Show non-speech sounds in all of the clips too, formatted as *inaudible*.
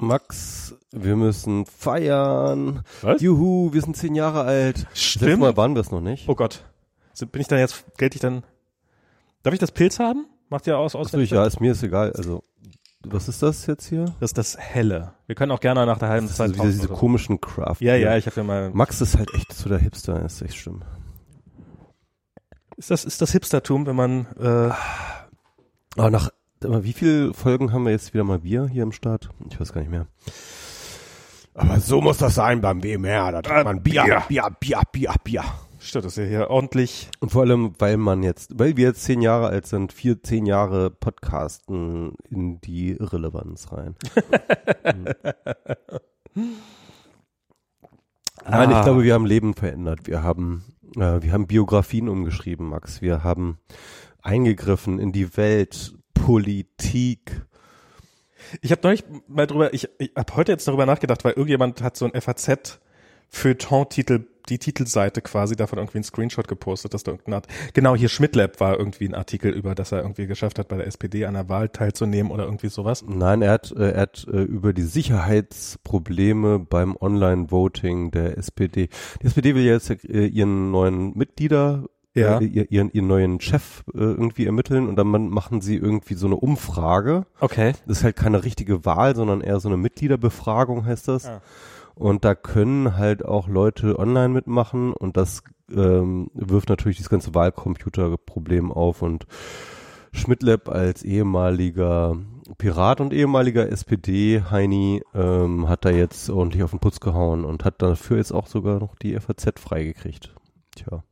Max, wir müssen feiern. Was? Juhu, wir sind zehn Jahre alt. Stimmt. Letztes Mal waren wir es noch nicht. Oh Gott. Bin ich dann jetzt, gelte ich dann, darf ich das Pilz haben? Macht ja aus, aus. Achso, ich, ja, ist mir ist egal. Also, was ist das jetzt hier? Das ist das Helle. Wir können auch gerne nach der halben Das Zeit sind wieder diese so. komischen Craft. Ja, ja, ich habe ja mal. Max ist halt echt so der Hipster, das ist echt schlimm. Ist das, ist das Hipstertum, wenn man, äh, Aber nach, aber wie viele Folgen haben wir jetzt wieder mal Bier hier im Start? Ich weiß gar nicht mehr. Aber so muss das sein beim WMR. Da trinkt man Bier, Bier. Bier, Bier, Bier, Bier. stimmt, das ist ja hier ordentlich. Und vor allem, weil man jetzt, weil wir jetzt zehn Jahre alt sind, vier, zehn Jahre Podcasten in die Irrelevanz rein. *laughs* Nein, ich Ah. glaube, wir haben Leben verändert. Wir haben, äh, wir haben Biografien umgeschrieben, Max. Wir haben eingegriffen in die Welt, Politik. Ich habe neulich mal drüber, ich, ich habe heute jetzt darüber nachgedacht, weil irgendjemand hat so ein FAZ Feuilleton-Titel, die Titelseite quasi davon irgendwie einen Screenshot gepostet, dass da irgendeine Art, genau hier Schmidtlab war irgendwie ein Artikel über, dass er irgendwie geschafft hat, bei der SPD an der Wahl teilzunehmen oder irgendwie sowas. Nein, er hat, äh, er hat äh, über die Sicherheitsprobleme beim Online-Voting der SPD. Die SPD will jetzt äh, ihren neuen Mitglieder, Ja. äh, ihr- ihren, ihren neuen Chef äh, irgendwie ermitteln und dann machen sie irgendwie so eine Umfrage. Okay. Das ist halt keine richtige Wahl, sondern eher so eine Mitgliederbefragung heißt das. Ah. Und da können halt auch Leute online mitmachen und das ähm, wirft natürlich das ganze Wahlcomputerproblem auf und Schmidtlab als ehemaliger Pirat und ehemaliger SPD-Heini ähm, hat da jetzt ordentlich auf den Putz gehauen und hat dafür jetzt auch sogar noch die FAZ freigekriegt. Tja,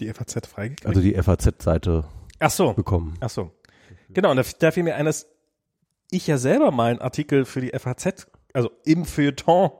Die FAZ freigekriegt? also die FAZ-Seite Ach so. bekommen. Ach so. Genau, und da, da fiel mir ein, dass ich ja selber mal einen Artikel für die FAZ, also im Feuilleton,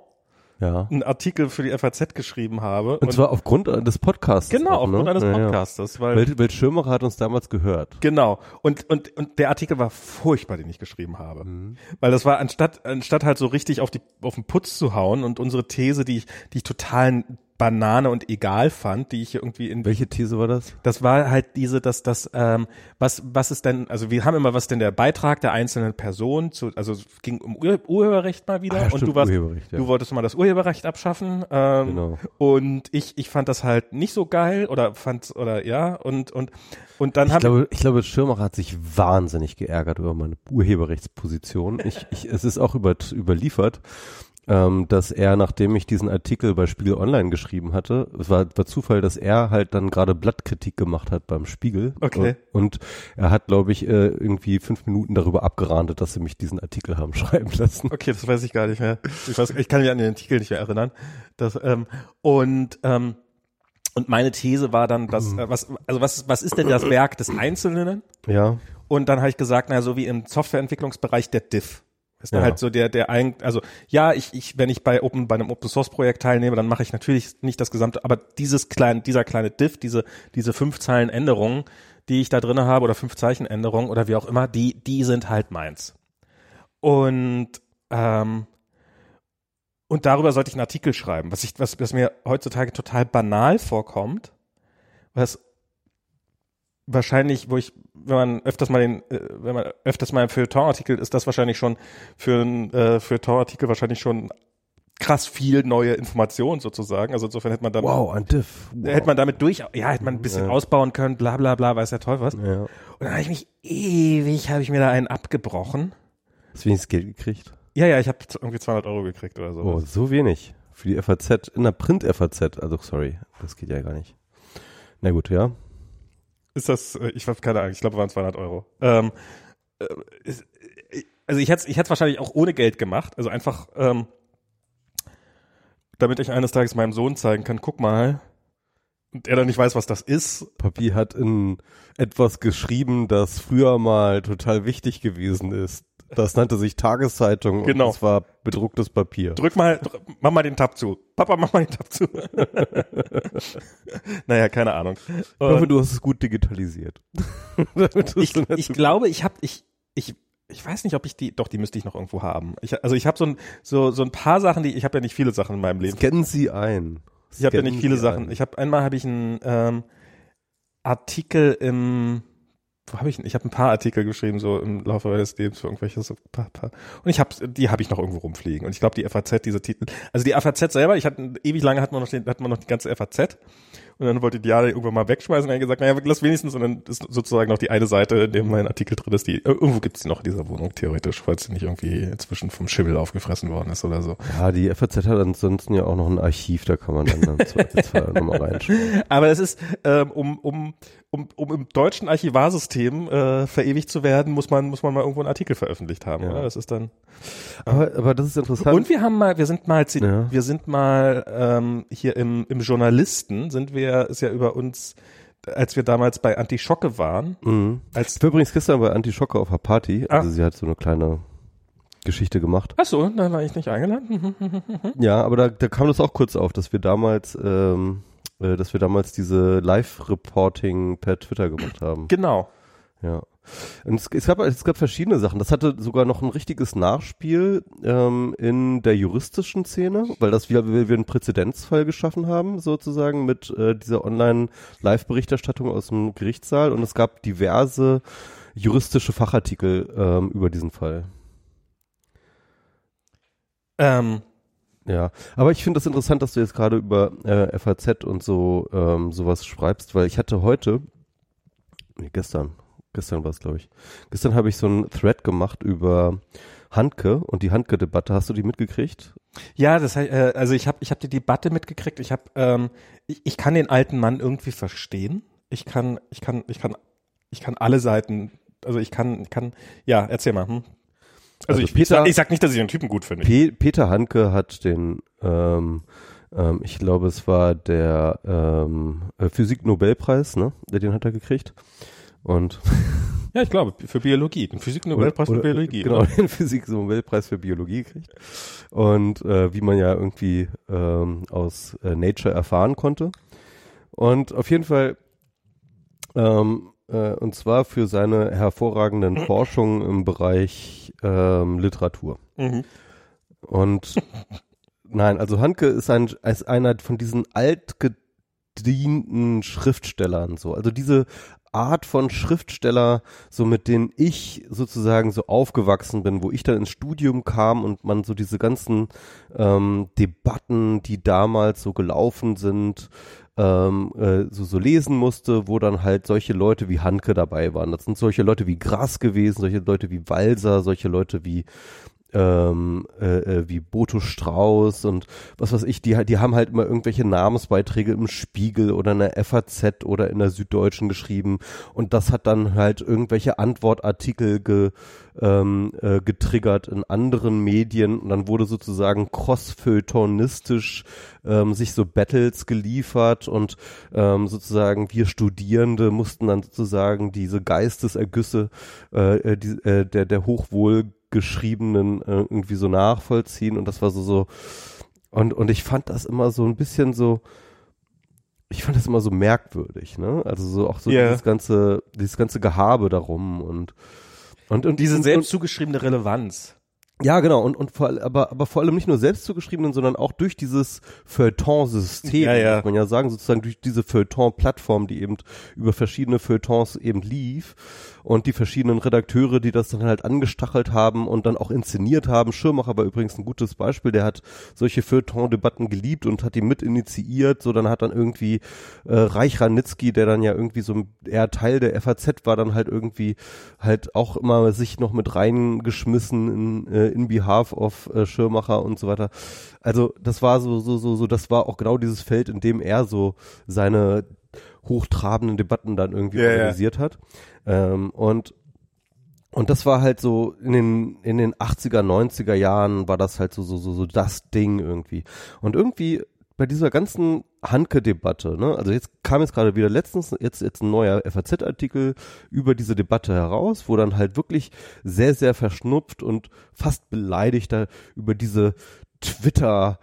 Ja. einen Artikel für die FAZ geschrieben habe. Und, zwar aufgrund des Podcasts. genau, auch, aufgrund ne? eines Ja, ja. Podcasters, weil Weil, weil Schirmacher hat uns damals gehört. Genau. Und, und, und der Artikel war furchtbar, den ich geschrieben habe. Mhm. Weil das war, anstatt, anstatt halt so richtig auf die, auf den Putz zu hauen und unsere These, die ich, die ich total Banane und egal fand, die ich irgendwie in, Welche These war das? das war halt diese, dass das, ähm, was, was ist denn, also wir haben immer, was denn der Beitrag der einzelnen Person zu, also es ging um Ur Urheberrecht mal wieder Ah, ja, und stimmt, du warst, ja. du wolltest mal das Urheberrecht abschaffen, ähm, Genau. und ich, ich fand das halt nicht so geil oder fand, oder ja, und, und, und dann Ich glaube, ich glaube, Schirmacher hat sich wahnsinnig geärgert über meine Urheberrechtsposition. Ich, ich, es ist auch über, überliefert, ähm, dass er, nachdem ich diesen Artikel bei Spiegel Online geschrieben hatte, es war, war Zufall, dass er halt dann gerade Blattkritik gemacht hat beim Spiegel. Okay. Und, und er hat, glaube ich, äh, irgendwie fünf Minuten darüber abgerandet, dass sie mich diesen Artikel haben *laughs* schreiben lassen. Okay, das weiß ich gar nicht mehr. Ich weiß, ich kann mich an den Artikel nicht mehr erinnern. Das, ähm, und ähm, und meine These war dann, dass äh, was also was was ist denn das Werk des Einzelnen? Ja. Und dann habe ich gesagt, na so wie im Softwareentwicklungsbereich der Diff. Ist Ja. halt so der der ein, also ja, ich ich wenn ich bei Open bei einem Open Source Projekt teilnehme, dann mache ich natürlich nicht das gesamte, aber dieses kleine dieser kleine Diff, diese diese fünf Zeilen Änderungen, die ich da drinne habe oder fünf Zeichen Änderungen oder wie auch immer, die die sind halt meins. Und ähm, und darüber sollte ich einen Artikel schreiben, was ich was was mir heutzutage total banal vorkommt, was wahrscheinlich, wo ich, wenn man öfters mal den, äh, wenn man öfters mal im Feuilleton-Artikel ist, das wahrscheinlich schon für ein äh, Feuilleton-Artikel wahrscheinlich schon krass viel neue Informationen sozusagen. Also insofern hätte man dann Wow, ein Diff. Wow. hätte man damit durch, ja, hätte man ein bisschen Ja. ausbauen können, bla bla bla, weiß der Teufel was. Und ja. dann habe ich mich ewig, habe ich mir da einen abgebrochen. Hast du wenigstens Geld gekriegt? Ja, ja, ich habe irgendwie 200 Euro gekriegt oder so. Oh, so wenig. Für die FAZ, in der Print-FAZ. Also, sorry, das geht ja gar nicht. Na gut, ja. Ist das, äh, ich habe keine Ahnung, ich glaube, waren 200 Euro. Ähm, äh, äh, also ich hätte ich hätte wahrscheinlich auch ohne Geld gemacht, also einfach, ähm, damit ich eines Tages meinem Sohn zeigen kann, guck mal, und er dann nicht weiß, was das ist. Papi hat in etwas geschrieben, das früher mal total wichtig gewesen ist. Das nannte sich Tageszeitung Genau. und das war bedrucktes Papier. Drück mal, dr mach mal den Tab zu. Papa, mach mal den Tab zu. *laughs* naja, keine Ahnung. ich hoffe, du hast es gut digitalisiert. *laughs* Es ich, ich glaube, ich habe, ich, ich, ich weiß nicht, ob ich die, doch, die müsste ich noch irgendwo haben. Ich, also ich habe so ein, so, so ein paar Sachen, die, ich habe ja nicht viele Sachen in meinem Leben. Scannen Sie ein. Ich habe ja Scannen nicht viele Sachen. ein. Ich habe einmal habe ich einen ähm, Artikel im wo habe ich? Ich habe ein paar Artikel geschrieben so im Laufe meines Lebens für irgendwelche so paar, paar. und ich habe die habe ich noch irgendwo rumfliegen und ich glaube die FAZ diese Titel also die FAZ selber ich hatte ewig lange hat man noch den, hat man noch die ganze FAZ und dann wollte die Jahre irgendwann mal wegschmeißen und dann gesagt, naja, lass wenigstens und dann ist sozusagen noch die eine Seite, in dem mein Artikel drin ist, die irgendwo gibt's die noch in dieser Wohnung theoretisch, falls sie nicht irgendwie inzwischen vom Schimmel aufgefressen worden ist oder so. Ja, die FAZ hat ansonsten ja auch noch ein Archiv, da kann man dann, dann *laughs* nochmal reinschauen. Aber es ist, ähm, um, um, um, um im deutschen Archivarsystem äh, verewigt zu werden, muss man, muss man mal irgendwo einen Artikel veröffentlicht haben, ja. oder? Das ist dann. Aber, aber das ist interessant. Und wir haben mal, wir sind mal, wir sind mal ähm, hier im, im Journalisten, sind wir der ist ja über uns, als wir damals bei Antischocke waren. Mhm. Als ich war übrigens gestern bei Antischocke auf einer Party. Also ah. sie hat so eine kleine Geschichte gemacht. Ach so, da war ich nicht eingeladen. *laughs* ja, aber da, da kam das auch kurz auf, dass wir damals, ähm, äh, dass wir damals diese Live-Reporting per Twitter gemacht haben. Genau. Ja. Und es, es, gab, es gab verschiedene Sachen. Das hatte sogar noch ein richtiges Nachspiel ähm, in der juristischen Szene, weil das wir, wir einen Präzedenzfall geschaffen haben, sozusagen, mit äh, dieser Online-Live-Berichterstattung aus dem Gerichtssaal. Und es gab diverse juristische Fachartikel ähm, über diesen Fall. Ähm. Ja, aber ich finde das interessant, dass du jetzt gerade über äh, FAZ und so ähm, sowas schreibst, weil ich hatte heute, nee, gestern, Gestern war es, glaube ich. Gestern habe ich so einen Thread gemacht über Handke und die Handke-Debatte. Hast du die mitgekriegt? Ja, das äh, also ich habe ich hab die Debatte mitgekriegt. Ich habe ähm, ich, ich kann den alten Mann irgendwie verstehen. Ich kann ich kann ich kann ich kann alle Seiten. Also ich kann kann ja erzähl mal. Hm? Also, also ich, Peter, ich, sag, ich sag nicht, dass ich den Typen gut finde. Pe Peter Handke hat den ähm, ähm, ich glaube, es war der ähm, äh, Physik-Nobelpreis, ne? Den hat er gekriegt. Und *laughs* ja, ich glaube, für Biologie, den Physik-Nobelpreis für Biologie. Genau, oder? den Physik-Nobelpreis für Biologie kriegt. Und äh, wie man ja irgendwie ähm, aus äh, Nature erfahren konnte. Und auf jeden Fall, ähm, äh, und zwar für seine hervorragenden *clears throat* Forschungen im Bereich ähm, Literatur. Mhm. Und *laughs* nein, also Hanke ist, ein, ist einer von diesen altgedienten Schriftstellern so. Also diese Art von Schriftsteller, so mit denen ich sozusagen so aufgewachsen bin, wo ich dann ins Studium kam und man so diese ganzen ähm, Debatten, die damals so gelaufen sind, ähm, äh, so, so lesen musste, wo dann halt solche Leute wie Hanke dabei waren. Das sind solche Leute wie Grass gewesen, solche Leute wie Walser, solche Leute wie ähm, äh, äh, wie Boto Strauß und was weiß ich, die, die haben halt immer irgendwelche Namensbeiträge im Spiegel oder in der FAZ oder in der Süddeutschen geschrieben und das hat dann halt irgendwelche Antwortartikel ge, ähm, äh, getriggert in anderen Medien und dann wurde sozusagen crossfeuilletonistisch ähm, sich so Battles geliefert und ähm, sozusagen wir Studierende mussten dann sozusagen diese Geistesergüsse äh, äh die, äh, der, der Hochwohl geschriebenen äh, irgendwie so nachvollziehen und das war so so und und ich fand das immer so ein bisschen so ich fand das immer so merkwürdig, ne? Also so auch so yeah. dieses ganze dieses ganze Gehabe darum und und, und diese selbst zugeschriebene Relevanz. Ja, genau, und, und vor, aber, aber vor allem nicht nur selbstzugeschriebenen, sondern auch durch dieses Feuilleton-System, ja, ja. muss man ja sagen, sozusagen durch diese Feuilleton-Plattform, die eben über verschiedene Feuilletons eben lief und die verschiedenen Redakteure, die das dann halt angestachelt haben und dann auch inszeniert haben. Schirmacher war übrigens ein gutes Beispiel, der hat solche Feuilleton-Debatten geliebt und hat die mit initiiert, so dann hat dann irgendwie äh, Reich Ranitzky, der dann ja irgendwie so eher Teil der FAZ war, dann halt irgendwie halt auch immer sich noch mit reingeschmissen in äh, in behalf of äh, Schirmacher und so weiter. Also das war so, so, so, so, das war auch genau dieses Feld, in dem er so seine hochtrabenden Debatten dann irgendwie ja, organisiert ja. hat. Ähm, und und das war halt so in den in den 80er 90er Jahren war das halt so so so so das Ding irgendwie. Und irgendwie bei dieser ganzen Hanke-Debatte, ne? Also jetzt kam jetzt gerade wieder letztens jetzt jetzt ein neuer FAZ-Artikel über diese Debatte heraus, wo dann halt wirklich sehr sehr verschnupft und fast beleidigt da über diese Twitter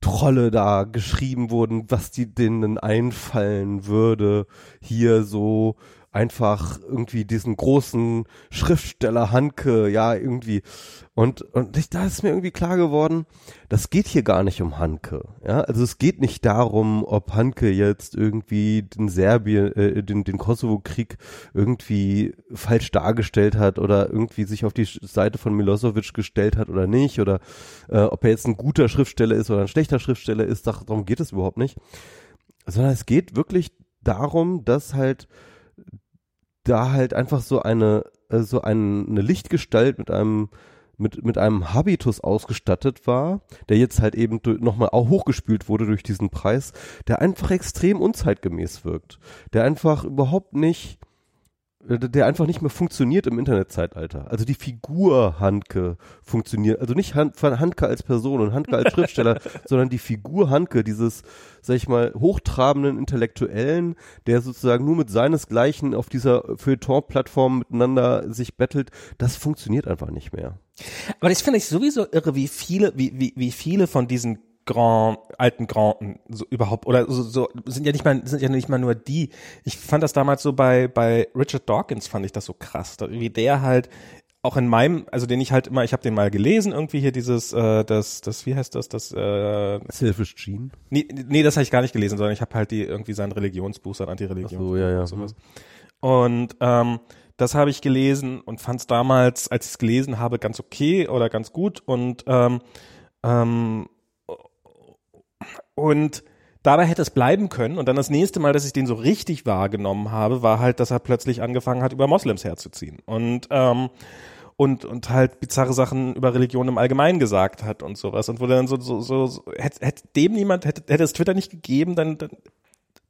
Trolle da geschrieben wurden, was die denen einfallen würde, hier so einfach irgendwie diesen großen Schriftsteller Hanke, ja, irgendwie. Und, und ich, da ist mir irgendwie klar geworden, das geht hier gar nicht um Hanke. Ja, also es geht nicht darum, ob Hanke jetzt irgendwie den Serbien, äh, den, den Kosovo-Krieg irgendwie falsch dargestellt hat oder irgendwie sich auf die Seite von Milosevic gestellt hat oder nicht oder äh, ob er jetzt ein guter Schriftsteller ist oder ein schlechter Schriftsteller ist, darum geht es überhaupt nicht. Sondern es geht wirklich darum, dass halt da halt einfach so eine äh, so ein, eine Lichtgestalt mit einem mit, mit einem Habitus ausgestattet war, der jetzt halt eben nochmal auch hochgespült wurde durch diesen Preis, der einfach extrem unzeitgemäß wirkt. Der einfach überhaupt nicht der einfach nicht mehr funktioniert im Internetzeitalter. Also die Figur Handke funktioniert, also nicht Han Handke als Person und Handke als Schriftsteller, *laughs* sondern die Figur Handke, dieses, sag ich mal, hochtrabenden Intellektuellen, der sozusagen nur mit seinesgleichen auf dieser Feuilleton-Plattform miteinander sich bettelt, das funktioniert einfach nicht mehr. Aber das finde ich sowieso irre, wie viele, wie, wie, wie viele von diesen Grand, alten Granden so überhaupt oder so, so sind ja nicht mal sind ja nicht mal nur die. Ich fand das damals so bei bei Richard Dawkins fand ich das so krass, wie der halt auch in meinem, also den ich halt immer, ich habe den mal gelesen, irgendwie hier dieses, äh, das, das, wie heißt das, das, äh, Selfish Gene? Nee, nee das habe ich gar nicht gelesen, sondern ich habe halt die irgendwie sein Religionsbuch, sein Antireligion. So, ja, ja. Und, sowas. und ähm, das habe ich gelesen und fand es damals, als ich es gelesen habe, ganz okay oder ganz gut und ähm, ähm, und dabei hätte es bleiben können. Und dann das nächste Mal, dass ich den so richtig wahrgenommen habe, war halt, dass er plötzlich angefangen hat, über Moslems herzuziehen. Und ähm, und, und halt bizarre Sachen über Religion im Allgemeinen gesagt hat und sowas. Und wo dann so, so, so, so hätte, hätte dem niemand, hätte, hätte es Twitter nicht gegeben, dann, dann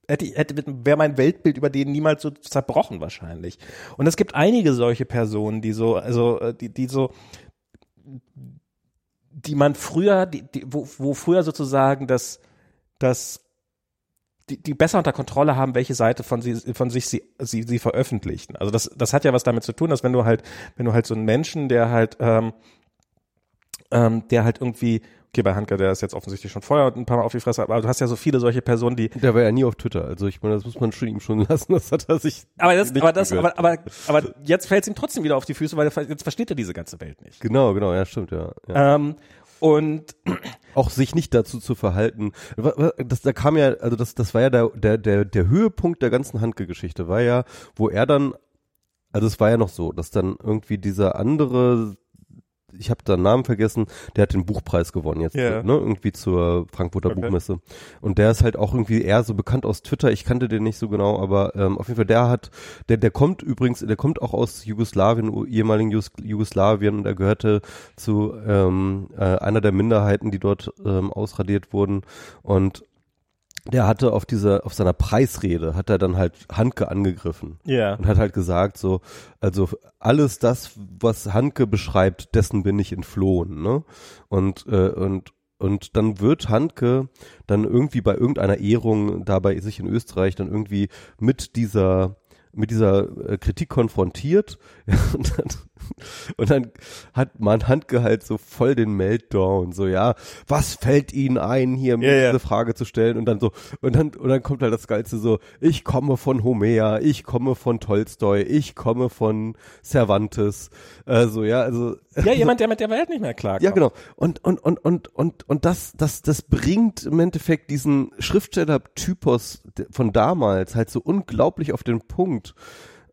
hätte, hätte wäre mein Weltbild über den niemals so zerbrochen wahrscheinlich. Und es gibt einige solche Personen, die so, also die, die so, die man früher, die, die, wo, wo früher sozusagen das dass die, die besser unter Kontrolle haben, welche Seite von sie von sich sie sie, sie veröffentlichen. Also das das hat ja was damit zu tun, dass wenn du halt wenn du halt so einen Menschen, der halt ähm, ähm, der halt irgendwie okay, bei Hanke, der ist jetzt offensichtlich schon vorher ein paar Mal auf die Fresse, aber du hast ja so viele solche Personen, die. Der war ja nie auf Twitter, also ich meine, das muss man schon ihm schon *laughs* lassen, das hat er sich. Aber das, aber das, aber, aber, aber jetzt fällt es ihm trotzdem wieder auf die Füße, weil jetzt versteht er diese ganze Welt nicht. Genau, genau, ja, stimmt, ja. ja. Ähm, und auch sich nicht dazu zu verhalten. Das, da kam ja, also das, das war ja der, der, der, der Höhepunkt der ganzen Handke-Geschichte, war ja, wo er dann, also es war ja noch so, dass dann irgendwie dieser andere ich habe da einen Namen vergessen, der hat den Buchpreis gewonnen jetzt, yeah. ne, irgendwie zur Frankfurter okay. Buchmesse. Und der ist halt auch irgendwie eher so bekannt aus Twitter. Ich kannte den nicht so genau, aber ähm, auf jeden Fall der hat, der, der kommt übrigens, der kommt auch aus Jugoslawien, ehemaligen Jugos Jugoslawien und er gehörte zu ähm, äh, einer der Minderheiten, die dort ähm, ausradiert wurden und der hatte auf dieser, auf seiner Preisrede, hat er dann halt Handke angegriffen. Ja. Yeah. Und hat halt gesagt, so, also alles das, was Handke beschreibt, dessen bin ich entflohen, ne? Und, äh, und, und dann wird Handke dann irgendwie bei irgendeiner Ehrung dabei sich in Österreich dann irgendwie mit dieser, mit dieser äh, Kritik konfrontiert. Ja, *laughs* und dann und dann hat man Handgehalt so voll den Meltdown, so ja, was fällt Ihnen ein, hier mir yeah, diese Frage zu stellen? Und dann so und dann und dann kommt halt das Geilste so, ich komme von Homer, ich komme von Tolstoi, ich komme von Cervantes, also ja, also ja *laughs* jemand, der mit der Welt nicht mehr klarkommt. Ja genau. Und und und und und und das das das bringt im Endeffekt diesen Schriftsteller-Typus von damals halt so unglaublich auf den Punkt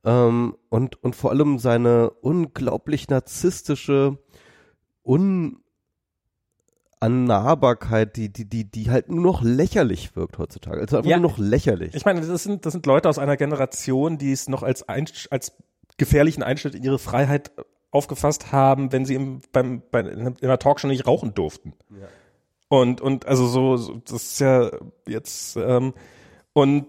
ähm, und, und vor allem seine unglaublich narzisstische Unannahbarkeit, die, die, die, die halt nur noch lächerlich wirkt heutzutage. Also einfach ja, nur noch lächerlich. Ich meine, das sind, das sind Leute aus einer Generation, die es noch als, ein, als gefährlichen Einschnitt in ihre Freiheit aufgefasst haben, wenn sie im, beim, bei, in einer Talkshow nicht rauchen durften. Ja. Und, und also so, so, das ist ja jetzt, ähm, und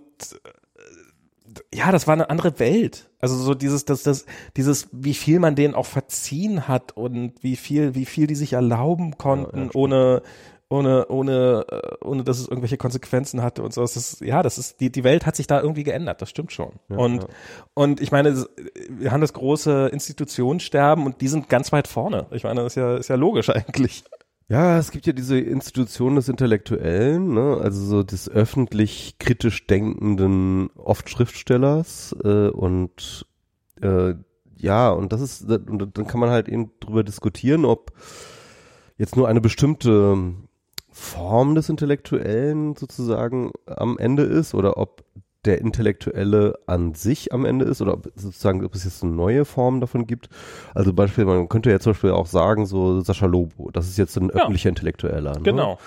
ja, das war eine andere Welt. Also so dieses, das, das, dieses, wie viel man denen auch verziehen hat und wie viel, wie viel die sich erlauben konnten, ja, ja, ohne, ohne, ohne, äh, ohne, dass es irgendwelche Konsequenzen hatte und so. Das ist, ja, das ist, die, die Welt hat sich da irgendwie geändert, das stimmt schon. Ja, und, und ich meine, wir haben das große Institutionssterben und die sind ganz weit vorne. Ich meine, das ist ja, ist ja logisch *laughs* eigentlich. Ja, es gibt ja diese Institution des Intellektuellen, ne? also so des öffentlich kritisch denkenden, oft Schriftstellers äh, und äh, ja, und das ist, und dann kann man halt eben drüber diskutieren, ob jetzt nur eine bestimmte Form des Intellektuellen sozusagen am Ende ist oder ob der Intellektuelle an sich am Ende ist oder ob sozusagen, ob es jetzt eine neue Form davon gibt. Also Beispiel, man könnte ja zum Beispiel auch sagen, so Sascha Lobo, das ist jetzt ein ja. öffentlicher Intellektueller. Ne? Genau.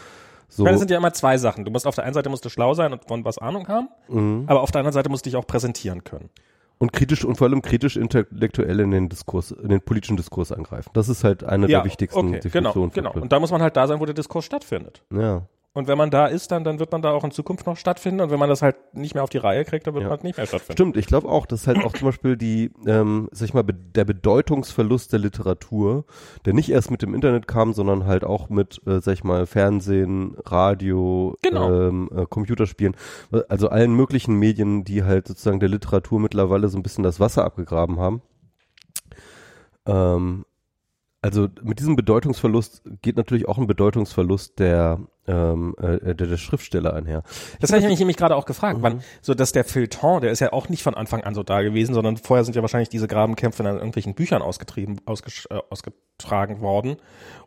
So. Meine, das sind ja immer zwei Sachen. Du musst auf der einen Seite musst du schlau sein und von was Ahnung haben, mhm. aber auf der anderen Seite musst du dich auch präsentieren können. Und kritisch und vor allem kritisch intellektuell in den Diskurs, in den politischen Diskurs eingreifen. Das ist halt eine ja, der wichtigsten okay, genau, Definitionen. Genau, genau. Und da muss man halt da sein, wo der Diskurs stattfindet. Ja. Und wenn man da ist, dann, dann wird man da auch in Zukunft noch stattfinden. Und wenn man das halt nicht mehr auf die Reihe kriegt, dann wird ja. man halt nicht mehr stattfinden. Stimmt, ich glaube auch, dass halt auch zum Beispiel die, ähm, sag ich mal, be der Bedeutungsverlust der Literatur, der nicht erst mit dem Internet kam, sondern halt auch mit, äh, sag ich mal, Fernsehen, Radio, genau. ähm, äh, Computerspielen, also allen möglichen Medien, die halt sozusagen der Literatur mittlerweile so ein bisschen das Wasser abgegraben haben. Ähm, also mit diesem Bedeutungsverlust geht natürlich auch ein Bedeutungsverlust der ähm, äh, der, der Schriftsteller einher. Das habe ich mich nämlich gerade auch gefragt, mhm. wann so dass der Feuilleton, der ist ja auch nicht von Anfang an so da gewesen, sondern vorher sind ja wahrscheinlich diese Grabenkämpfe in irgendwelchen Büchern ausgetrieben, ausges, äh, ausgetragen worden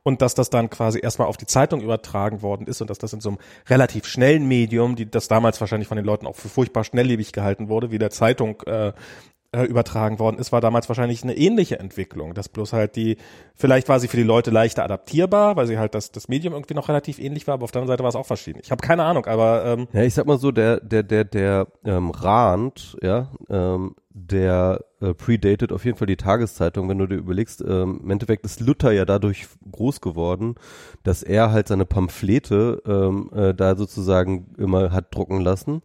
und dass das dann quasi erstmal auf die Zeitung übertragen worden ist und dass das in so einem relativ schnellen Medium, die das damals wahrscheinlich von den Leuten auch für furchtbar schnelllebig gehalten wurde, wie der Zeitung äh, äh, übertragen worden ist, war damals wahrscheinlich eine ähnliche Entwicklung. Das bloß halt die, vielleicht war sie für die Leute leichter adaptierbar, weil sie halt das, das Medium irgendwie noch relativ ähnlich war, aber auf der anderen Seite war es auch verschieden. Ich habe keine Ahnung, aber ähm, Ja, ich sag mal so, der, der, der, der ähm, Rand, ja, ähm, der äh, predated auf jeden Fall die Tageszeitung, wenn du dir überlegst, ähm, im Endeffekt ist Luther ja dadurch groß geworden, dass er halt seine Pamphlete ähm, äh, da sozusagen immer hat drucken lassen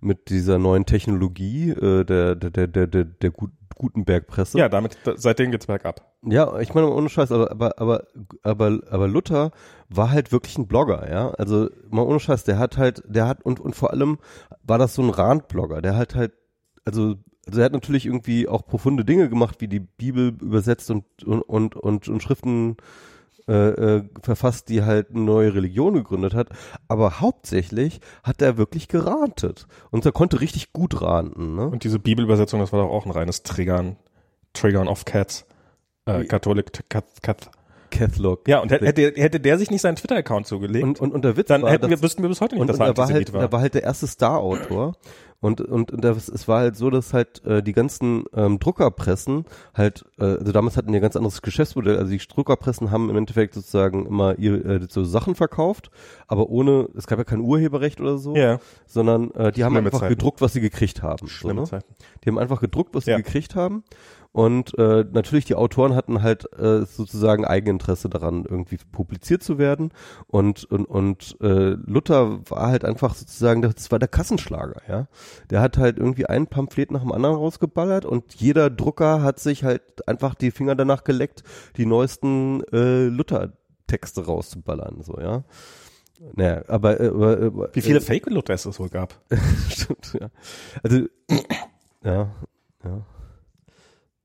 mit dieser neuen Technologie äh, der, der, der, der, der, der Gutenberg-Presse. Ja, damit, seitdem geht's bergab. Ja, ich meine, ohne Scheiß, aber, aber, aber, aber, aber Luther war halt wirklich ein Blogger, ja. Also, mal ohne Scheiß, der hat halt, der hat, und, und vor allem war das so ein Randblogger, der hat halt, also, also er hat natürlich irgendwie auch profunde Dinge gemacht, wie die Bibel übersetzt und, und, und, und, und Schriften äh, äh, verfasst, die halt eine neue Religion gegründet hat. Aber hauptsächlich hat er wirklich gerantet. Und er konnte richtig gut ranten. Ne? Und diese Bibelübersetzung, das war doch auch ein reines Triggern, Triggern of Cats. Äh, Katholik, Cat, Cat. Catholic. Ja, und hätte, hätte der sich nicht seinen Twitter-Account zugelegt, und, und, und der Witz dann war, hätten wir, wüssten wir bis heute nicht, und, dass und er war halt, war. Er war halt der erste Star-Autor und, und, und das, es war halt so, dass halt äh, die ganzen ähm, Druckerpressen halt, äh, also damals hatten die ein ganz anderes Geschäftsmodell. Also die Druckerpressen haben im Endeffekt sozusagen immer ihre äh, so Sachen verkauft, aber ohne, es gab ja kein Urheberrecht oder so, ja. sondern äh, die haben einfach Zeiten. gedruckt, was sie gekriegt haben. Schlimme so, ne? Zeiten. Die haben einfach gedruckt, was ja. sie gekriegt haben und äh, natürlich die Autoren hatten halt äh, sozusagen Eigeninteresse daran, irgendwie publiziert zu werden. Und, und, und äh, Luther war halt einfach sozusagen, das war der Kassenschlager, ja. Der hat halt irgendwie ein Pamphlet nach dem anderen rausgeballert und jeder Drucker hat sich halt einfach die Finger danach geleckt, die neuesten äh, Luther-Texte rauszuballern, so, ja. Naja, aber, äh, aber wie viele äh, Fake-Luther es wohl gab. *laughs* Stimmt, ja. Also, ja, ja.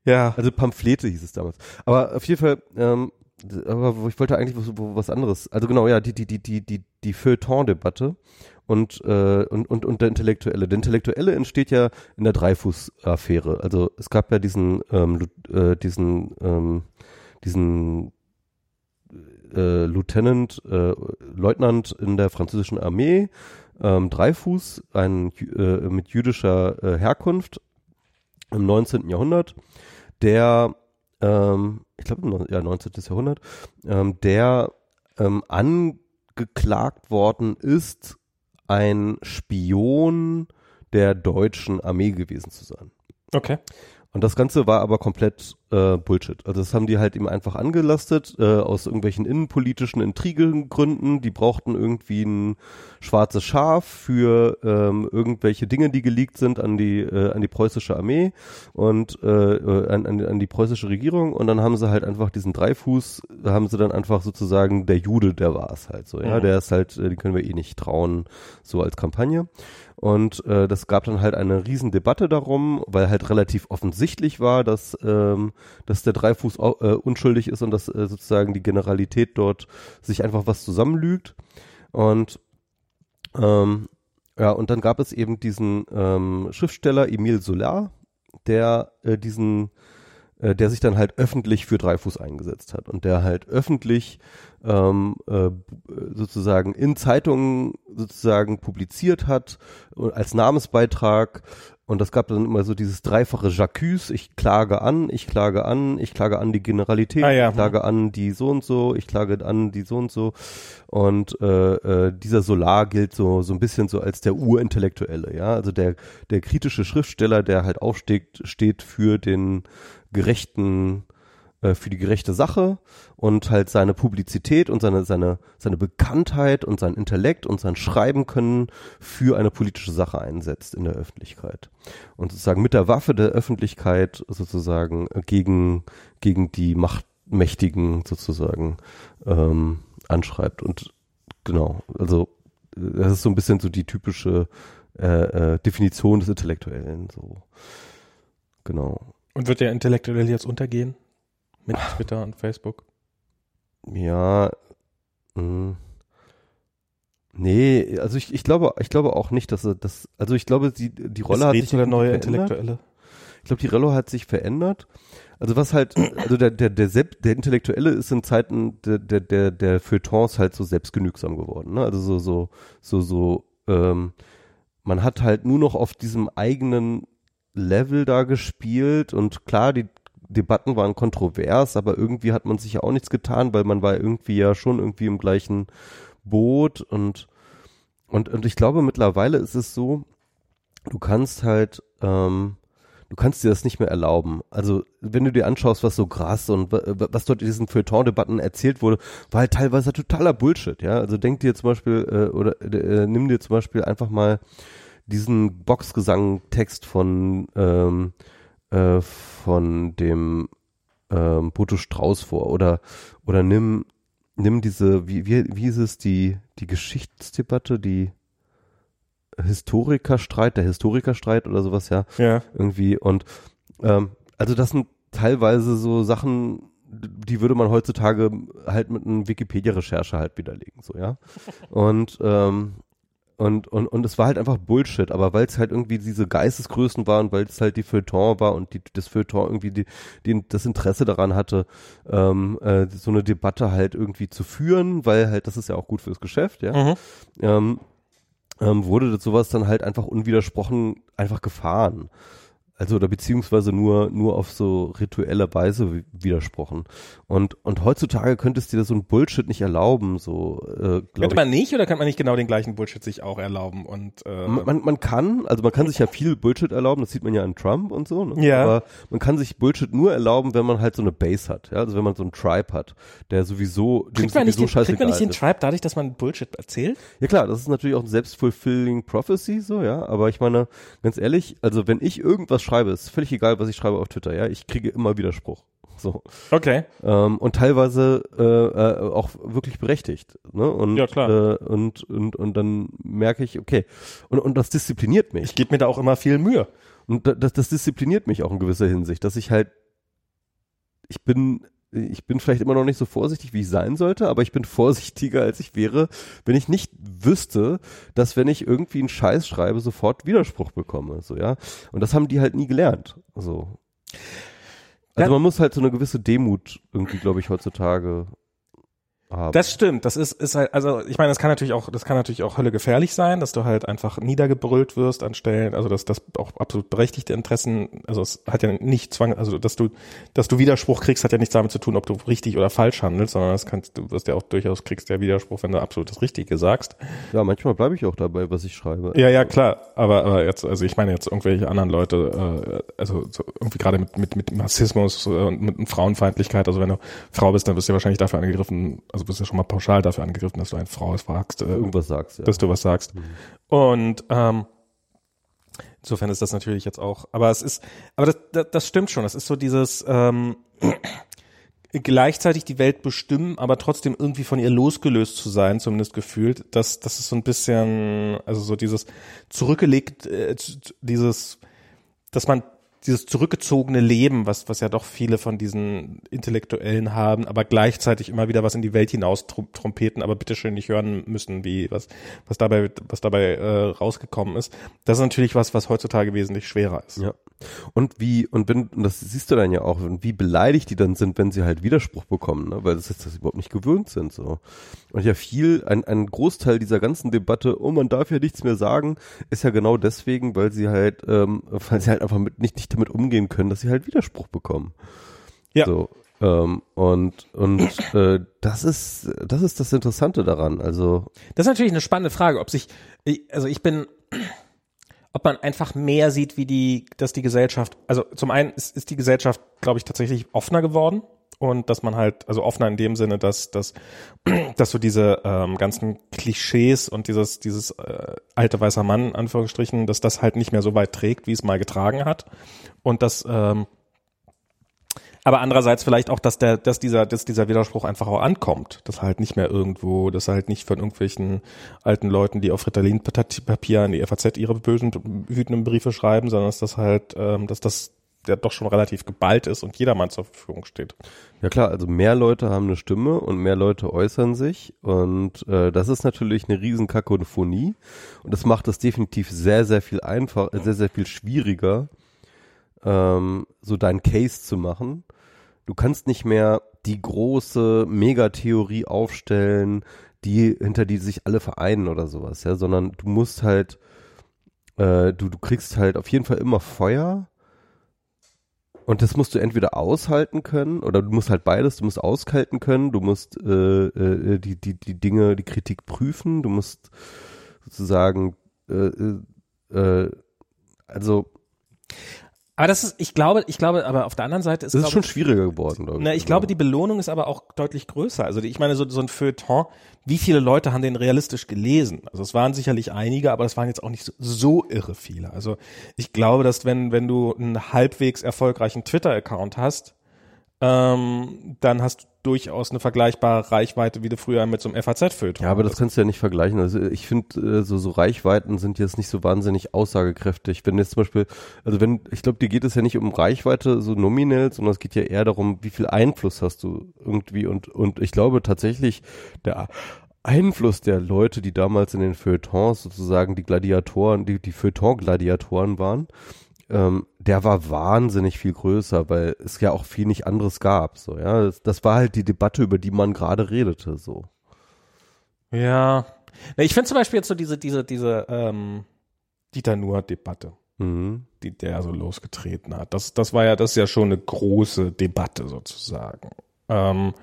Ja. Also Pamphlete hieß es damals. Aber auf jeden Fall, ähm, aber ich wollte eigentlich was, was anderes. Also genau, ja, die, die, die, die, die, die Feuilleton-Debatte und, äh, und, und, und der Intellektuelle. Der Intellektuelle entsteht ja in der Dreifuß-Affäre. Also es gab ja diesen, ähm, äh, diesen, ähm, diesen äh, Lieutenant, äh, Leutnant in der französischen Armee, ähm, Dreifuß, ein äh, mit jüdischer äh, Herkunft im 19. Jahrhundert, der, ähm, ich glaube, ja, 19. Jahrhundert, ähm, der ähm, angeklagt worden ist, ein Spion der deutschen Armee gewesen zu sein. Okay. Und das Ganze war aber komplett äh, Bullshit. Also das haben die halt ihm einfach angelastet äh, aus irgendwelchen innenpolitischen Intrigengründen. Die brauchten irgendwie ein schwarzes Schaf für ähm, irgendwelche Dinge, die geleakt sind an die äh, an die preußische Armee und äh, äh an, an, an die preußische Regierung. Und dann haben sie halt einfach diesen Dreifuß, haben sie dann einfach sozusagen der Jude, der war es halt so. Ja, mhm. der ist halt, äh, den können wir eh nicht trauen, so als Kampagne. Und äh, das gab dann halt eine riesen Debatte darum, weil halt relativ offensichtlich war, dass ähm, dass der Dreifuß äh, unschuldig ist und dass äh, sozusagen die Generalität dort sich einfach was zusammenlügt. Und ähm, ja, und dann gab es eben diesen ähm, Schriftsteller Emile Solar, der äh, diesen äh, der sich dann halt öffentlich für Dreifuß eingesetzt hat und der halt öffentlich ähm, äh, sozusagen in Zeitungen sozusagen publiziert hat äh, als Namensbeitrag. Und das gab dann immer so dieses dreifache J'accuse, ich klage an, ich klage an, ich klage an die Generalität, Ah, ja. ich klage an die so und so, ich klage an die so und so. Und äh, äh, dieser Solar gilt so so ein bisschen so als der Urintellektuelle, ja, also der der kritische Schriftsteller, der halt aufsteht steht für den gerechten äh, für die gerechte Sache und halt seine Publizität und seine seine seine Bekanntheit und sein Intellekt und sein Schreiben können für eine politische Sache einsetzt in der Öffentlichkeit. Und sozusagen mit der Waffe der Öffentlichkeit sozusagen gegen gegen die Machtmächtigen sozusagen ähm, anschreibt. Und genau also das ist so ein bisschen so die typische äh, äh, Definition des Intellektuellen so. Genau Und wird der intellektuell jetzt untergehen? Mit Twitter und Facebook? Ja, mh. nee, also ich, ich glaube, ich glaube auch nicht, dass er das, also ich glaube, die, die Rolle Es hat sich der neue verändert. Intellektuelle. Ich glaube, die Rolle hat sich verändert. Also was halt, also der, der, der, Selbst, der Intellektuelle ist in Zeiten der, der, der, der Feuilletons halt so selbstgenügsam geworden, ne? Also so, so, so, so, ähm, man hat halt nur noch auf diesem eigenen Level da gespielt und klar, die Debatten waren kontrovers, aber irgendwie hat man sich ja auch nichts getan, weil man war irgendwie ja schon irgendwie im gleichen Boot und und und ich glaube mittlerweile ist es so, du kannst halt ähm, du kannst dir das nicht mehr erlauben. Also wenn du dir anschaust, was so Gras und wa- wa- was dort in diesen Feuilleton-Debatten erzählt wurde, war halt teilweise totaler Bullshit. Ja, also denk dir zum Beispiel äh, oder äh, nimm dir zum Beispiel einfach mal diesen Boxgesang-Text von ähm, äh, von dem ähm, Boto Strauß vor. Oder oder nimm nimm diese wie wie wie ist es die die Geschichtsdebatte die Historikerstreit der Historikerstreit oder sowas ja. Ja. irgendwie. Und ähm, also das sind teilweise so Sachen die würde man heutzutage halt mit einem Wikipedia-Recherche halt widerlegen so ja. *laughs* Und ähm, und, und, und es war halt einfach Bullshit, aber weil es halt irgendwie diese Geistesgrößen waren, weil es halt die Feuilleton war und die, das Feuilleton irgendwie die, die, das Interesse daran hatte, ähm, äh, so eine Debatte halt irgendwie zu führen, weil halt das ist ja auch gut fürs Geschäft, ja, Mhm. ähm, ähm, wurde das sowas dann halt einfach unwidersprochen einfach gefahren. Also oder beziehungsweise nur nur auf so rituelle Weise wi- widersprochen. Und und heutzutage könntest du dir so ein Bullshit nicht erlauben, so äh, Könnte man nicht oder kann man nicht genau den gleichen Bullshit sich auch erlauben und äh, Man, man, kann, also man kann sich ja viel Bullshit erlauben, das sieht man ja an Trump und so, ne? Ja. aber man kann sich Bullshit nur erlauben, wenn man halt so eine Base hat, ja, also wenn man so einen Tribe hat, der sowieso, dem kriegt man, nicht sowieso den, kriegt man nicht den. Tribe dadurch, dass man Bullshit erzählt? Ja klar, das ist natürlich auch ein self-fulfilling prophecy, so, ja, aber ich meine, ganz ehrlich, also wenn ich irgendwas schreibe, ist völlig egal, was ich schreibe auf Twitter, ja, ich kriege immer Widerspruch, so, Okay. ähm, und teilweise äh, äh, auch wirklich berechtigt, ne, und, Ja, klar. Äh, und, und, und dann merke ich, okay, und, und das diszipliniert mich. Ich gebe mir da auch immer viel Mühe. Und da- das, das diszipliniert mich auch in gewisser Hinsicht, dass ich halt, ich bin, ich bin vielleicht immer noch nicht so vorsichtig, wie ich sein sollte, aber ich bin *laughs* vorsichtiger, als ich wäre, wenn ich nicht wüsste, dass wenn ich irgendwie einen Scheiß schreibe, sofort Widerspruch bekomme, so, ja. Und das haben die halt nie gelernt, so. Also man muss halt so eine gewisse Demut irgendwie, glaube ich, heutzutage haben. Das stimmt. Das ist, ist halt, also ich meine, das kann natürlich auch, das kann natürlich auch Hölle gefährlich sein, dass du halt einfach niedergebrüllt wirst an Stellen, also dass das auch absolut berechtigte Interessen, also es hat ja nicht zwang, also dass du, dass du Widerspruch kriegst, hat ja nichts damit zu tun, ob du richtig oder falsch handelst, sondern das kannst du wirst ja auch durchaus kriegst der Widerspruch, wenn du absolut das Richtige sagst. ja, manchmal bleibe ich auch dabei, was ich schreibe. Ja, ja, klar. Aber, aber jetzt, also ich meine jetzt irgendwelche anderen Leute, äh, also so irgendwie gerade mit, mit, mit Rassismus und mit Frauenfeindlichkeit, also wenn du Frau bist, dann wirst du ja wahrscheinlich dafür angegriffen, also bist du schon mal pauschal dafür angegriffen, dass du eine Frau fragst, äh, Irgendwas sagst, ja. dass du was sagst. Und ähm, insofern ist das natürlich jetzt auch, aber es ist, aber das, das, das stimmt schon. Das ist so dieses ähm, *clears throat* gleichzeitig die Welt bestimmen, aber trotzdem irgendwie von ihr losgelöst zu sein, zumindest gefühlt. Das, das ist so ein bisschen, also so dieses zurückgelegt, äh, dieses, dass man dieses zurückgezogene Leben, was, was ja doch viele von diesen Intellektuellen haben, aber gleichzeitig immer wieder was in die Welt hinaus trompeten, aber bitteschön nicht hören müssen, wie, was, was dabei, was dabei äh, rausgekommen ist. Das ist natürlich was, was heutzutage wesentlich schwerer ist. Ja. Und wie, und wenn, und das siehst du dann ja auch, wie beleidigt die dann sind, wenn sie halt Widerspruch bekommen, ne? weil das ist das überhaupt nicht gewöhnt sind, so. Und ja viel, ein, ein Großteil dieser ganzen Debatte, oh, man darf ja nichts mehr sagen, ist ja genau deswegen, weil sie halt, ähm, weil sie halt einfach mit, nicht, nicht damit umgehen können, dass sie halt Widerspruch bekommen. Ja. So, ähm, und und äh, das ist das ist das Interessante daran. Also Das ist natürlich eine spannende Frage, ob sich, also ich bin, ob man einfach mehr sieht, wie die, dass die Gesellschaft, also zum einen ist, ist die Gesellschaft, glaube ich, tatsächlich offener geworden und dass man halt, also offener in dem Sinne, dass, dass, *clears throat* dass so diese ähm, ganzen Klischees und dieses, dieses äh, alte weißer Mann, in Anführungsstrichen, dass das halt nicht mehr so weit trägt, wie es mal getragen hat. Und dass ähm, aber andererseits vielleicht auch, dass der, dass dieser, dass dieser Widerspruch einfach auch ankommt, dass halt nicht mehr irgendwo, dass halt nicht von irgendwelchen alten Leuten, die auf Ritalin-Papier an die FAZ ihre bösen, wütenden Briefe schreiben, sondern dass das halt, ähm, dass das der doch schon relativ geballt ist und jedermann zur Verfügung steht. Ja klar, also mehr Leute haben eine Stimme und mehr Leute äußern sich und äh, das ist natürlich eine riesen Kakophonie und das macht es definitiv sehr, sehr viel einfach, sehr, sehr viel schwieriger, ähm, so deinen Case zu machen. Du kannst nicht mehr die große Megatheorie aufstellen, die, hinter die sich alle vereinen oder sowas, ja, sondern du musst halt, äh, du, du kriegst halt auf jeden Fall immer Feuer und das musst du entweder aushalten können oder du musst halt beides, du musst aushalten können, du musst äh, äh, die, die, die Dinge, die Kritik prüfen, du musst sozusagen äh, äh, also Aber das ist, ich glaube, ich glaube, aber auf der anderen Seite ist das ist glaube schon ich, schwieriger geworden, glaube Na, ich glaube, die Belohnung ist aber auch deutlich größer. Also die, ich meine, so, so ein Feuilleton, wie viele Leute haben den realistisch gelesen? Also es waren sicherlich einige, aber es waren jetzt auch nicht so, so irre viele. Also ich glaube, dass wenn, wenn du einen halbwegs erfolgreichen Twitter-Account hast, ähm, dann hast du durchaus eine vergleichbare Reichweite, wie du früher mit so einem FAZ-Feuilleton Ja, aber das kannst du ja nicht vergleichen. Also ich finde, äh, so, so Reichweiten sind jetzt nicht so wahnsinnig aussagekräftig. Wenn jetzt zum Beispiel, also wenn, ich glaube, dir geht es ja nicht um Reichweite so nominell, sondern es geht ja eher darum, wie viel Einfluss hast du irgendwie und, und ich glaube tatsächlich, der Einfluss der Leute, die damals in den Feuilletons sozusagen die Gladiatoren, die, die Feuilleton-Gladiatoren waren, ähm, der war wahnsinnig viel größer, weil es ja auch viel nicht anderes gab. So, ja, das, das war halt die Debatte, über die man gerade redete. So. Ja. Ich finde zum Beispiel jetzt so diese, diese, diese ähm, Dieter Nuhr-Debatte. Mhm. die der so losgetreten hat. Das, das war ja, das ist ja schon eine große Debatte sozusagen. Ähm,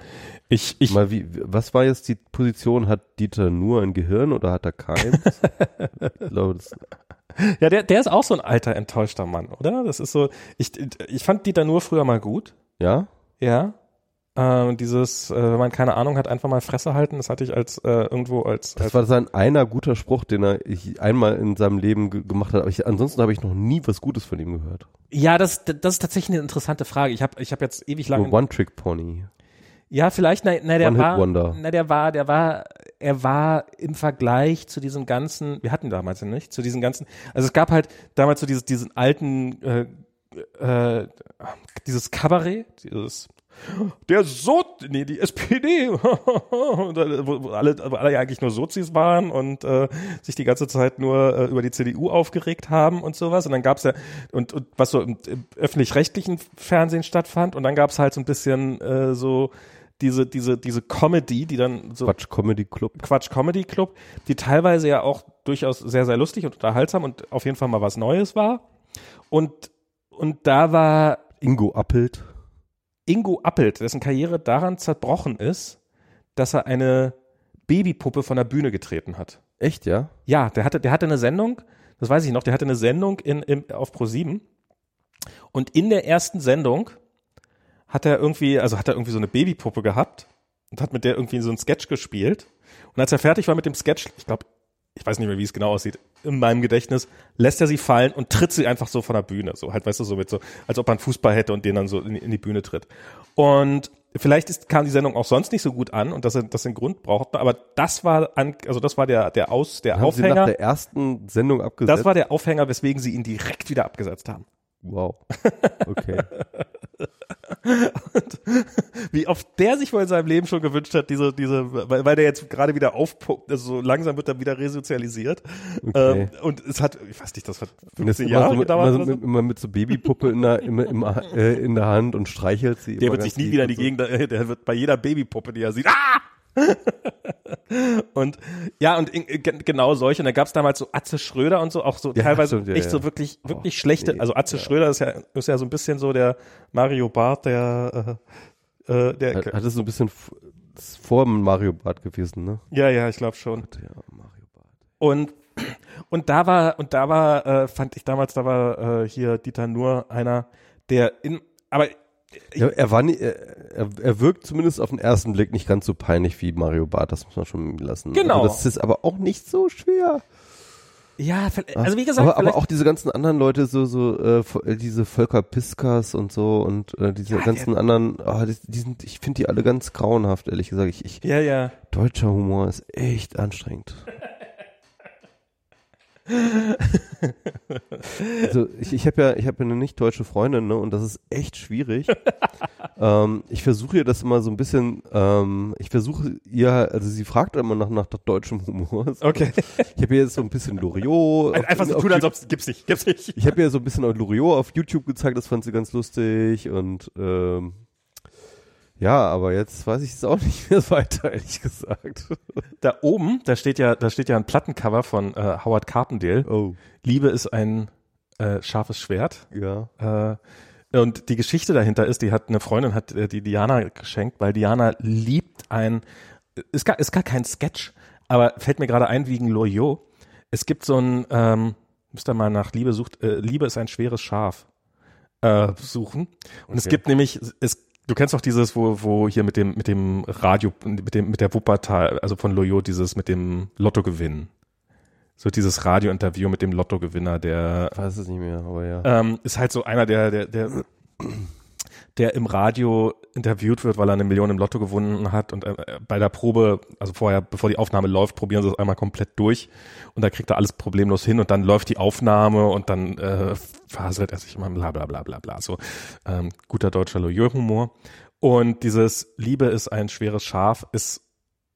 ich, ich, Mal wie, was war jetzt die Position? Hat Dieter nur ein Gehirn oder hat er keins? *laughs* ich glaube, das, ja, der, der ist auch so ein alter enttäuschter Mann, oder? Das ist so, ich, ich fand Dieter nur früher mal gut, ja? ja. Ähm, dieses, äh, wenn man keine Ahnung hat, einfach mal Fresse halten, das hatte ich als äh, irgendwo als, Das als war sein einer guter Spruch, den er einmal in seinem Leben ge gemacht hat. Aber ich, ansonsten habe ich noch nie was Gutes von ihm gehört. ja, das, das ist tatsächlich eine interessante Frage. Ich habe ich hab jetzt ewig lange One-Trick-Pony. Ja, vielleicht, na, na der war, One-Hit-Wonder. na, der war, der war, er war im Vergleich zu diesen ganzen, wir hatten damals ja nicht, zu diesen ganzen, also es gab halt damals so dieses, diesen alten, äh, äh, dieses Kabarett, dieses, der so, nee, die SPD, *laughs* wo wo alle, wo alle ja eigentlich nur Sozis waren und äh, sich die ganze Zeit nur äh, über die CDU aufgeregt haben und sowas. Und dann gab's ja, und, und was so im, im öffentlich-rechtlichen Fernsehen stattfand, und dann gab's halt so ein bisschen äh, so diese, diese, diese Comedy, die dann so Quatsch Comedy Club. Quatsch Comedy Club, die teilweise ja auch durchaus sehr, sehr lustig und unterhaltsam und auf jeden Fall mal was Neues war. Und, und da war Ingo Appelt. Ingo Appelt, dessen Karriere daran zerbrochen ist, dass er eine Babypuppe von der Bühne getreten hat. Echt, ja? Ja, der hatte, der hatte eine Sendung, das weiß ich noch, der hatte eine Sendung in, in, auf Pro7 und in der ersten Sendung hat er irgendwie, also hat er irgendwie so eine Babypuppe gehabt und hat mit der irgendwie so einen Sketch gespielt. Und als er fertig war mit dem Sketch, ich glaube, ich weiß nicht mehr, wie es genau aussieht, in meinem Gedächtnis, lässt er sie fallen und tritt sie einfach so von der Bühne. So halt, weißt du, so mit so, als ob einen Fußball hätte und den dann so in, in die Bühne tritt. Und vielleicht ist, kam die Sendung auch sonst nicht so gut an und dass er das den Grund braucht, aber das war an, also das war der, der Aus, der Haben sie nach Aufhänger. der ersten Sendung abgesetzt? Das war der Aufhänger, weswegen sie ihn direkt wieder abgesetzt haben. Wow. *laughs* Okay. Und wie oft der sich wohl in seinem Leben schon gewünscht hat, diese, diese, weil, weil der jetzt gerade wieder aufpumpt, also so langsam wird er wieder resozialisiert. Okay. Ähm, und es hat, ich weiß nicht, das hat Und das 15 immer, Jahre so, mit, gedauert immer, so, mit, immer mit so Babypuppe in der, immer, immer, äh, in der Hand und streichelt sie. Der wird sich nie wieder in die. Gegend, der wird bei jeder Babypuppe, die er sieht, ah! *laughs* und ja, und gen- genau solche. Und da gab's damals so Atze Schröder und so, auch so Ja, teilweise stimmt, ja, echt ja. so wirklich, wirklich Oh, schlechte. nee, Also Atze Schröder ist ja, ist ja so ein bisschen so der Mario Barth, der, äh, äh, der, Hat, hat es so ein bisschen vor Mario Bart gewesen, ne? ja, ja, ich glaube schon. Ja, Mario Bart. Und und da war und da war äh, fand ich damals da war äh, hier Dieter Nur einer der in aber Ja, er war nie, er, er, wirkt zumindest auf den ersten Blick nicht ganz so peinlich wie Mario Bart, das muss man schon lassen. Genau. Also das ist aber auch nicht so schwer. ja also wie gesagt aber, aber auch diese ganzen anderen Leute, so, so, äh, äh, diese Volker Piskas und so und äh, diese Ja, ganzen anderen, ah, die, die sind, ich finde die alle ganz grauenhaft, ehrlich gesagt. Ich, ich, ja ja deutscher Humor ist echt anstrengend. *laughs* also ich, ich habe ja, ich habe ja eine nicht deutsche Freundin, ne, und das ist echt schwierig. *laughs* ähm, ich versuche ihr das immer so ein bisschen, ähm, ich versuche ihr, also sie fragt immer nach, nach deutschem Humor. okay Ich habe ihr jetzt so ein bisschen Loriot. auf- einfach so tun als ob es gibt's nicht gibt's nicht ich habe ihr so ein bisschen Loriot auf YouTube gezeigt, das fand sie ganz lustig und ähm, ja, aber jetzt weiß ich es auch *laughs* nicht mehr weiter, ehrlich gesagt. da oben da steht ja da steht ja ein Plattencover von äh, Howard Carpendale Oh, Liebe ist ein äh, scharfes Schwert ja. Äh, und die Geschichte dahinter ist, die hat eine Freundin hat äh, die Diana geschenkt, weil Diana liebt ein ist gar ist gar kein Sketch, aber fällt mir gerade ein wegen Loyot. Es gibt so ein ähm, müsst ihr mal nach Liebe sucht äh, Liebe ist ein schweres Schaf äh, suchen und es Okay. gibt nämlich es Du kennst doch dieses, wo, wo hier mit dem, mit dem Radio, mit dem, mit der Wuppertal, also von Loyot, dieses mit dem Lottogewinn. So dieses Radiointerview mit dem Lottogewinner, der Ich weiß es nicht mehr, aber ja. ähm, ist halt so einer, der, der, der, der im Radio interviewt wird, weil er eine Million im Lotto gewonnen hat und äh, bei der Probe, also vorher, bevor die Aufnahme läuft, probieren sie es einmal komplett durch und da kriegt er alles problemlos hin und dann läuft die Aufnahme und dann äh, faselt er sich immer bla bla bla bla bla. So ähm, guter deutscher Loyot-Humor. Und dieses Liebe ist ein schweres Schaf ist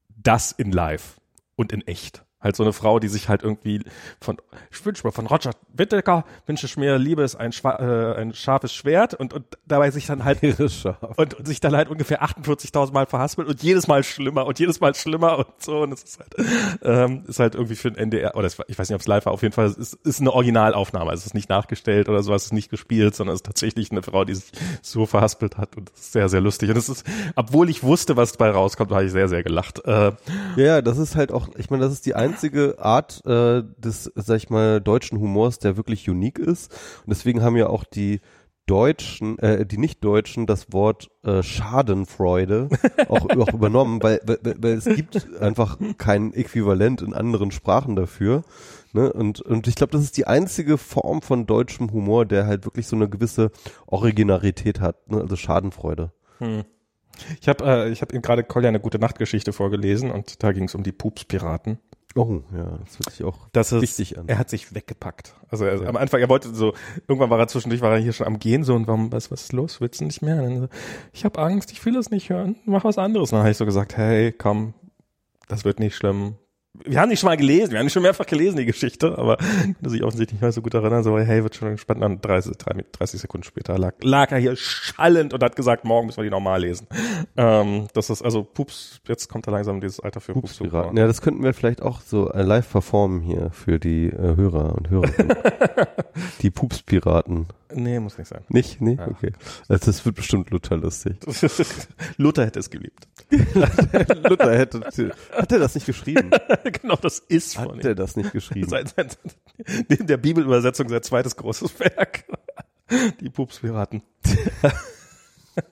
das in live und in echt. Halt so eine Frau, die sich halt irgendwie von, ich wünsche mir von Roger Whittaker, wünsche ich mir, Liebe ist ein, äh, ein scharfes Schwert und, und dabei sich dann halt und, und sich dann halt ungefähr 48.000 Mal verhaspelt und jedes Mal schlimmer und jedes Mal schlimmer und so. Und es ist halt, ähm, ist halt irgendwie für ein NDR, oder es ich weiß nicht, ob es live war, auf jeden Fall, es ist, ist eine Originalaufnahme, also es ist nicht nachgestellt oder sowas, es ist nicht gespielt, sondern es ist tatsächlich eine Frau, die sich so verhaspelt hat und das ist sehr, sehr lustig. Und es ist, obwohl ich wusste, was dabei rauskommt, habe ich sehr, sehr gelacht. Äh, Ja, das ist halt auch, ich meine, das ist die einzige Art äh, des, sag ich mal, deutschen Humors, der wirklich unique ist. Und deswegen haben ja auch die Deutschen, äh, die Nicht-Deutschen das Wort äh, Schadenfreude *laughs* auch, auch übernommen, weil, weil, weil es gibt einfach kein Äquivalent in anderen Sprachen dafür. Ne? Und, und ich glaube, das ist die einzige Form von deutschem Humor, der halt wirklich so eine gewisse Originalität hat, ne? also Schadenfreude. Ich habe äh, ich hab ihm gerade Kolja eine gute Nachtgeschichte vorgelesen und da ging es um die Pupspiraten. Oh, ja, das hört sich auch Das ist, wichtig an. er hat sich weggepackt. Also er, am Anfang, er wollte so, irgendwann war er zwischendurch, war er hier schon am Gehen so und warum, was, was ist los? Willst du nicht mehr? So, ich habe Angst, ich will das nicht hören, mach was anderes. Und dann habe ich so gesagt, hey, komm, das wird nicht schlimm. Wir haben die schon mal gelesen, wir haben die schon mehrfach gelesen, die Geschichte, aber konnte sich offensichtlich nicht mehr so gut erinnern. So, hey, wird schon gespannt. Dann 30, 30 Sekunden später lag, lag er hier schallend und hat gesagt, morgen müssen wir die nochmal lesen. Ähm, das ist also Pups, jetzt kommt da langsam dieses Alter für Pups. Pupspiraten. Ja, das könnten wir vielleicht auch so äh, live performen hier für die äh, Hörer und Hörerinnen. *laughs* die Pupspiraten. Nee, muss nicht sein. Nicht? Nee? Ja. Okay. Also das wird bestimmt Luther lustig. *laughs* Luther hätte es geliebt. *laughs* Luther hätte, hat er das nicht geschrieben? *laughs* genau, das ist von Hat ihm. er das nicht geschrieben? *laughs* Sein, sein, in der Bibelübersetzung sein zweites großes Werk. *laughs* Die Pupspiraten.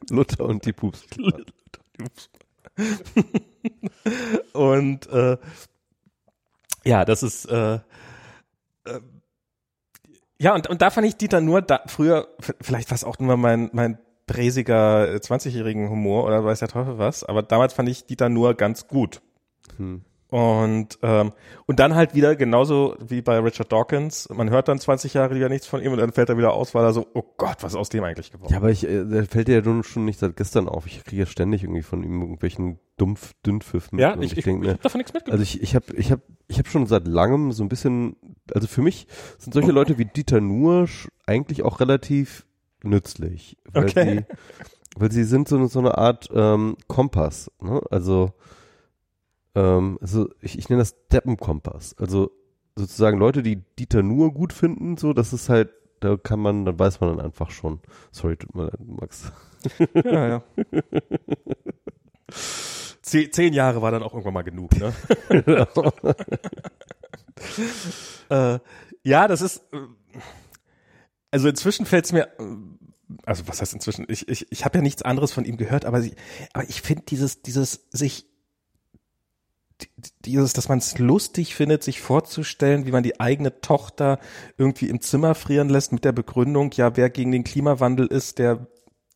Luther und die Pupspiraten. Und äh, ja, das ist äh, äh, ja und und da fand ich Dieter nur da früher vielleicht war es auch nur mein mein bräsiger äh, 20-jährigen Humor oder weiß der Teufel was, aber damals fand ich Dieter nur ganz gut. Hm. Und, ähm, und dann halt wieder genauso wie bei Richard Dawkins, man hört dann 20 Jahre wieder nichts von ihm und dann fällt er wieder aus, weil er so, oh Gott, was ist aus dem eigentlich geworden? Ja, aber ich, äh, der fällt dir ja nun schon nicht seit gestern auf. Ich kriege ja ständig irgendwie von ihm irgendwelchen dumpf Dünnpfiff mit. Ja, ich, ich, ich, denk mir, hab davon nichts mitgekriegt. also ich, ich habe ich hab, ich hab schon seit langem so ein bisschen, also für mich sind solche Leute wie Dieter Nuhr eigentlich auch relativ nützlich. Weil Okay. sie, weil sie sind so, eine- so eine Art ähm, Kompass. Ne? Also, ähm, also ich, ich nenne das Deppenkompass. Also sozusagen Leute, die Dieter Nuhr gut finden, so, das ist halt, da kann man, dann weiß man dann einfach schon. Sorry, tut mir leid, Max. *laughs* ja, ja. Zehn, Jahre war dann auch irgendwann mal genug, ne? *laughs* äh, ja, das ist, äh, also inzwischen fällt es mir, äh, also was heißt inzwischen, ich, ich, ich habe ja nichts anderes von ihm gehört, aber, sie, aber ich finde dieses, dieses sich, dieses, dass man es lustig findet, sich vorzustellen, wie man die eigene Tochter irgendwie im Zimmer frieren lässt mit der Begründung, ja, wer gegen den Klimawandel ist, der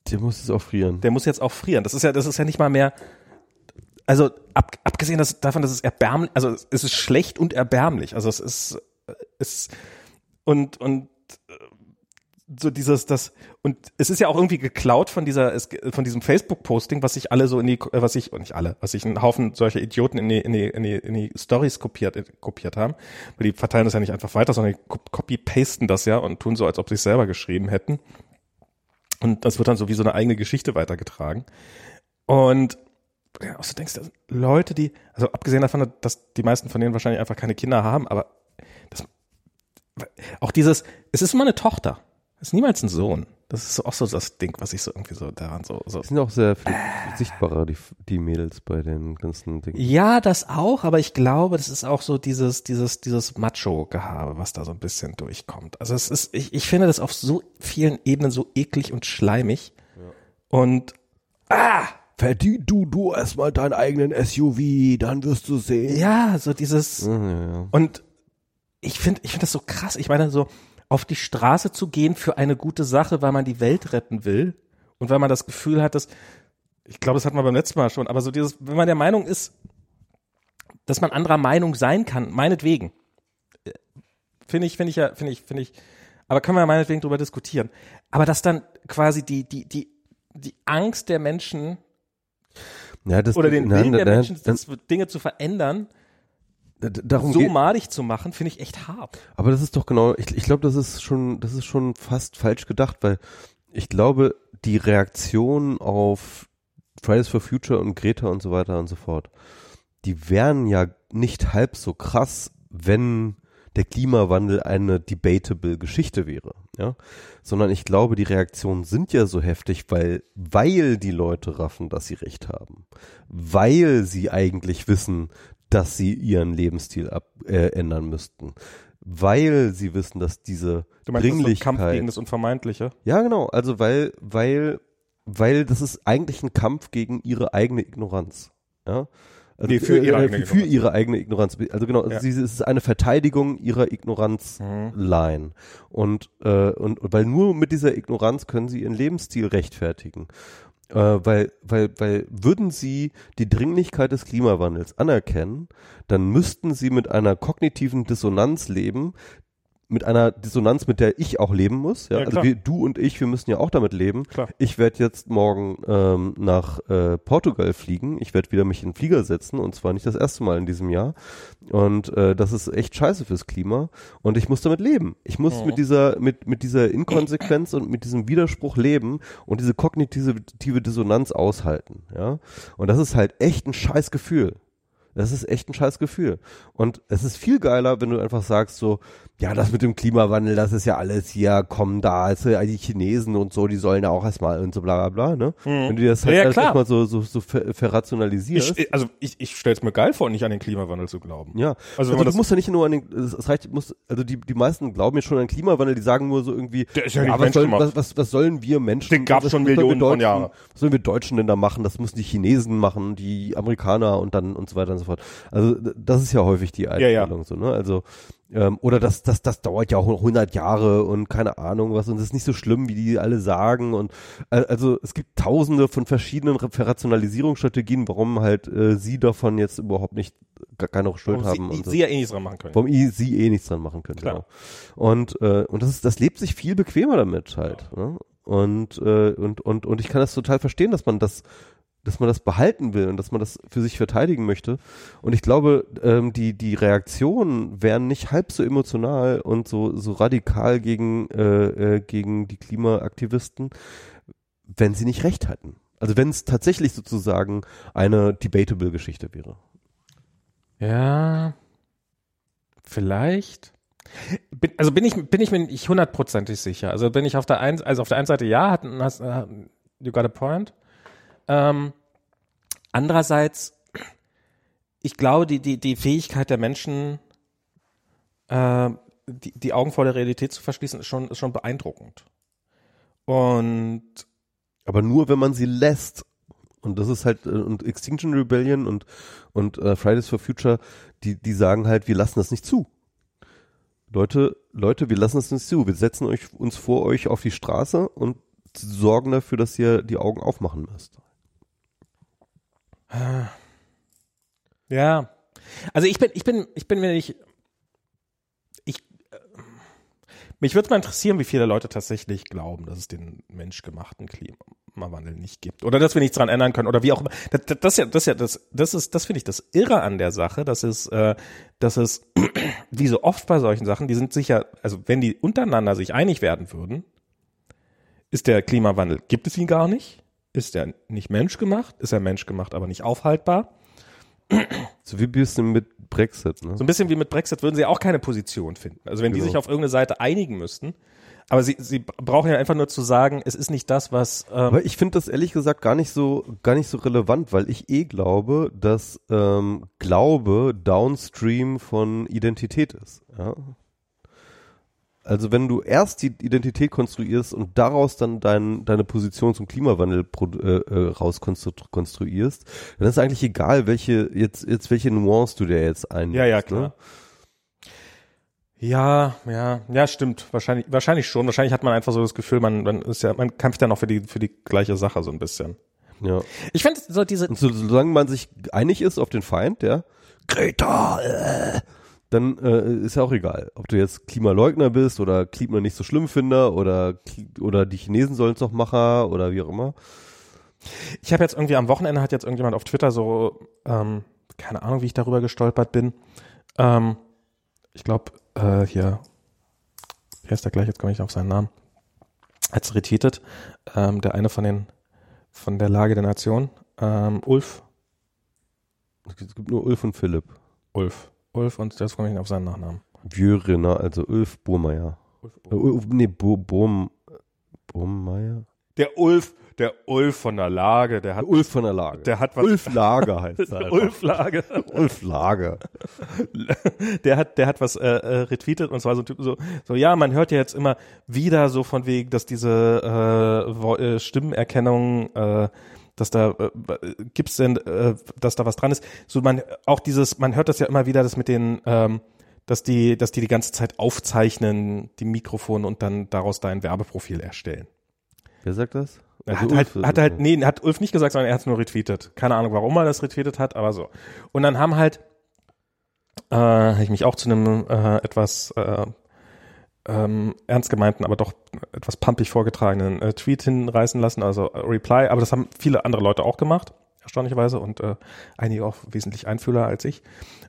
Der muss es auch frieren. der muss jetzt auch frieren. Das ist ja, das ist ja nicht mal mehr, also ab, abgesehen dass, davon, dass es erbärmlich, also es ist schlecht und erbärmlich. Also es ist, es und und so dieses das und es ist ja auch irgendwie geklaut von dieser es, von diesem Facebook Posting, was sich alle so in die äh, was ich und nicht alle, was sich ein Haufen solcher Idioten in die in die in die, in die Stories kopiert äh, kopiert haben, weil die verteilen das ja nicht einfach weiter, sondern die copy pasten das ja und tun so, als ob sie es selber geschrieben hätten. Und das wird dann so wie so eine eigene Geschichte weitergetragen. Und ja, auch so denkst du, Leute, die, also abgesehen davon, dass die meisten von denen wahrscheinlich einfach keine Kinder haben, aber das, auch dieses, es ist immer eine Tochter. Es ist niemals ein Sohn. Das ist auch so das Ding, was ich so irgendwie so daran so, so. Die sind auch sehr viel sichtbarer, die, die Mädels bei den ganzen Dingen. Ja, das auch, aber ich glaube, das ist auch so dieses, dieses, dieses Macho-Gehabe, was da so ein bisschen durchkommt. Also es ist, ich, ich finde das auf so vielen Ebenen so eklig und schleimig. Und Verdien du, du erstmal deinen eigenen SUV, dann wirst du sehen. ja, so dieses, Ja, ja, ja. Und ich finde, ich finde das so krass. Ich meine, so auf die Straße zu gehen für eine gute Sache, weil man die Welt retten will und weil man das Gefühl hat, dass, ich glaube, das hatten wir beim letzten Mal schon, aber so dieses, wenn man der Meinung ist, dass man anderer Meinung sein kann, meinetwegen, äh, finde ich, finde ich ja, finde ich, finde ich, aber können wir ja meinetwegen drüber diskutieren. Aber dass dann quasi die, die, die, die Angst der Menschen ja das, oder den nein, Willen der nein, Menschen, das, Dinge zu verändern, darum so madig zu machen, finde ich echt hart. aber das ist doch genau, ich, ich glaube, das ist schon, das ist schon fast falsch gedacht, weil ich glaube, die Reaktion auf Fridays for Future und Greta und so weiter und so fort, die wären ja nicht halb so krass, wenn der Klimawandel eine debatable Geschichte wäre, ja, sondern ich glaube, die Reaktionen sind ja so heftig, weil, weil die Leute raffen, dass sie recht haben, weil sie eigentlich wissen, dass sie ihren Lebensstil ab, äh, ändern müssten, weil sie wissen, dass diese Du meinst, das ist ein Dringlichkeit, Kampf gegen das Unvermeintliche? ja, genau. Also weil, weil, weil das ist eigentlich ein Kampf gegen ihre eigene Ignoranz. Ja. Also, Nee, für ihre eigene für, Ignoranz. ihre eigene Ignoranz. Also genau, Ja. sie, es ist eine Verteidigung ihrer Ignoranz-Line. Und, äh, und, und weil nur mit dieser Ignoranz können sie ihren Lebensstil rechtfertigen. Äh, weil, weil, weil würden sie die Dringlichkeit des Klimawandels anerkennen, dann müssten sie mit einer kognitiven Dissonanz leben, mit einer Dissonanz, mit der ich auch leben muss. Ja? Ja, also wir, du und ich, wir müssen ja auch damit leben. Klar. Ich werde jetzt morgen ähm, nach äh, Portugal fliegen. Ich werde wieder mich in den Flieger setzen und zwar nicht das erste Mal in diesem Jahr. Und äh, das ist echt scheiße fürs Klima. Und ich muss damit leben. Ich muss Mhm. mit dieser mit mit dieser Inkonsequenz und mit diesem Widerspruch leben und diese kognitive Dissonanz aushalten. Ja. Und das ist halt echt ein scheiß Gefühl. Das ist echt ein scheiß Gefühl. Und es ist viel geiler, wenn du einfach sagst so, ja, das mit dem Klimawandel, das ist ja alles hier, kommen da, also die Chinesen und so, die sollen ja auch erstmal und so bla bla bla, ne? Wenn du das halt Mhm. Ja, ja, erstmal so, so, so ver verrationalisierst. Ich, also ich, ich stelle es mir geil vor, nicht an den Klimawandel zu glauben. ja, Also also, du das- musst ja nicht nur an den, es reicht, muss, also die, die meisten glauben jetzt schon an den Klimawandel, die sagen nur so irgendwie, Der ist ja nicht was, sollen, was, was, was sollen wir Menschen, Den gab's was, schon Millionen von Jahren. Was sollen wir Deutschen denn da machen? Das müssen die Chinesen machen, die Amerikaner und dann und so weiter und so fort. Also das ist ja häufig die ja. Einstellung so, ne? Also ähm, oder das, das, das dauert ja auch noch 100 Jahre und keine Ahnung was und es ist nicht so schlimm, wie die alle sagen und äh, also es gibt tausende von verschiedenen Verrationalisierungsstrategien, warum halt äh, sie davon jetzt überhaupt nicht gar keine Schuld Warum haben. sie, und so. sie ja eh nichts dran machen können. Warum i- sie eh nichts dran machen können. Klar. Genau. Und, äh, und das, ist, das lebt sich viel bequemer damit halt. Ne? Und, äh, und, und, und ich kann das total verstehen, dass man das dass man das behalten will und dass man das für sich verteidigen möchte. Und ich glaube, ähm, die, die Reaktionen wären nicht halb so emotional und so, so radikal gegen, äh, äh, gegen die Klimaaktivisten, wenn sie nicht recht hätten. Also wenn es tatsächlich sozusagen eine debatable Geschichte wäre. Ja, vielleicht. Bin, also bin ich, bin ich mir nicht hundertprozentig sicher. Also bin ich auf der einen, also auf der einen Seite ja, hat, hast, you got a point. Ähm, andererseits, ich glaube, die, die, die Fähigkeit der Menschen, äh, die, die Augen vor der Realität zu verschließen, ist schon, ist schon beeindruckend. Und Aber nur, wenn man sie lässt. Und das ist halt, äh, und Extinction Rebellion und, und äh, Fridays for Future, die, die sagen halt, wir lassen das nicht zu. Leute, Leute, wir lassen das nicht zu. Wir setzen euch, uns vor euch auf die Straße und sorgen dafür, dass ihr die Augen aufmachen müsst. Ja. Also ich bin, ich bin, ich bin mir nicht. Ich. Äh, mich würde mal interessieren, wie viele Leute tatsächlich glauben, dass es den menschgemachten Klimawandel nicht gibt. Oder dass wir nichts dran ändern können. Oder wie auch immer. Das, das, das, ja, das, ja, das, das ist, das finde ich das Irre an der Sache, dass es, äh, dass es, *clears throat* wie so oft bei solchen Sachen, die sind sicher, also wenn die untereinander sich einig werden würden, ist der Klimawandel, gibt es ihn gar nicht? Ist er nicht menschgemacht? Ist er menschgemacht, aber nicht aufhaltbar? So wie ein bisschen mit Brexit, ne? So ein bisschen wie mit Brexit würden sie auch keine Position finden. Also wenn die Genau. sich auf irgendeine Seite einigen müssten. Aber sie, sie brauchen ja einfach nur zu sagen, es ist nicht das, was. Ähm, Aber ich finde das ehrlich gesagt gar nicht so gar nicht so relevant, weil ich eh glaube, dass ähm, Glaube downstream von Identität ist. Ja? Also wenn du erst die Identität konstruierst und daraus dann dein, deine Position zum Klimawandel pro, äh, äh, rauskonstruierst, dann ist eigentlich egal, welche jetzt jetzt welche Nuance du dir jetzt einnimmst. ja, ja, Ne? klar. Ja, ja, ja, stimmt. Wahrscheinlich, wahrscheinlich schon. Wahrscheinlich hat man einfach so das Gefühl, man, man ist ja, man kämpft ja noch für die, für die gleiche Sache so ein bisschen. Ja. Ich finde so diese, Und so, solange man sich einig ist auf den Feind, ja, Greta, äh, dann äh, ist ja auch egal, ob du jetzt Klimaleugner bist oder Klima nicht so schlimm finder oder oder die Chinesen sollen es doch machen oder wie auch immer. ich habe jetzt irgendwie am Wochenende hat jetzt irgendjemand auf Twitter so, ähm, keine Ahnung, wie ich darüber gestolpert bin. Ähm, ich glaube, äh, hier, wie heißt der gleich, jetzt komme ich auf seinen Namen. Hat's retweetet, ähm, der eine von den, von der Lage der Nation, ähm, Ulf, Es gibt nur Ulf und Philipp. Ulf, Ulf und jetzt komme ich auf seinen Nachnamen. Björiner, also Ulf Burmeier. Äh, Ulf, nee, Burm, Burmeier? Der Ulf, der Ulf von der Lage, der hat, Ulf von der Lage. der hat was, Ulf Lager heißt er. *laughs* einfach. Ulf Lage, Ulf Lager. *laughs* der hat, der hat was äh, äh, retweetet und zwar so ein Typ so, so ja, man hört ja jetzt immer wieder so von wegen, dass diese äh, Stimmenerkennung, äh, dass da äh, gibt's denn, äh, dass da was dran ist. So man auch dieses, man hört das ja immer wieder, das mit den ähm, dass die, dass die die ganze Zeit aufzeichnen, die Mikrofone und dann daraus dein Werbeprofil erstellen. Wer sagt das? Also hat halt, Ulf, hat halt, nee, hat Ulf nicht gesagt, sondern er hat es nur retweetet. Keine Ahnung, warum er das retweetet hat, aber so. Und dann haben halt, äh, habe ich mich auch zu einem äh, etwas äh, ähm, ernst gemeinten, aber doch etwas pumpig vorgetragenen äh, Tweet hinreißen lassen, also äh, Reply, aber das haben viele andere Leute auch gemacht, erstaunlicherweise, und äh, einige auch wesentlich einfühler als ich.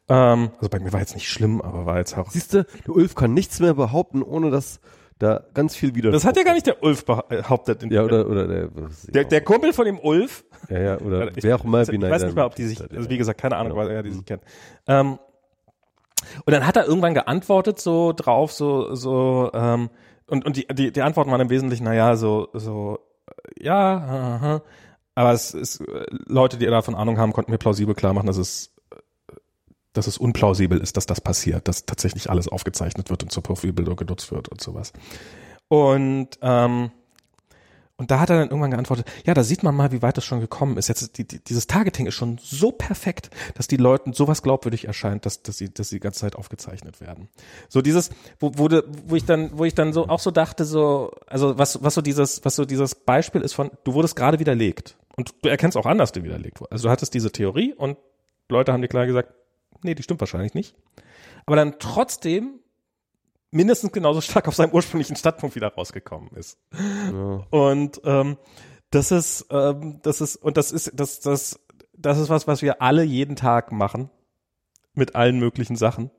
Ähm, also bei mir war jetzt nicht schlimm, aber war jetzt auch. Siehst du, der Ulf kann nichts mehr behaupten, ohne dass da ganz viel wieder. Das hat ja gar nicht der Ulf behauptet. In Ja, oder, oder der, der, der Kumpel von dem Ulf, ja, ja, oder Ich, wer auch immer. ich weiß nicht mal, ob die sich, also wie gesagt, keine Ahnung, weil er die sich kennt. Ähm, und dann hat er irgendwann geantwortet so drauf, so, so, ähm, und, und die, die, die Antworten waren im Wesentlichen, naja, so, so, äh, ja, aha. aber es ist, äh, Leute, die davon Ahnung haben, konnten mir plausibel klar machen, dass es, äh, dass es unplausibel ist, dass das passiert, dass tatsächlich alles aufgezeichnet wird und zur Profilbildung genutzt wird und sowas. Und, ähm, und da hat er dann irgendwann geantwortet, ja, da sieht man mal, wie weit es schon gekommen ist. Jetzt die, die, dieses Targeting ist schon so perfekt, dass die Leuten sowas glaubwürdig erscheint, dass, dass sie, dass sie die ganze Zeit aufgezeichnet werden. So dieses, wo, wo, wo ich dann, wo ich dann so auch so dachte, so, also was, was so dieses, was so dieses Beispiel ist von, du wurdest gerade widerlegt. Und du erkennst auch an, dass du widerlegt wurdest. Also du hattest diese Theorie und Leute haben dir klar gesagt, nee, die stimmt wahrscheinlich nicht, aber dann trotzdem mindestens genauso stark auf seinem ursprünglichen Standpunkt wieder rausgekommen ist. Ja. Und ähm, das ist, ähm, das ist, und das ist, das, das, das ist was, was wir alle jeden Tag machen. Mit allen möglichen Sachen.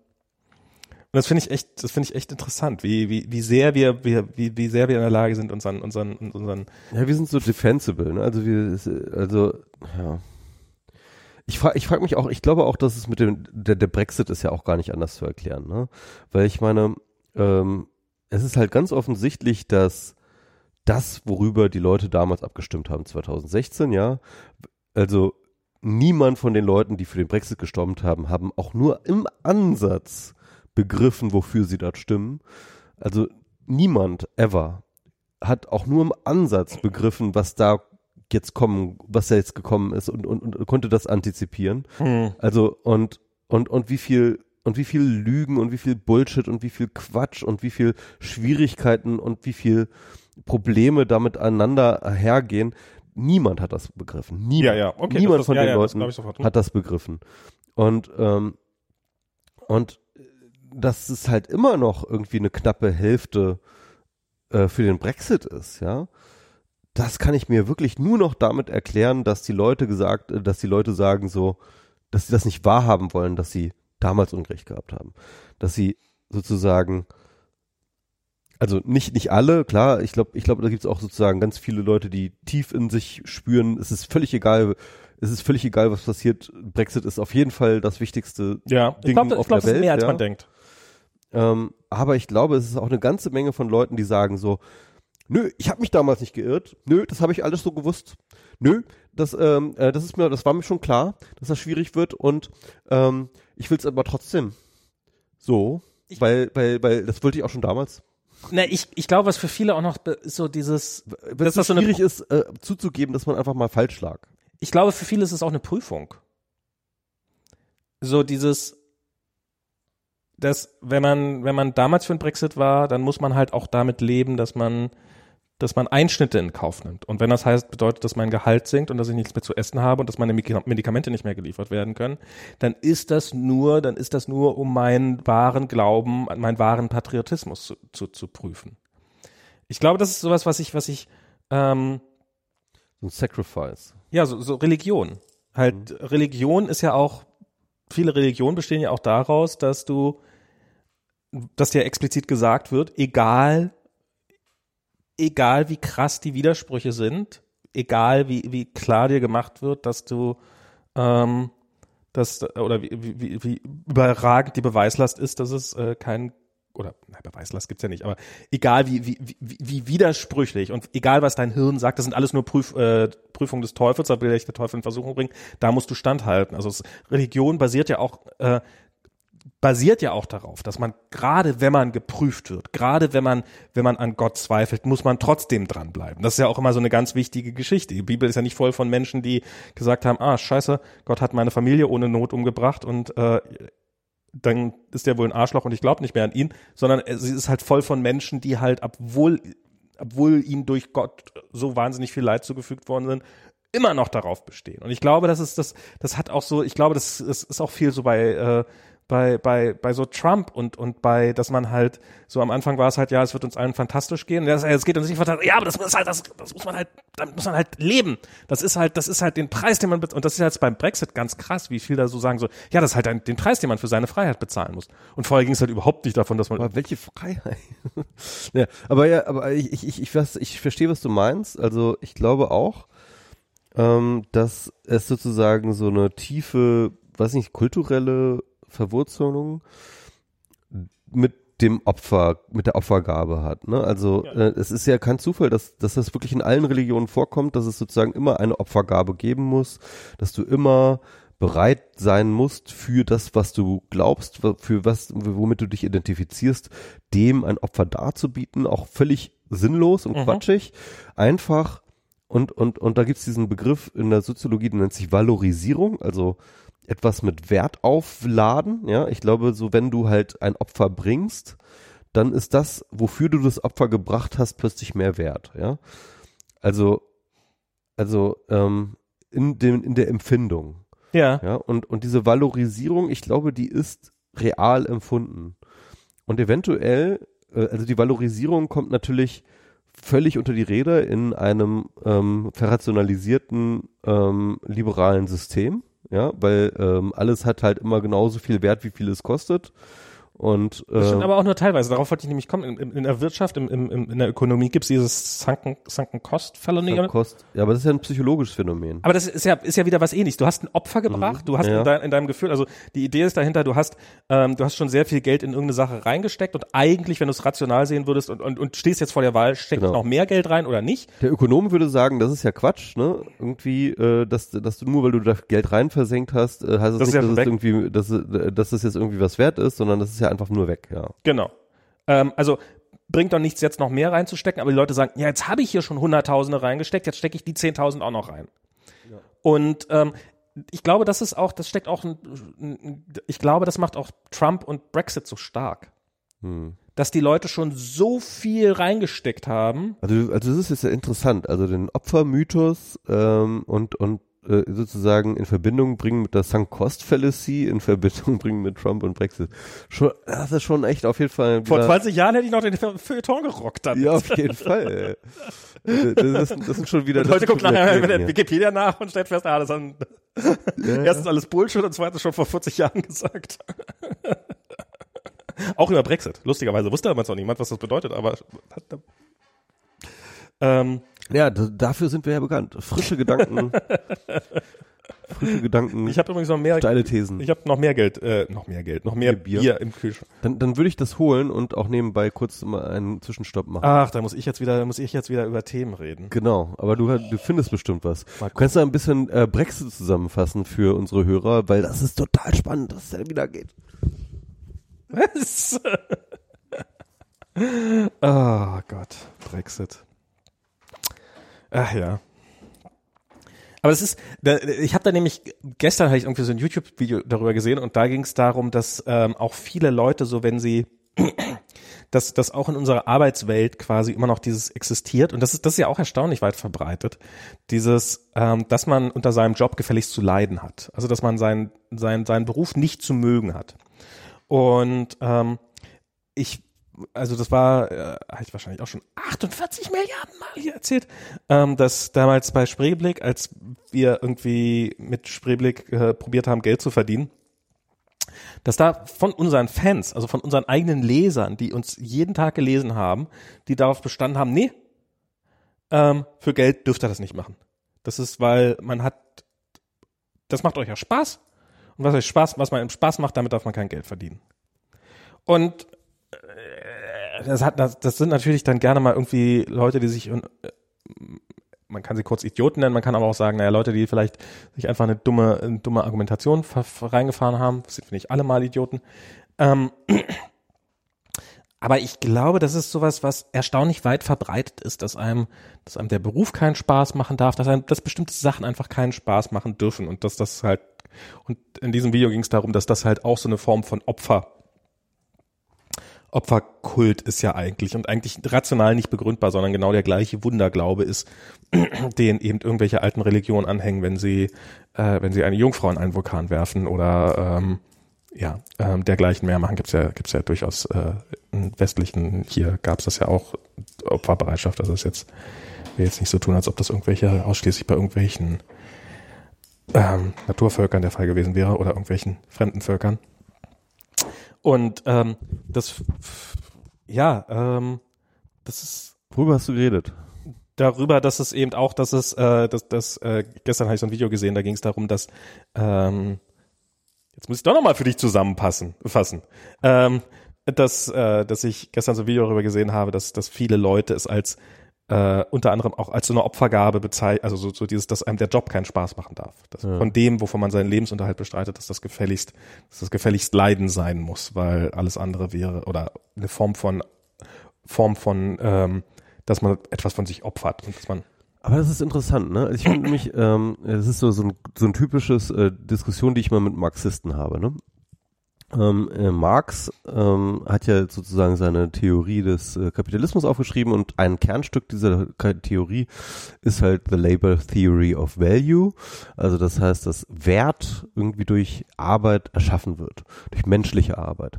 Und das finde ich echt, das finde ich echt interessant, wie, wie, wie sehr wir, wie, wie, wie sehr wir in der Lage sind, unseren, unseren, unseren. Ja, wir sind so defensible, ne? Also wir, also, ja. Ich frage ich frag mich auch, ich glaube auch, dass es mit dem, der, der Brexit ist ja auch gar nicht anders zu erklären, ne? Weil ich meine, ähm, es ist halt ganz offensichtlich, dass das, worüber die Leute damals abgestimmt haben, 2016, ja, also niemand von den Leuten, die für den Brexit gestimmt haben, haben auch nur im Ansatz begriffen, wofür sie dort stimmen. Also niemand ever hat auch nur im Ansatz begriffen, was da jetzt kommen, was da jetzt gekommen ist und, und, und konnte das antizipieren. Hm. Also und und und wie viel und wie viel Lügen und wie viel Bullshit und wie viel Quatsch und wie viel Schwierigkeiten und wie viel Probleme damit aneinander hergehen. Niemand hat das begriffen. Niemand, ja, ja. Okay, Niemand das, von ja, den Leuten das hat das begriffen. Und, ähm, und dass es halt immer noch irgendwie eine knappe Hälfte äh, für den Brexit ist, ja. Das kann ich mir wirklich nur noch damit erklären, dass die Leute gesagt, dass die Leute sagen so, dass sie das nicht wahrhaben wollen, dass sie damals Unrecht gehabt haben. Dass sie sozusagen, also nicht, nicht alle, klar, ich glaube, ich glaube, da gibt es auch sozusagen ganz viele Leute, die tief in sich spüren, es ist völlig egal, es ist völlig egal, was passiert. Brexit ist auf jeden Fall das wichtigste ja, Ding ich glaub, auf ich glaub, der Welt. ist mehr, als ja. man denkt. Ähm, aber ich glaube, es ist auch eine ganze Menge von Leuten, die sagen so, nö, ich habe mich damals nicht geirrt, nö, das habe ich alles so gewusst, nö, das, ähm, äh, das ist mir, das war mir schon klar, dass das schwierig wird und ähm, ich will es aber trotzdem so, ich, weil, weil, weil das wollte ich auch schon damals. Na, ich, ich glaube, was für viele auch noch so dieses, wenn es so schwierig ist, äh, zuzugeben, dass man einfach mal falsch lag. Ich glaube, für viele ist es auch eine Prüfung. So dieses, dass wenn man, wenn man damals für den Brexit war, dann muss man halt auch damit leben, dass man dass man Einschnitte in Kauf nimmt. Und wenn das heißt, bedeutet, dass mein Gehalt sinkt und dass ich nichts mehr zu essen habe und dass meine Medikamente nicht mehr geliefert werden können, dann ist das nur, dann ist das nur, um meinen wahren Glauben, meinen wahren Patriotismus zu, zu, zu prüfen. Ich glaube, das ist sowas, was ich, was ich, ähm, so ein Sacrifice. Ja, so, so Religion. Halt, mhm. Religion ist ja auch, viele Religionen bestehen ja auch daraus, dass du, dass dir explizit gesagt wird, egal egal wie krass die Widersprüche sind, egal wie, wie klar dir gemacht wird, dass du ähm, dass, oder wie, wie, wie überragend die Beweislast ist, dass es äh, kein oder na, Beweislast gibt's ja nicht, aber egal wie, wie, wie, wie widersprüchlich und egal was dein Hirn sagt, das sind alles nur Prüf, äh, Prüfungen des Teufels, da will ich der Teufel in Versuchung bringen, da musst du standhalten. Also es, Religion basiert ja auch äh, basiert ja auch darauf, dass man gerade wenn man geprüft wird, gerade wenn man wenn man an Gott zweifelt, muss man trotzdem dranbleiben. Das ist ja auch immer so eine ganz wichtige Geschichte. Die Bibel ist ja nicht voll von Menschen, die gesagt haben, ah scheiße, Gott hat meine Familie ohne Not umgebracht und äh, dann ist der wohl ein Arschloch und ich glaube nicht mehr an ihn, sondern sie ist halt voll von Menschen, die halt obwohl obwohl ihnen durch Gott so wahnsinnig viel Leid zugefügt worden sind, immer noch darauf bestehen. Und ich glaube, das ist das, das hat auch so, ich glaube, das, das ist auch viel so bei äh, bei, bei, bei so Trump und, und bei, dass man halt, so am Anfang war es halt, ja, es wird uns allen fantastisch gehen. Ja, es geht uns nicht fantastisch. Ja, aber das muss halt, das, das muss man halt, damit muss man halt leben. Das ist halt, das ist halt den Preis, den man, und das ist jetzt beim Brexit ganz krass, wie viel da so sagen so, ja, das ist halt ein, den Preis, den man für seine Freiheit bezahlen muss. Und vorher ging es halt überhaupt nicht davon, dass man. Aber welche Freiheit? *laughs* ja, aber ja, aber ich, ich, ich, ich, weiß, ich verstehe, was du meinst. Also ich glaube auch, ähm, dass es sozusagen so eine tiefe, weiß nicht, kulturelle Verwurzelung mit dem Opfer, mit der Opfergabe hat. Ne? Also ja. äh, es ist ja kein Zufall, dass, dass das wirklich in allen Religionen vorkommt, dass es sozusagen immer eine Opfergabe geben muss, dass du immer bereit sein musst für das, was du glaubst, für was, womit du dich identifizierst, dem ein Opfer darzubieten, auch völlig sinnlos und mhm. quatschig, einfach und, und, und da gibt's diesen Begriff in der Soziologie, der nennt sich Valorisierung, also etwas mit Wert aufladen. Ja, ich glaube, so wenn du halt ein Opfer bringst, dann ist das, wofür du das Opfer gebracht hast, plötzlich mehr wert. Ja, also, also ähm, in dem in der Empfindung. Ja. Ja, und, und diese Valorisierung, ich glaube, die ist real empfunden. Und eventuell, äh, also die Valorisierung kommt natürlich völlig unter die Räder in einem ähm, verrationalisierten ähm, liberalen System, ja, weil ähm, alles hat halt immer genauso viel Wert, wie viel es kostet. Und, Das stimmt äh, aber auch nur teilweise. Darauf wollte ich nämlich kommen. In, in, in der Wirtschaft, im, im, in der Ökonomie gibt es dieses Sunken, Sunken Cost Fallacy. Kost, ja, aber das ist ja ein psychologisches Phänomen. Aber das ist ja, ist ja wieder was ähnliches. Du hast ein Opfer gebracht, du hast Mhm. Ja. in, dein, in deinem Gefühl, also die Idee ist dahinter, du hast, ähm, du hast schon sehr viel Geld in irgendeine Sache reingesteckt und eigentlich, wenn du es rational sehen würdest und, und, und stehst jetzt vor der Wahl, steckt Genau. noch mehr Geld rein oder nicht? Der Ökonom würde sagen, das ist ja Quatsch, ne? Irgendwie, äh, dass, dass du nur, weil du da Geld rein versenkt hast, äh, heißt es Das nicht, dass es irgendwie, dass, äh, dass es jetzt irgendwie was wert ist, sondern das ist ja einfach nur weg, ja. Genau. Ähm, also bringt doch nichts, jetzt noch mehr reinzustecken, aber die Leute sagen, ja, jetzt habe ich hier schon Hunderttausende reingesteckt, jetzt stecke ich die Zehntausend auch noch rein. Und ähm, ich glaube, das ist auch, das steckt auch, ein, ein, ich glaube, das macht auch Trump und Brexit so stark. Hm. Dass die Leute schon so viel reingesteckt haben. Also, also das ist jetzt ja interessant. Also den Opfermythos ähm, und und äh, sozusagen in Verbindung bringen mit der Sunk Cost Fallacy, in Verbindung *laughs* bringen mit Trump und Brexit. Schon, das ist schon echt auf jeden Fall. Vor wieder- 20 Jahren hätte ich noch den Fe- Feuilleton gerockt dann. ja, auf jeden Fall. ey. Das, das, das sind schon wieder. Und heute guckt nachher wieder mit der Wikipedia nach und stellt fest, ah, das haben hier. erstens alles Bullshit und zweitens schon vor 40 Jahren *laughs* gesagt. Auch über Brexit. Lustigerweise wusste damals noch niemand, was das bedeutet, aber hat, ähm, Ja, dafür sind wir ja bekannt. Frische Gedanken. *laughs* frische Gedanken. ich habe übrigens noch mehr, steile Thesen. ich habe noch mehr Geld, äh, noch mehr Geld, noch mehr Bier. Bier. im Kühlschrank. Dann, dann würde ich das holen und auch nebenbei kurz mal einen Zwischenstopp machen. Ach, da muss ich jetzt wieder, muss ich jetzt wieder über Themen reden. Genau, aber du, du findest bestimmt was. Du kannst da ein bisschen äh, Brexit zusammenfassen für unsere Hörer, weil das ist total spannend, dass es da wieder geht. Was? oh *laughs* Gott, Brexit. Ach ja. Aber es ist, ich habe da nämlich, gestern habe ich irgendwie so ein YouTube-Video darüber gesehen und da ging es darum, dass ähm, auch viele Leute so, wenn sie, *clears throat* dass, dass auch in unserer Arbeitswelt quasi immer noch dieses existiert und das ist, das ist ja auch erstaunlich weit verbreitet, dieses, ähm, dass man unter seinem Job gefälligst zu leiden hat. Also dass man seinen, seinen, seinen Beruf nicht zu mögen hat. Und ähm, ich, also das war, äh, habe ich wahrscheinlich auch schon 48 Milliarden Mal hier erzählt, ähm, dass damals bei Spreeblick, als wir irgendwie mit Spreeblick äh, probiert haben, Geld zu verdienen, dass da von unseren Fans, also von unseren eigenen Lesern, die uns jeden Tag gelesen haben, die darauf bestanden haben, nee, ähm, für Geld dürft ihr das nicht machen. Das ist, weil man hat, das macht euch ja Spaß. Und was euch Spaß, was man Spaß macht, damit darf man kein Geld verdienen. Und äh, das hat, das, das sind natürlich dann gerne mal irgendwie Leute, die sich, äh, man kann sie kurz Idioten nennen, man kann aber auch sagen, naja, Leute, die vielleicht sich einfach eine dumme, eine dumme Argumentation reingefahren haben, das sind finde ich alle mal Idioten. Ähm, aber ich glaube, das ist sowas, was erstaunlich weit verbreitet ist, dass einem, dass einem der Beruf keinen Spaß machen darf, dass einem, dass bestimmte Sachen einfach keinen Spaß machen dürfen und dass das halt, und in diesem Video ging es darum, dass das halt auch so eine Form von Opfer, Opferkult ist ja eigentlich und eigentlich rational nicht begründbar, sondern genau der gleiche Wunderglaube ist, *clears throat* den eben irgendwelche alten Religionen anhängen, wenn sie, äh, wenn sie eine Jungfrau in einen Vulkan werfen oder ähm, ja, ähm, dergleichen mehr machen, gibt's ja, gibt's ja durchaus äh, in westlichen, hier gab's das ja auch, Opferbereitschaft, das ist jetzt, will jetzt nicht so tun, als ob das irgendwelche, ausschließlich bei irgendwelchen ähm, Naturvölkern der Fall gewesen wäre oder irgendwelchen fremden Völkern. Und ähm, das, ja, ähm, das ist Worüber hast du geredet? darüber, dass es eben auch, dass es, äh, dass, dass äh, gestern habe ich so ein Video gesehen, da ging es darum, dass ähm, jetzt muss ich doch nochmal für dich zusammenpassen, fassen, ähm, dass, äh, dass ich gestern so ein Video darüber gesehen habe, dass, dass viele Leute es als äh, unter anderem auch als so eine Opfergabe bezeichnen, also so, so dieses, dass einem der Job keinen Spaß machen darf. Dass Ja. Von dem, wovon man seinen Lebensunterhalt bestreitet, dass das gefälligst, dass das gefälligst Leiden sein muss, weil alles andere wäre oder eine Form von Form von, ähm, dass man etwas von sich opfert und dass man Aber das ist interessant, ne? Ich finde *clears throat* nämlich, ähm, es ist so, so, ein, so ein typisches äh, Diskussion, die ich mal mit Marxisten habe, ne? Ähm, äh, Marx ähm, hat ja sozusagen seine Theorie des äh, Kapitalismus aufgeschrieben und ein Kernstück dieser Theorie ist halt the Labor Theory of Value. Also das heißt, dass Wert irgendwie durch Arbeit erschaffen wird, durch menschliche Arbeit.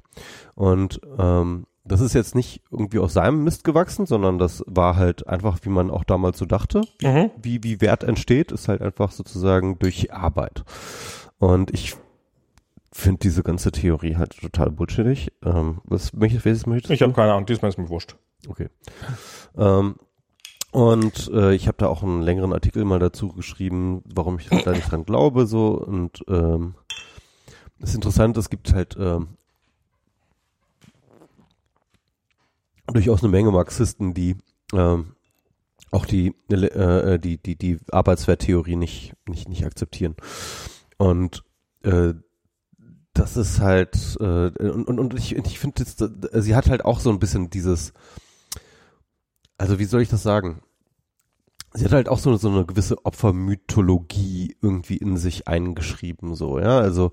Und ähm, das ist jetzt nicht irgendwie aus seinem Mist gewachsen, sondern das war halt einfach, wie man auch damals so dachte. Mhm. Wie, wie Wert entsteht, ist halt einfach sozusagen durch Arbeit. Und ich finde diese ganze Theorie halt total bullshittig. Ähm, was möchtest, welches möchtest Ich habe keine Ahnung, diesmal ist mir wurscht. Okay. Ähm, und äh, ich habe da auch einen längeren Artikel mal dazu geschrieben, warum ich da nicht dran glaube, so und ähm, das ist interessant, es gibt halt ähm, durchaus eine Menge Marxisten, die ähm, auch die, äh, die, die, die Arbeitswerttheorie nicht, nicht, nicht akzeptieren. Und äh, das ist halt, äh, und, und, und ich, ich finde, sie hat halt auch so ein bisschen dieses, also wie soll ich das sagen? Sie hat halt auch so, so eine gewisse Opfermythologie irgendwie in sich eingeschrieben, so, ja. Also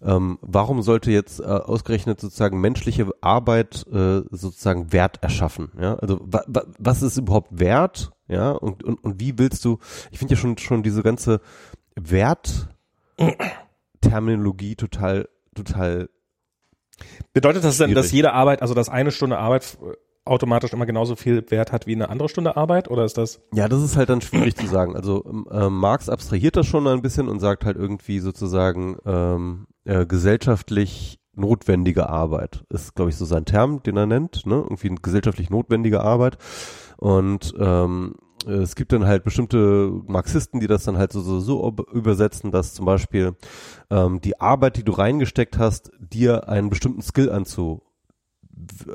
ähm, warum sollte jetzt äh, ausgerechnet sozusagen menschliche Arbeit äh, sozusagen Wert erschaffen, ja? Also wa, wa, was ist überhaupt Wert, ja? Und, und, und wie willst du, ich finde ja schon schon diese ganze Wertterminologie total total. Bedeutet das denn, dass jede Arbeit, also dass eine Stunde Arbeit automatisch immer genauso viel Wert hat wie eine andere Stunde Arbeit oder ist das? Ja, das ist halt dann schwierig zu sagen. Also äh, Marx abstrahiert das schon ein bisschen und sagt halt irgendwie sozusagen ähm, äh, gesellschaftlich notwendige Arbeit ist, glaube ich, so sein Term, den er nennt, ne? Irgendwie gesellschaftlich notwendige Arbeit. Und ähm, es gibt dann halt bestimmte Marxisten, die das dann halt so, so, so übersetzen, dass zum Beispiel ähm, die Arbeit, die du reingesteckt hast, dir einen bestimmten Skill anzu,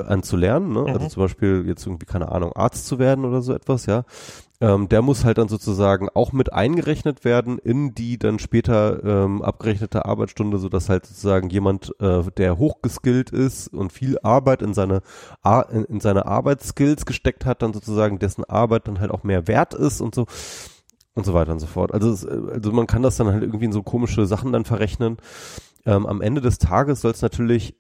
anzulernen, ne? Also mhm. also zum Beispiel jetzt irgendwie, keine Ahnung, Arzt zu werden oder so etwas, ja, ähm, der muss halt dann sozusagen auch mit eingerechnet werden in die dann später ähm, abgerechnete Arbeitsstunde, so dass halt sozusagen jemand, äh, der hochgeskillt ist und viel Arbeit in seine Ar in, in seine Arbeitsskills gesteckt hat, dann sozusagen dessen Arbeit dann halt auch mehr wert ist und so und so weiter und so fort. Also, es, also man kann das dann halt irgendwie in so komische Sachen dann verrechnen. Ähm, am Ende des Tages soll es natürlich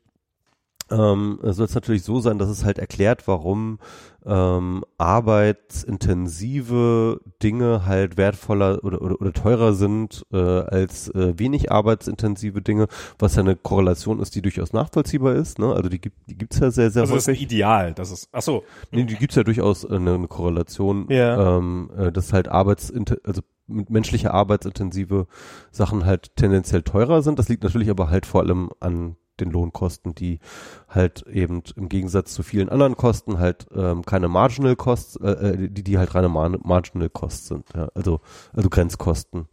ähm, soll es natürlich so sein, dass es halt erklärt, warum ähm, arbeitsintensive Dinge halt wertvoller oder, oder, oder teurer sind äh, als äh, wenig arbeitsintensive Dinge, was ja eine Korrelation ist, die durchaus nachvollziehbar ist. Ne? Also die gibt die gibt's ja sehr, sehr also häufig. Das ist ideal, das ist, ach so. Nee, die gibt's ja durchaus eine, eine Korrelation, ja. ähm, äh, dass halt Arbeits, also menschliche arbeitsintensive Sachen halt tendenziell teurer sind. Das liegt natürlich aber halt vor allem an den Lohnkosten, die halt eben im Gegensatz zu vielen anderen Kosten halt ähm, keine Marginal Costs, äh, äh die, die halt reine Mar Marginal Costs sind, ja, also, also Grenzkosten.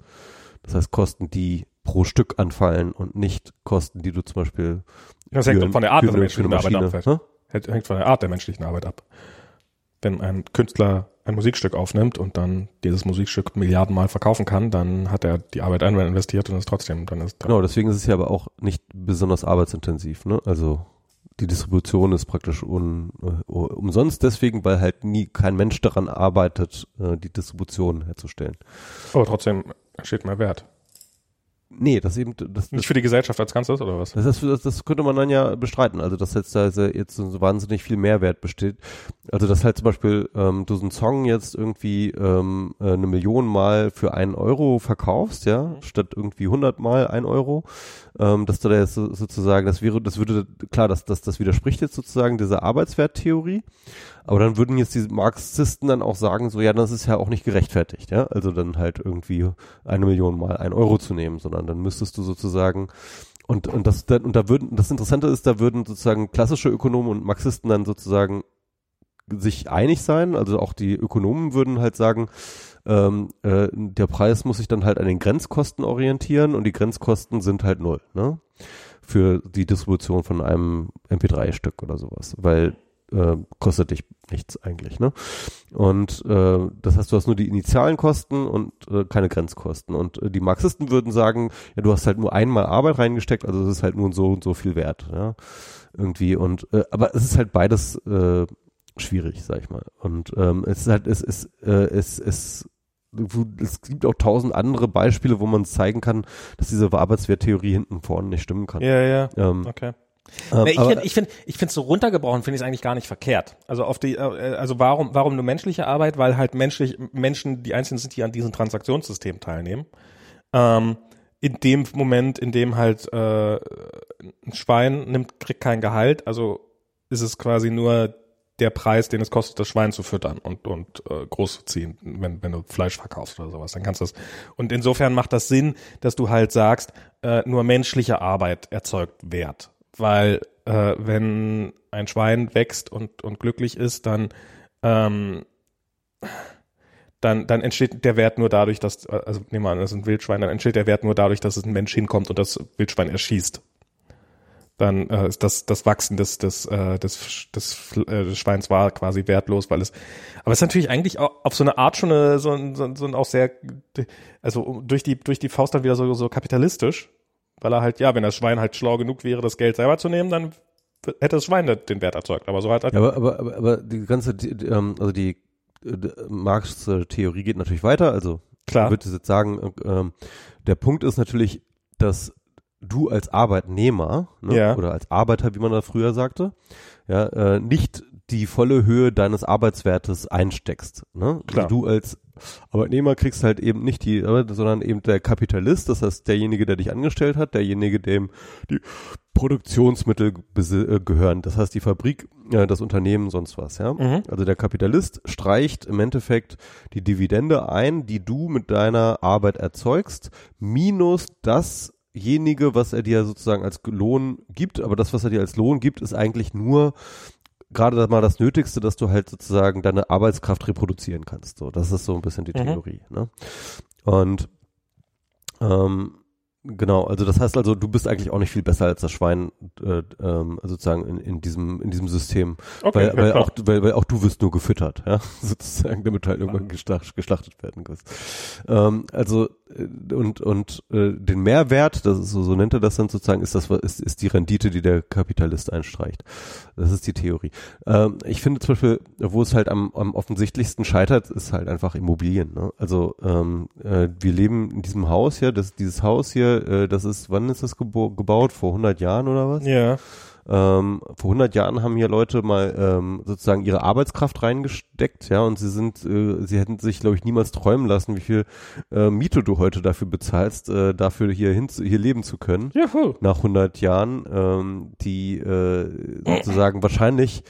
Das heißt Kosten, die pro Stück anfallen und nicht Kosten, die du zum Beispiel. Das hängt von der Art der menschlichen Arbeit ab. Hängt von der Art der menschlichen Arbeit ab. Wenn ein Künstler ein Musikstück aufnimmt und dann dieses Musikstück Milliardenmal verkaufen kann, dann hat er die Arbeit einmal investiert und ist trotzdem, dann ist Genau, deswegen ist es ja aber auch nicht besonders arbeitsintensiv, ne? Also die Distribution ist praktisch un, uh, umsonst deswegen, weil halt nie kein Mensch daran arbeitet, uh, die Distribution herzustellen. Aber trotzdem entsteht mehr Wert. Nee, das eben das, nicht für die Gesellschaft als Ganzes oder was? Das, das, das könnte man dann ja bestreiten, also dass jetzt da jetzt so wahnsinnig viel Mehrwert besteht. Also dass halt zum Beispiel ähm, du so einen Song jetzt irgendwie ähm, äh, eine Million Mal für einen Euro verkaufst, ja, mhm. statt irgendwie 100 Mal ein Euro, ähm, dass du da jetzt so, sozusagen, das wäre, das würde klar, dass das, das widerspricht jetzt sozusagen dieser Arbeitswerttheorie. Aber dann würden jetzt die Marxisten dann auch sagen, so ja, das ist ja auch nicht gerechtfertigt, ja. Also dann halt irgendwie eine Million mal ein Euro zu nehmen, sondern dann müsstest du sozusagen und, und das und da würden, das Interessante ist, da würden sozusagen klassische Ökonomen und Marxisten dann sozusagen sich einig sein. Also auch die Ökonomen würden halt sagen, ähm, äh, der Preis muss sich dann halt an den Grenzkosten orientieren und die Grenzkosten sind halt null, ne? Für die Distribution von einem MP3-Stück oder sowas. Weil äh, kostet dich nichts eigentlich, ne? Und äh, das heißt, du hast nur die initialen Kosten und äh, keine Grenzkosten. Und äh, die Marxisten würden sagen, ja, du hast halt nur einmal Arbeit reingesteckt, also es ist halt nur so und so viel wert, ja. Irgendwie. Und äh, aber es ist halt beides äh, schwierig, sag ich mal. Und ähm, es ist halt, es ist, äh, es, es es gibt auch tausend andere Beispiele, wo man zeigen kann, dass diese Arbeitswerttheorie hinten vorne nicht stimmen kann. Ja, ja. Ähm, okay. Ähm, Nee, ich finde, ich finde, ich finde so runtergebrochen finde ich es eigentlich gar nicht verkehrt. Also auf die, äh, also warum, warum nur menschliche Arbeit? Weil halt menschlich Menschen die einzigen sind, die an diesem Transaktionssystem teilnehmen. Ähm, in dem Moment, in dem halt äh, ein Schwein nimmt, kriegt kein Gehalt, also ist es quasi nur der Preis, den es kostet, das Schwein zu füttern und und äh, groß zu ziehen, wenn wenn du Fleisch verkaufst oder sowas, dann kannst du das. Und insofern macht das Sinn, dass du halt sagst, äh, nur menschliche Arbeit erzeugt Wert, weil äh, wenn ein Schwein wächst und und glücklich ist, dann ähm, dann, dann entsteht der Wert nur dadurch, dass, also nehmen wir an, das ist ein Wildschwein, dann entsteht der Wert nur dadurch, dass es ein Mensch hinkommt und das Wildschwein erschießt. Dann äh, ist das, das Wachsen des, des, äh, des, des, äh, des Schweins war quasi wertlos, weil es, aber es ist natürlich eigentlich auch auf so eine Art schon eine, so, ein- so, ein- so ein auch sehr, also durch die, durch die Faust dann wieder so, so kapitalistisch, weil er halt, ja, wenn das Schwein halt schlau genug wäre, das Geld selber zu nehmen, dann hätte das Schwein den Wert erzeugt. Aber so hat Ja, aber, aber, aber, aber die ganze, die, die, ähm, also die äh, Marx Theorie geht natürlich weiter. Also Klar. ich würde jetzt sagen, äh, ähm, der Punkt ist natürlich, dass du als Arbeitnehmer ne, Ja. oder als Arbeiter, wie man da früher sagte, ja, äh, nicht die volle Höhe deines Arbeitswertes einsteckst. Ne? Klar. Also du als Arbeitnehmer kriegst halt eben nicht die, sondern eben der Kapitalist, das heißt derjenige, der dich angestellt hat, derjenige, dem die Produktionsmittel äh, gehören. Das heißt die Fabrik, äh, das Unternehmen, sonst was. Ja? Mhm. Also der Kapitalist streicht im Endeffekt die Dividende ein, die du mit deiner Arbeit erzeugst, minus dasjenige, was er dir sozusagen als Lohn gibt. Aber das, was er dir als Lohn gibt, ist eigentlich nur gerade mal das Nötigste, dass du halt sozusagen deine Arbeitskraft reproduzieren kannst. So, das ist so ein bisschen die Mhm. Theorie. Ne? Und ähm, genau, also das heißt also, du bist eigentlich auch nicht viel besser als das Schwein äh, ähm, sozusagen in, in diesem in diesem System, okay, weil, ja, weil klar. auch weil, weil auch du wirst nur gefüttert, ja, *laughs* sozusagen, damit du halt irgendwann geschlacht, geschlachtet werden kannst. Ähm, also äh, und und äh, den Mehrwert, das ist so, so nennt er das dann sozusagen, ist das ist, ist die Rendite, die der Kapitalist einstreicht. Das ist die Theorie. Ähm, ich finde zum Beispiel, wo es halt am, am offensichtlichsten scheitert, ist halt einfach Immobilien. Ne? Also ähm, äh, wir leben in diesem Haus hier, das, dieses Haus hier, äh, das ist, wann ist das gebaut? Vor 100 Jahren oder was? ja. Ähm, vor 100 Jahren haben hier Leute mal ähm, sozusagen ihre Arbeitskraft reingesteckt, ja, und sie sind, äh, sie hätten sich, glaube ich, niemals träumen lassen, wie viel äh, Miete du heute dafür bezahlst, äh, dafür hier hin, hier leben zu können Juhu. nach 100 Jahren, ähm, die äh, sozusagen wahrscheinlich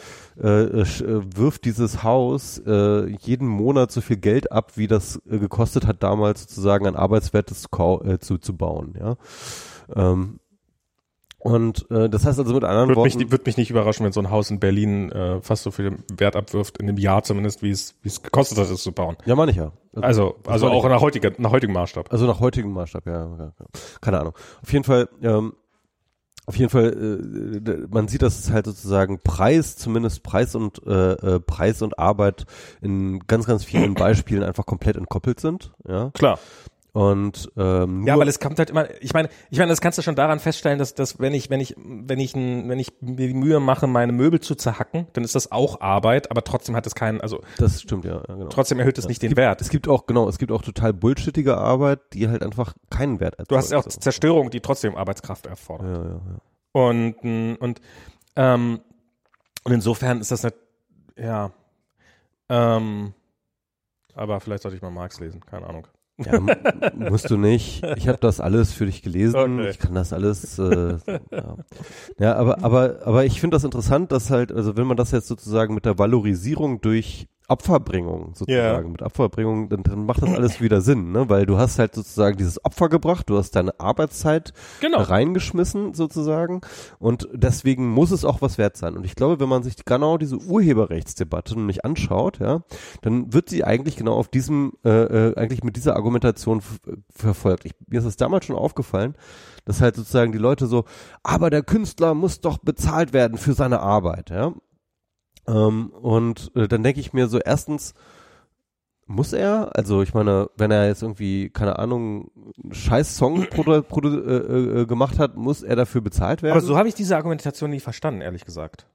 äh, äh, wirft dieses Haus äh, jeden Monat so viel Geld ab, wie das äh, gekostet hat, damals sozusagen ein arbeitswertes zu, äh, zu, zu bauen, ja. Ähm, und äh, das heißt also mit anderen Würde Worten, mich, würde mich nicht überraschen, wenn so ein Haus in Berlin äh, fast so viel Wert abwirft, in einem Jahr zumindest, wie es, wie es gekostet hat, es zu bauen. ja, meine ich ja. Also, also meine auch nach heutiger, nach heutigem Maßstab. Also nach heutigem Maßstab, ja, ja, ja. keine Ahnung. Auf jeden Fall, ähm, auf jeden Fall, äh, man sieht, dass es halt sozusagen Preis, zumindest Preis und äh, äh, Preis und Arbeit in ganz, ganz vielen *clears throat* Beispielen einfach komplett entkoppelt sind, ja. Klar. Und ähm, Ja, weil es kommt halt immer, ich meine, ich meine, das kannst du schon daran feststellen, dass, dass wenn ich, wenn ich, wenn ich, ein, wenn ich mir die Mühe mache, meine Möbel zu zerhacken, dann ist das auch Arbeit, aber trotzdem hat es keinen, also das stimmt ja, ja genau. trotzdem erhöht es nicht den gibt, Wert. Es gibt auch, genau, es gibt auch total bullshittige Arbeit, die halt einfach keinen Wert erzeugt. Du hast ja auch So. Zerstörung, die trotzdem Arbeitskraft erfordert. Ja, ja, ja. Und, und, ähm, und insofern ist das nicht, ja, ähm, aber vielleicht sollte ich mal Marx lesen, keine Ahnung. Ja, musst du nicht. Ich habe das alles für dich gelesen. Okay. Ich kann das alles. Äh, ja. ja, aber aber aber ich finde das interessant, dass halt also wenn man das jetzt sozusagen mit der Valorisierung durch Opferbringung sozusagen mit Opferbringung, dann, dann macht das alles wieder Sinn, ne? Weil du hast halt sozusagen dieses Opfer gebracht, du hast deine Arbeitszeit Genau. reingeschmissen sozusagen und deswegen muss es auch was wert sein. Und ich glaube, wenn man sich genau diese Urheberrechtsdebatte nämlich anschaut, ja, dann wird sie eigentlich genau auf diesem, äh, äh, eigentlich mit dieser Argumentation verfolgt. Ich, mir ist es damals schon aufgefallen, dass halt sozusagen die Leute so, aber der Künstler muss doch bezahlt werden für seine Arbeit, ja. Ähm, und äh, dann denke ich mir so, erstens, muss er? Also ich meine, wenn er jetzt irgendwie, keine Ahnung, einen scheiß Song äh, äh, gemacht hat, muss er dafür bezahlt werden? Aber so habe ich diese Argumentation nie verstanden, ehrlich gesagt.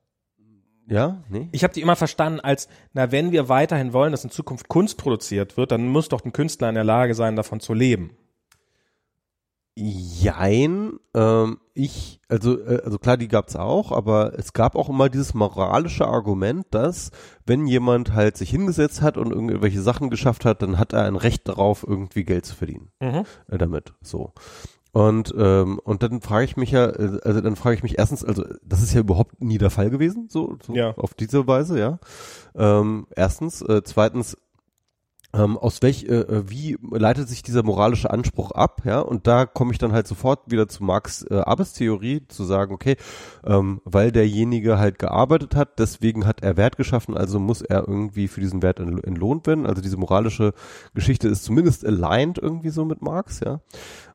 ja, nee. Ich habe die immer verstanden als, na, wenn wir weiterhin wollen, dass in Zukunft Kunst produziert wird, dann muss doch ein Künstler in der Lage sein, davon zu leben. Jein, ähm, ich, also, äh, also klar, die gab's auch, aber es gab auch immer dieses moralische Argument, dass wenn jemand halt sich hingesetzt hat und irgendwelche Sachen geschafft hat, dann hat er ein Recht darauf, irgendwie Geld zu verdienen Mhm. äh, damit. So. Und ähm, und dann frage ich mich ja, äh, also dann frage ich mich erstens, also das ist ja überhaupt nie der Fall gewesen, so, so Ja. auf diese Weise, ja. Ähm, erstens, äh, zweitens, ähm, aus welch, äh, äh, wie leitet sich dieser moralische Anspruch ab, ja? Und da komme ich dann halt sofort wieder zu Marx äh, Arbeitstheorie, zu sagen, okay, ähm, weil derjenige halt gearbeitet hat, deswegen hat er Wert geschaffen, also muss er irgendwie für diesen Wert entlo- entlohnt werden. Also diese moralische Geschichte ist zumindest aligned irgendwie so mit Marx, ja.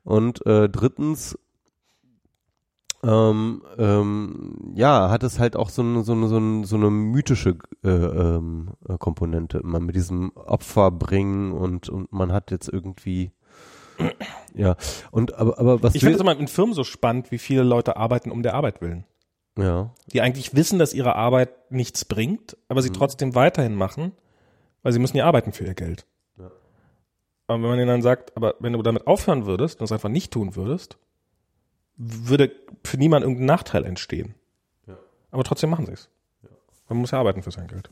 Und äh, drittens, ähm, ähm, ja, hat es halt auch so eine, so eine, so eine, so eine mythische äh, ähm, äh, Komponente immer mit diesem Opfer bringen und, und man hat jetzt irgendwie ja und aber aber was Ich finde es immer in Firmen so spannend, wie viele Leute arbeiten um der Arbeit willen. ja Die eigentlich wissen, dass ihre Arbeit nichts bringt, aber Mhm. sie trotzdem weiterhin machen, weil sie müssen ja arbeiten für ihr Geld. Ja. Aber wenn man ihnen dann sagt, aber wenn du damit aufhören würdest und es einfach nicht tun würdest, würde für niemanden irgendein Nachteil entstehen. Ja. Aber trotzdem machen sie es. Man muss ja arbeiten für sein Geld.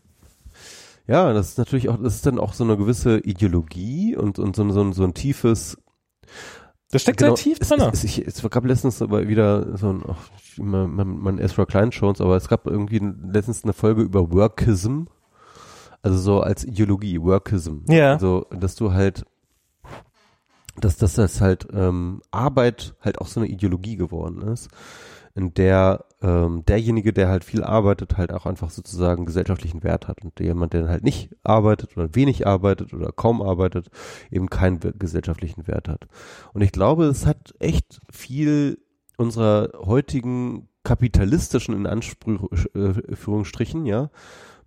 ja das ist natürlich auch das ist dann auch so eine gewisse Ideologie und und so, ein- so, ein- so ein tiefes Das steckt Genau, sehr tief drin. Es, es, ich, es gab letztens aber wieder so ein, ach, mein, mein, mein Ezra Klein Shows, aber es gab irgendwie letztens eine Folge über Workism. Also so als Ideologie, Workism. Ja. Also, dass du halt, dass, dass das halt ähm, Arbeit halt auch so eine Ideologie geworden ist, in der ähm, derjenige, der halt viel arbeitet, halt auch einfach sozusagen gesellschaftlichen Wert hat und jemand, der halt nicht arbeitet oder wenig arbeitet oder kaum arbeitet, eben keinen gesellschaftlichen Wert hat. Und ich glaube, es hat echt viel unserer heutigen kapitalistischen in Anführungsstrichen, ja,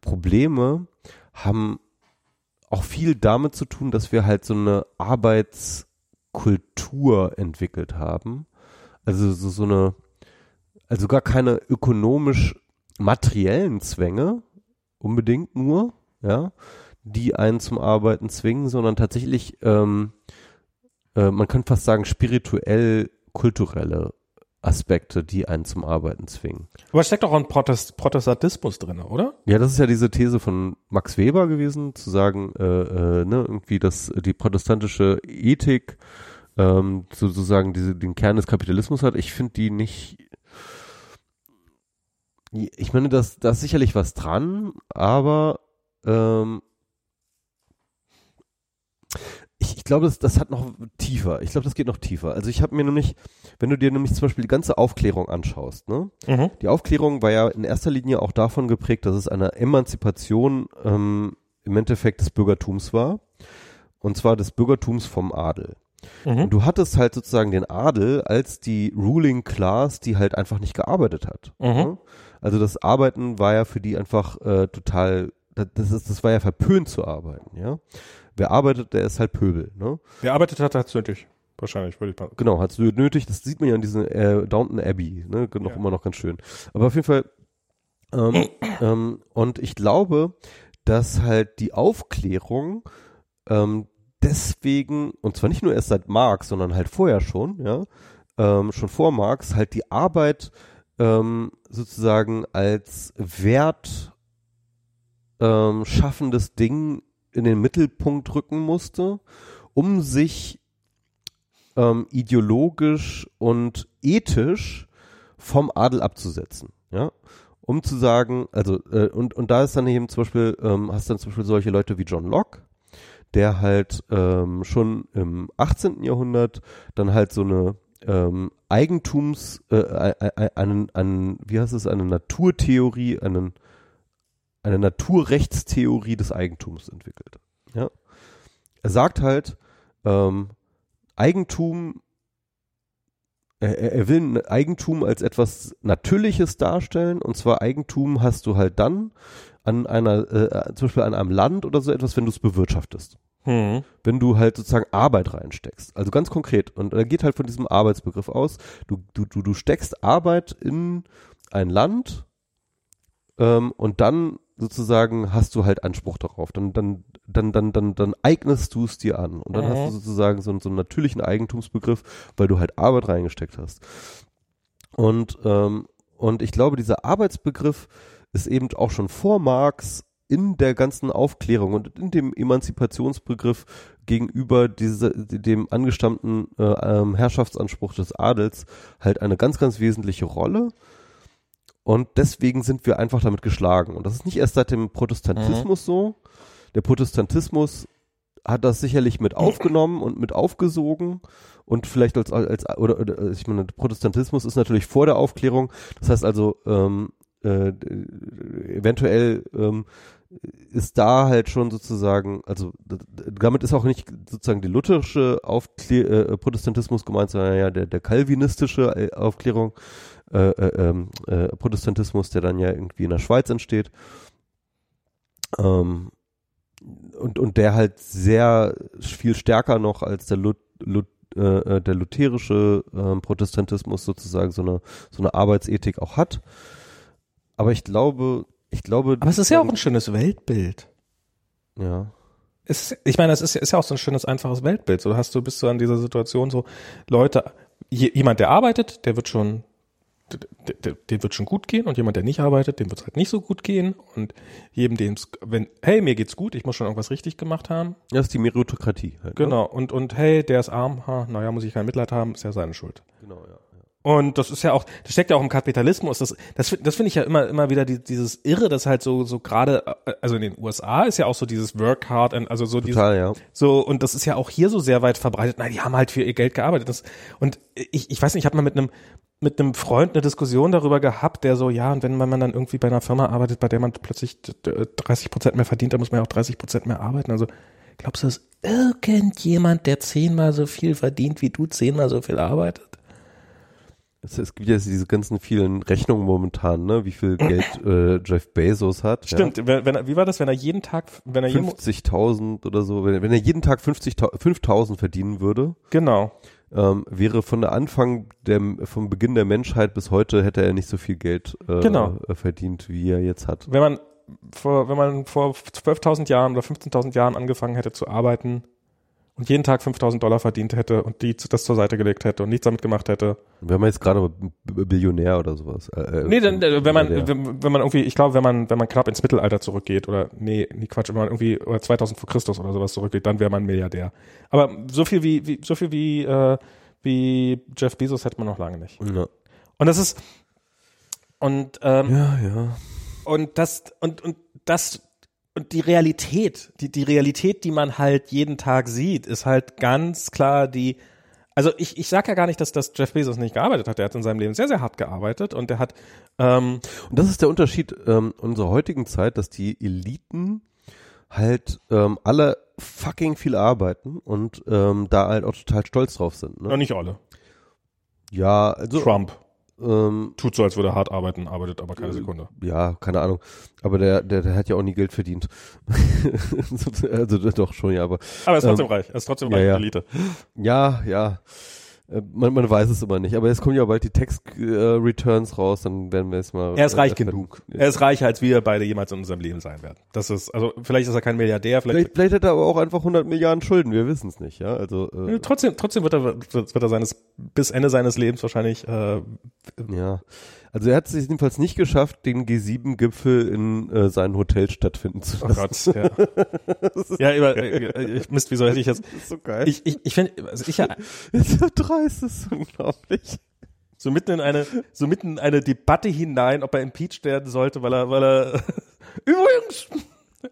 Probleme haben auch viel damit zu tun, dass wir halt so eine Arbeitskultur entwickelt haben. Also so, so eine, also gar keine ökonomisch materiellen Zwänge unbedingt nur, ja, die einen zum Arbeiten zwingen, sondern tatsächlich, ähm, äh, man kann fast sagen, spirituell kulturelle Aspekte, die einen zum Arbeiten zwingen. Aber es steckt auch ein Protest Protestantismus drin, oder? Ja, das ist ja diese These von Max Weber gewesen, zu sagen, äh, äh, ne, irgendwie, dass die protestantische Ethik ähm, sozusagen diese, den Kern des Kapitalismus hat. Ich finde die nicht. Ich meine, da ist da ist sicherlich was dran, aber ähm, ich, ich glaube, das, das hat noch tiefer. Ich glaube, das geht noch tiefer. Also ich habe mir nämlich, wenn du dir nämlich zum Beispiel die ganze Aufklärung anschaust, ne? Mhm. Die Aufklärung war ja in erster Linie auch davon geprägt, dass es eine Emanzipation ähm, im Endeffekt des Bürgertums war. Und zwar des Bürgertums vom Adel. Mhm. Und du hattest halt sozusagen den Adel als die Ruling Class, die halt einfach nicht gearbeitet hat. Mhm. ne? Also das Arbeiten war ja für die einfach äh, total, das, das, ist, das war ja verpönt zu arbeiten, ja. Wer arbeitet, der ist halt Pöbel, ne? Wer arbeitet hat, hat es nötig. Wahrscheinlich, würde ich mal. Genau, hat's nötig. Das sieht man ja in diesem äh, Downton Abbey, ne? Noch Ja. immer noch ganz schön. Aber auf jeden Fall, ähm, *clears throat* ähm, und ich glaube, dass halt die Aufklärung ähm, deswegen, und zwar nicht nur erst seit Marx, sondern halt vorher schon, ja, ähm, schon vor Marx, halt die Arbeit ähm, sozusagen als Wert ähm, schaffendes Ding in den Mittelpunkt rücken musste, um sich ähm, ideologisch und ethisch vom Adel abzusetzen, ja, um zu sagen, also äh, und und da ist dann eben zum Beispiel ähm, hast dann zum Beispiel solche Leute wie John Locke, der halt ähm, schon im 18. Jahrhundert dann halt so eine ähm, Eigentums äh, einen, einen, wie heißt es, eine Naturtheorie, einen eine Naturrechtstheorie des Eigentums entwickelt. Ja, er sagt halt, ähm, Eigentum, er, er will Eigentum als etwas Natürliches darstellen und zwar Eigentum hast du halt dann an einer, äh, zum Beispiel an einem Land oder so etwas, wenn du es bewirtschaftest. Mhm. Wenn du halt sozusagen Arbeit reinsteckst. Also ganz konkret. Und er geht halt von diesem Arbeitsbegriff aus. Du, du, du, du steckst Arbeit in ein Land ähm, und dann sozusagen hast du halt Anspruch darauf. Dann, dann, dann, dann, dann, dann eignest du es dir an. Und dann Mhm. hast du sozusagen so, einen- so einen natürlichen Eigentumsbegriff, weil du halt Arbeit reingesteckt hast. Und, ähm, und ich glaube, dieser Arbeitsbegriff ist eben auch schon vor Marx in der ganzen Aufklärung und in dem Emanzipationsbegriff gegenüber diese, dem angestammten äh, ähm, Herrschaftsanspruch des Adels halt eine ganz, ganz wesentliche Rolle. Und deswegen sind wir einfach damit geschlagen. Und das ist nicht erst seit dem Protestantismus so. Der Protestantismus hat das sicherlich mit aufgenommen und mit aufgesogen und vielleicht als, als oder, oder ich meine, Protestantismus ist natürlich vor der Aufklärung. Das heißt also, ähm, äh, eventuell ähm, ist da halt schon sozusagen, also damit ist auch nicht sozusagen die lutherische Aufklä äh, Protestantismus gemeint, sondern ja der, der kalvinistische äh, Aufklärung, äh, äh, ähm, äh, Protestantismus, der dann ja irgendwie in der Schweiz entsteht. Ähm, und, und der halt sehr viel stärker noch als der, Lut, Lut, äh, äh, der lutherische ähm, Protestantismus sozusagen so eine, so eine Arbeitsethik auch hat. Aber ich glaube, ich glaube. Aber es ist ja auch ein schönes Weltbild. Ja. Es, ich meine, es ist, ja- ist ja auch so ein schönes, einfaches Weltbild. So hast du, bist du an dieser Situation so, Leute, je, jemand, der arbeitet, der wird schon, der, der, dem wird schon gut gehen und jemand, der nicht arbeitet, dem wird es halt nicht so gut gehen und jedem, dem es, wenn, hey, mir geht's gut, ich muss schon irgendwas richtig gemacht haben. Das ist die Meritokratie halt. ne? Genau. Und, und hey, der ist arm, ha, naja, muss ich kein Mitleid haben, ist ja seine Schuld. Genau, ja. Und das ist ja auch, das steckt ja auch im Kapitalismus. Das, das, das finde ich ja immer, immer wieder die, dieses Irre, das halt so, so gerade, äh, also in den USA ist ja auch so dieses Work hard, and, also so dieses, Total, ja. so, und das ist ja auch hier so sehr weit verbreitet. Na, die haben halt für ihr Geld gearbeitet. Das, und ich, ich weiß nicht, ich habe mal mit einem mit einem Freund eine Diskussion darüber gehabt, der so, ja, und wenn man dann irgendwie bei einer Firma arbeitet, bei der man plötzlich d- d- 30 Prozent mehr verdient, dann muss man ja auch 30 Prozent mehr arbeiten. Also glaubst du, dass irgendjemand, der zehnmal so viel verdient wie du, zehnmal so viel arbeitet? Es, es gibt ja diese ganzen vielen Rechnungen momentan, ne, wie viel Geld *clears throat* äh, Jeff Bezos hat. Stimmt, wenn, wenn, er- wie war das, wenn er jeden Tag, wenn er Ja? jeden, 50.000 oder so. Wenn, wenn er jeden Tag 50, 5.000 verdienen würde, genau, ähm, wäre von der Anfang der, vom Beginn der Menschheit bis heute hätte er nicht so viel Geld äh, Genau. äh, verdient, wie er jetzt hat. wenn man vor, wenn man vor 12.000 Jahren oder 15.000 Jahren angefangen hätte zu arbeiten und jeden Tag 5.000 Dollar verdient hätte und die das zur Seite gelegt hätte und nichts damit gemacht hätte. Wenn man jetzt gerade Billionär oder sowas. Äh, äh, Nee, dann, äh, wenn man, wenn, wenn man irgendwie, ich glaube, wenn man, wenn man knapp ins Mittelalter zurückgeht oder, nee, nee, Quatsch, wenn man irgendwie, oder 2000 vor Christus oder sowas zurückgeht, dann wäre man Milliardär. Aber so viel wie, wie so viel wie, äh, wie Jeff Bezos hätte man noch lange nicht. ja. Und das ist, und, ähm, ja, ja. Und das, und, und das, und die Realität, die, die Realität, die man halt jeden Tag sieht, ist halt ganz klar die, also ich, ich sag ja gar nicht, dass das Jeff Bezos nicht gearbeitet hat. Der hat in seinem Leben sehr, sehr hart gearbeitet und der hat, ähm, Und das ist der Unterschied ähm, unserer heutigen Zeit, dass die Eliten halt ähm, alle fucking viel arbeiten und ähm, da halt auch total stolz drauf sind. Ne? nicht alle. Ja, also Trump ähm, tut so, als würde er hart arbeiten, arbeitet aber keine Sekunde. ja, keine Ahnung. Aber der, der, der hat ja auch nie Geld verdient. *laughs* also doch schon, ja, aber Aber er ist trotzdem Ähm, reich. Er ist trotzdem ja, reich, ja. Elite. ja, ja. Äh, Man, man weiß es immer nicht. Aber jetzt kommen ja bald die Tax-Returns raus, dann werden wir jetzt mal. Er ist reich äh, genug. Er ist reicher, als wir beide jemals in unserem Leben sein werden. Das ist, also vielleicht ist er kein Milliardär, vielleicht, Vielleicht, vielleicht hat er aber auch einfach 100 Milliarden Schulden, wir wissen es nicht, ja. Also äh, trotzdem, trotzdem wird er, wird, er seines, bis Ende seines Lebens wahrscheinlich, äh, Ja, also er hat es jedenfalls nicht geschafft, den G7-Gipfel in äh, seinem Hotel stattfinden zu Oh lassen. Gott, ja. *laughs* ja, über, äh, äh, Mist, wieso hätte ich jetzt, Das ist so geil. ich, ich, ich finde, also ich ja, so dreist, das ist *laughs* unglaublich. so mitten in eine, so mitten in eine Debatte hinein, ob er impeached werden sollte, weil er, weil er, *laughs* übrigens,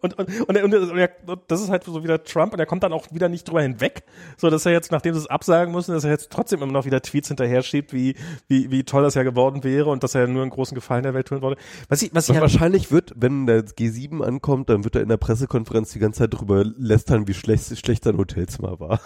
und, und, und, er, und, er, und das ist halt so wieder Trump und er kommt dann auch wieder nicht drüber hinweg, so dass er jetzt, nachdem sie es absagen müssen, dass er jetzt trotzdem immer noch wieder Tweets hinterher schiebt, wie, wie, wie toll das ja geworden wäre und dass er nur einen großen Gefallen der Welt tun wollte. Was ich, was ich halt, wahrscheinlich wird, wenn der G7 ankommt, dann wird er in der Pressekonferenz die ganze Zeit drüber lästern, wie schlecht, schlecht sein Hotelzimmer war.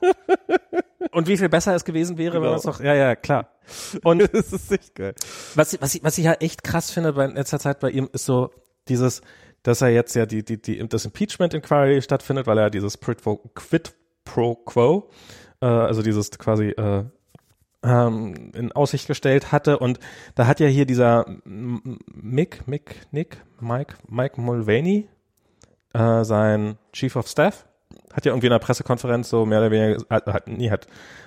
*laughs* und wie viel besser es gewesen wäre, wenn Genau. man es doch, ja, ja, klar. *laughs* Und das ist echt geil. was, was, ich, was ich ja echt krass finde bei in letzter Zeit bei ihm ist so dieses, dass er jetzt ja die, die, die, das Impeachment Inquiry stattfindet, weil er dieses Quid pro Quo, äh, also dieses quasi, äh, ähm, in Aussicht gestellt hatte. Und da hat ja hier dieser Mick, Mick, Nick, Mike, Mike Mulvaney, äh, sein Chief of Staff, hat ja irgendwie in einer Pressekonferenz so mehr oder weniger, hat, hat, nie hat,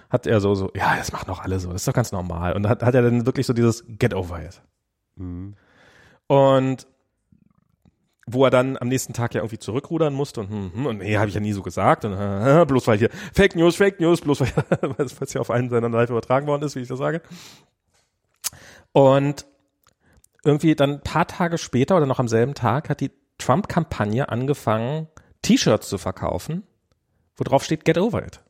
hat er so, so, ja, das machen doch alle so, das ist doch ganz normal. Und hat, hat er dann wirklich so dieses Get over it. Mhm. Und wo er dann am nächsten Tag ja irgendwie zurückrudern musste und, hm, hm, und nee, habe ich ja nie so gesagt und äh, *laughs* bloß weil hier Fake News, Fake News, bloß weil *laughs* es ja auf einen seiner Live übertragen worden ist, wie ich das sage. Und irgendwie dann ein paar Tage später oder noch am selben Tag hat die Trump-Kampagne angefangen, T-Shirts zu verkaufen, wo drauf steht Get Over It.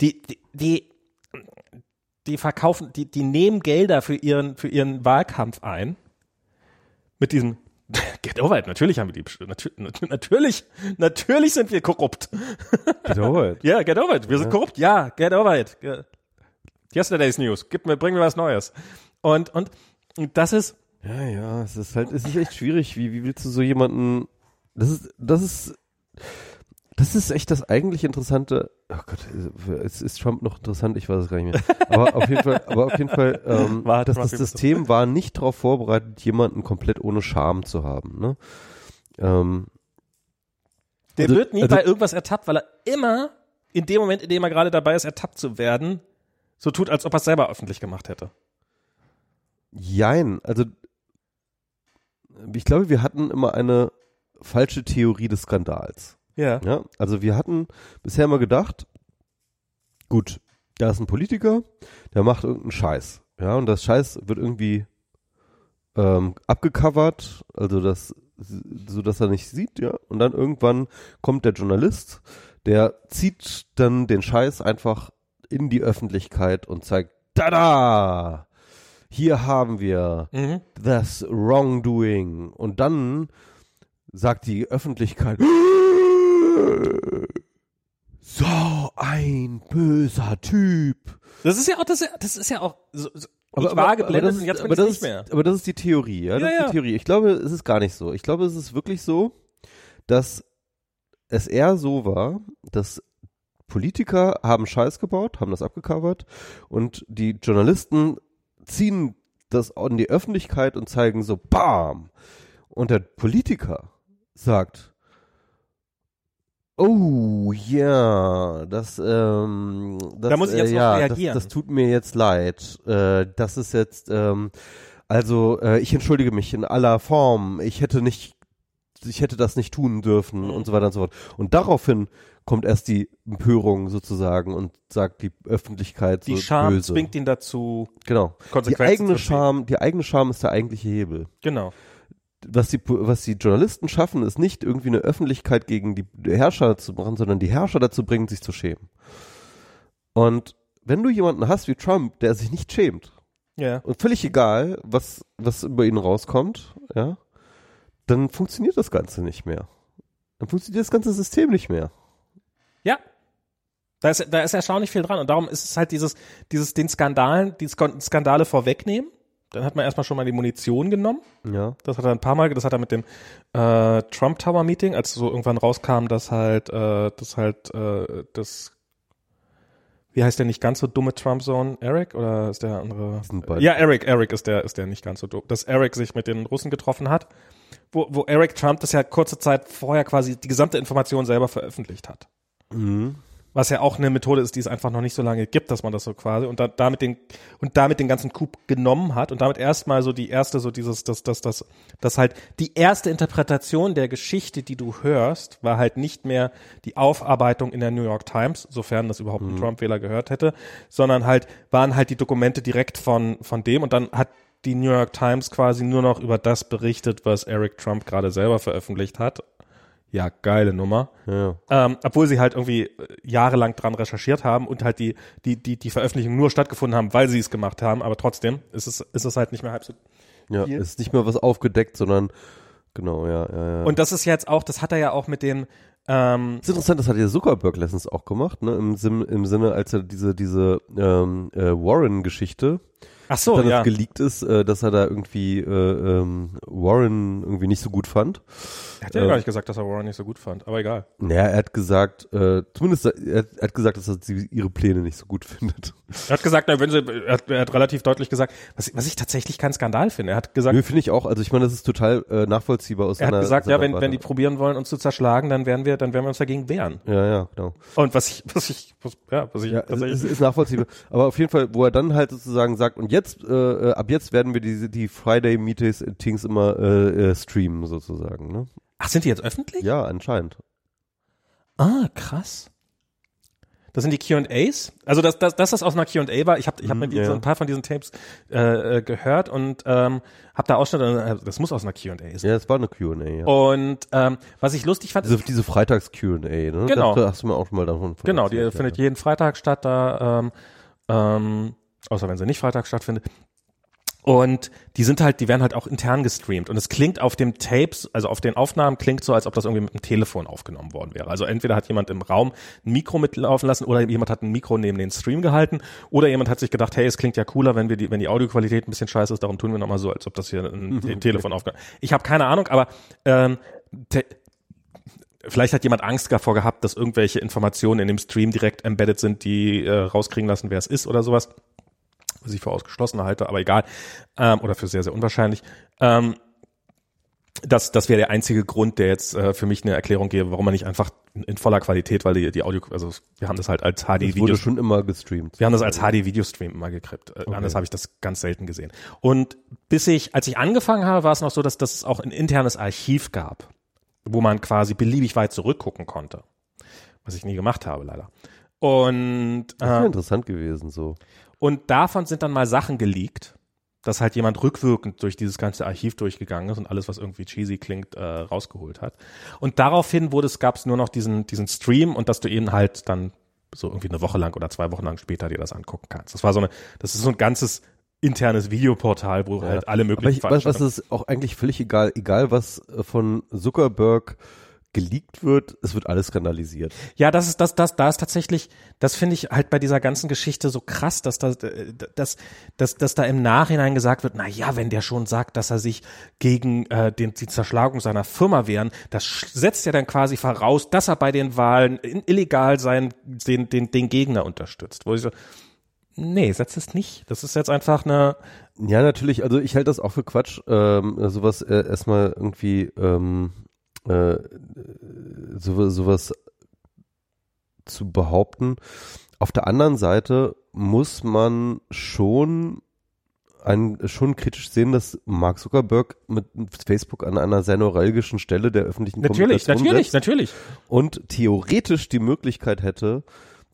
Die, die, die, die verkaufen, die, die nehmen Gelder für ihren, für ihren Wahlkampf ein mit diesem *laughs* Get over it. Natürlich haben wir die. Natürlich, natürlich, sind wir korrupt. *laughs* Get over it. Ja, get over it. Wir sind ja. korrupt. Ja, get over it. Yesterday's News. Gib mir, bring mir was Neues. Und, und, und das ist. Ja, ja, es ist halt, es ist echt schwierig. Wie, wie willst du so jemanden, das ist, das ist, das ist echt das eigentlich Interessante. Oh Gott, ist, ist Trump noch interessant? Ich weiß es gar nicht mehr. Aber auf jeden Fall, aber auf jeden Fall, *laughs* ähm, war das, das System war nicht darauf vorbereitet, jemanden komplett ohne Scham zu haben. Ne? Ähm, Der also, wird nie also, bei irgendwas ertappt, weil er immer in dem Moment, in dem er gerade dabei ist, ertappt zu werden, so tut, als ob er es selber öffentlich gemacht hätte. Jein, also ich glaube, wir hatten immer eine falsche Theorie des Skandals. Ja. ja. Also wir hatten bisher immer gedacht, gut, da ist ein Politiker, der macht irgendeinen Scheiß. Ja, und das Scheiß wird irgendwie ähm, abgecovert, also das, so dass er nicht sieht, ja. Und dann irgendwann kommt der Journalist, der zieht dann den Scheiß einfach in die Öffentlichkeit und zeigt, tada! Hier haben wir mhm. das Wrongdoing. Und dann sagt die Öffentlichkeit, so ein böser Typ. Das ist ja auch, das, das ist ja auch, so, so aber, ich war geblendet und jetzt bin ich nicht mehr. Aber das ist die Theorie, ja, das ja, ist die Theorie. Ich glaube, es ist gar nicht so. Ich glaube, es ist wirklich so, dass es eher so war, dass Politiker haben Scheiß gebaut, haben das abgecovert und die Journalisten ziehen das in die Öffentlichkeit und zeigen so, bam. Und der Politiker sagt, Oh ja, das, ähm, das, da muss ich jetzt äh, ja, reagieren. Das, das, tut mir jetzt leid. Äh, das ist jetzt, ähm, also äh, ich entschuldige mich in aller Form. Ich hätte nicht, ich hätte das nicht tun dürfen mhm. und so weiter und so fort. Und daraufhin kommt erst die Empörung sozusagen und sagt die Öffentlichkeit die so Scham böse. zwingt ihn dazu. Genau. Die eigene Scham, die eigene Scham ist der eigentliche Hebel. Genau was die, was die Journalisten schaffen, ist nicht irgendwie eine Öffentlichkeit gegen die Herrscher zu machen, sondern die Herrscher dazu bringen, sich zu schämen. Und wenn du jemanden hast wie Trump, der sich nicht schämt, ja. und völlig egal, was, was über ihn rauskommt, ja, dann funktioniert das Ganze nicht mehr. Dann funktioniert das ganze System nicht mehr. Ja. Da ist, da ist erstaunlich viel dran. Und darum ist es halt dieses, dieses, den Skandalen, die Skandale vorwegnehmen dann hat man erstmal schon mal die Munition genommen. Ja. Das hat er ein paar Mal, das hat er mit dem äh, Trump Tower Meeting, als so irgendwann rauskam, dass halt, äh, das halt, äh, das, wie heißt der nicht ganz so dumme Trump-Sohn? Eric oder ist der andere? Ja, Eric, Eric ist der, ist der nicht ganz so dumm. Dass Eric sich mit den Russen getroffen hat, wo, wo Eric Trump das ja kurze Zeit vorher quasi die gesamte Information selber veröffentlicht hat. Mhm was ja auch eine Methode ist, die es einfach noch nicht so lange gibt, dass man das so quasi und da, damit den und damit den ganzen Coup genommen hat und damit erstmal so die erste so dieses das das das das halt die erste Interpretation der Geschichte, die du hörst, war halt nicht mehr die Aufarbeitung in der New York Times, sofern das überhaupt ein mhm. Trump-Wähler gehört hätte, sondern halt waren halt die Dokumente direkt von von dem und dann hat die New York Times quasi nur noch über das berichtet, was Eric Trump gerade selber veröffentlicht hat ja, geile Nummer. Ja. Ähm, obwohl sie halt irgendwie äh, jahrelang dran recherchiert haben und halt die, die, die, die Veröffentlichung nur stattgefunden haben, weil sie es gemacht haben, aber trotzdem ist es, ist es halt nicht mehr halb so. Ja, viel. ist nicht mehr was aufgedeckt, sondern genau, ja, ja, ja. Und das ist jetzt auch, das hat er ja auch mit dem, ähm, das ist interessant, das hat ja Zuckerberg letztens auch gemacht, ne? Im, Sim, im Sinne, als er diese, diese ähm, äh, Warren-Geschichte Ach so, dann ja. das geleakt ist, äh, dass er da irgendwie äh, ähm, Warren irgendwie nicht so gut fand. Er hat ja äh, gar nicht gesagt, dass er Warren nicht so gut fand, aber egal. Naja, er hat gesagt, äh, zumindest er hat, er hat gesagt, dass er sie, ihre Pläne nicht so gut *laughs* findet. Er hat gesagt, na, wenn sie, er hat, er hat relativ deutlich gesagt, was, was ich tatsächlich keinen Skandal finde. Er hat gesagt, Nö, finde ich auch. Also ich meine, das ist total äh, nachvollziehbar aus er hat seiner gesagt, ja, wenn, Warte. wenn die probieren wollen, uns zu zerschlagen, dann werden wir, dann werden wir uns dagegen wehren. Ja, ja, genau. Und was ich, was ich, was, ja, was ich, Ja, es tatsächlich- ist, ist nachvollziehbar. Aber auf jeden Fall, wo er dann halt sozusagen sagt, und jetzt, äh, äh, ab jetzt werden wir die, die Friday-Meetings immer äh, äh, streamen sozusagen. Ne? ach, sind die jetzt öffentlich? Ja, anscheinend. Ah, krass. Das sind die Q&As. Also dass das, dass das aus einer Q&A war. Ich habe ich hab Mhm, mir ja. so ein paar von diesen Tapes äh, äh, gehört und ähm, habe da Ausschnitte. äh, Das muss aus einer Q&A sein. Ja, es war eine Q&A. Ja. Und ähm, was ich lustig fand, Diese, diese Freitags-Q&A, ne? Genau. Da hast du mir auch schon mal davon von genau, die erzählt, findet ja. jeden Freitag statt. Da ähm, ähm, außer wenn sie nicht Freitag stattfindet. Und die sind halt, die werden halt auch intern gestreamt. Und es klingt auf dem Tapes, also auf den Aufnahmen klingt so, als ob das irgendwie mit dem Telefon aufgenommen worden wäre. Also entweder hat jemand im Raum ein Mikro mitlaufen lassen oder jemand hat ein Mikro neben den Stream gehalten oder jemand hat sich gedacht, hey, es klingt ja cooler, wenn wir die, wenn die Audioqualität ein bisschen scheiße ist, darum tun wir nochmal so, als ob das hier ein, ein Telefon aufgenommen Ich habe keine Ahnung, aber ähm, Vielleicht hat jemand Angst davor gehabt, dass irgendwelche Informationen in dem Stream direkt embedded sind, die äh, rauskriegen lassen, wer es ist oder sowas. Was ich für ausgeschlossen halte, aber egal. Ähm, oder für sehr, sehr unwahrscheinlich. Ähm, das, das wäre der einzige Grund, der jetzt äh, für mich eine Erklärung gäbe, warum man nicht einfach in, in voller Qualität, weil die, die Audio, also wir haben das halt als Das wurde HD-Video, schon immer gestreamt. wir haben das als HD-Videostream immer gekriegt. Äh, Anders habe ich das ganz selten gesehen. Und bis ich, als ich angefangen habe, war es noch so, dass, es auch ein internes Archiv gab, wo man quasi beliebig weit zurückgucken konnte. Was ich nie gemacht habe, leider. Und, Das wäre äh, interessant gewesen, so. Und davon sind dann mal Sachen geleakt, dass halt jemand rückwirkend durch dieses ganze Archiv durchgegangen ist und alles, was irgendwie cheesy klingt, äh, rausgeholt hat. Und daraufhin wurde es, gab es nur noch diesen, diesen Stream und dass du eben halt dann so irgendwie eine Woche lang oder zwei Wochen lang später dir das angucken kannst. Das war so eine, das ist so ein ganzes internes Videoportal, wo halt alle Aber möglichen ich, was, ist auch eigentlich völlig egal, egal was äh, von Zuckerberg geleakt wird, es wird alles skandalisiert. Ja, das ist das, das, da ist tatsächlich, das finde ich halt bei dieser ganzen Geschichte so krass, dass da, dass, dass, dass da im Nachhinein gesagt wird, na ja, wenn der schon sagt, dass er sich gegen äh, den, die Zerschlagung seiner Firma wehren, das setzt ja dann quasi voraus, dass er bei den Wahlen illegal sein, den, den, den Gegner unterstützt. Wo ich so, nee, setzt es nicht. Das ist jetzt einfach eine, Ja, natürlich, also ich halte das auch für Quatsch, ähm, sowas äh, erstmal irgendwie ähm, äh, so, sowas zu behaupten. Auf der anderen Seite muss man schon ein, schon kritisch sehen, dass Mark Zuckerberg mit Facebook an einer sehr neuralgischen Stelle der öffentlichen natürlich, Kommunikation natürlich, setzt natürlich. und theoretisch die Möglichkeit hätte,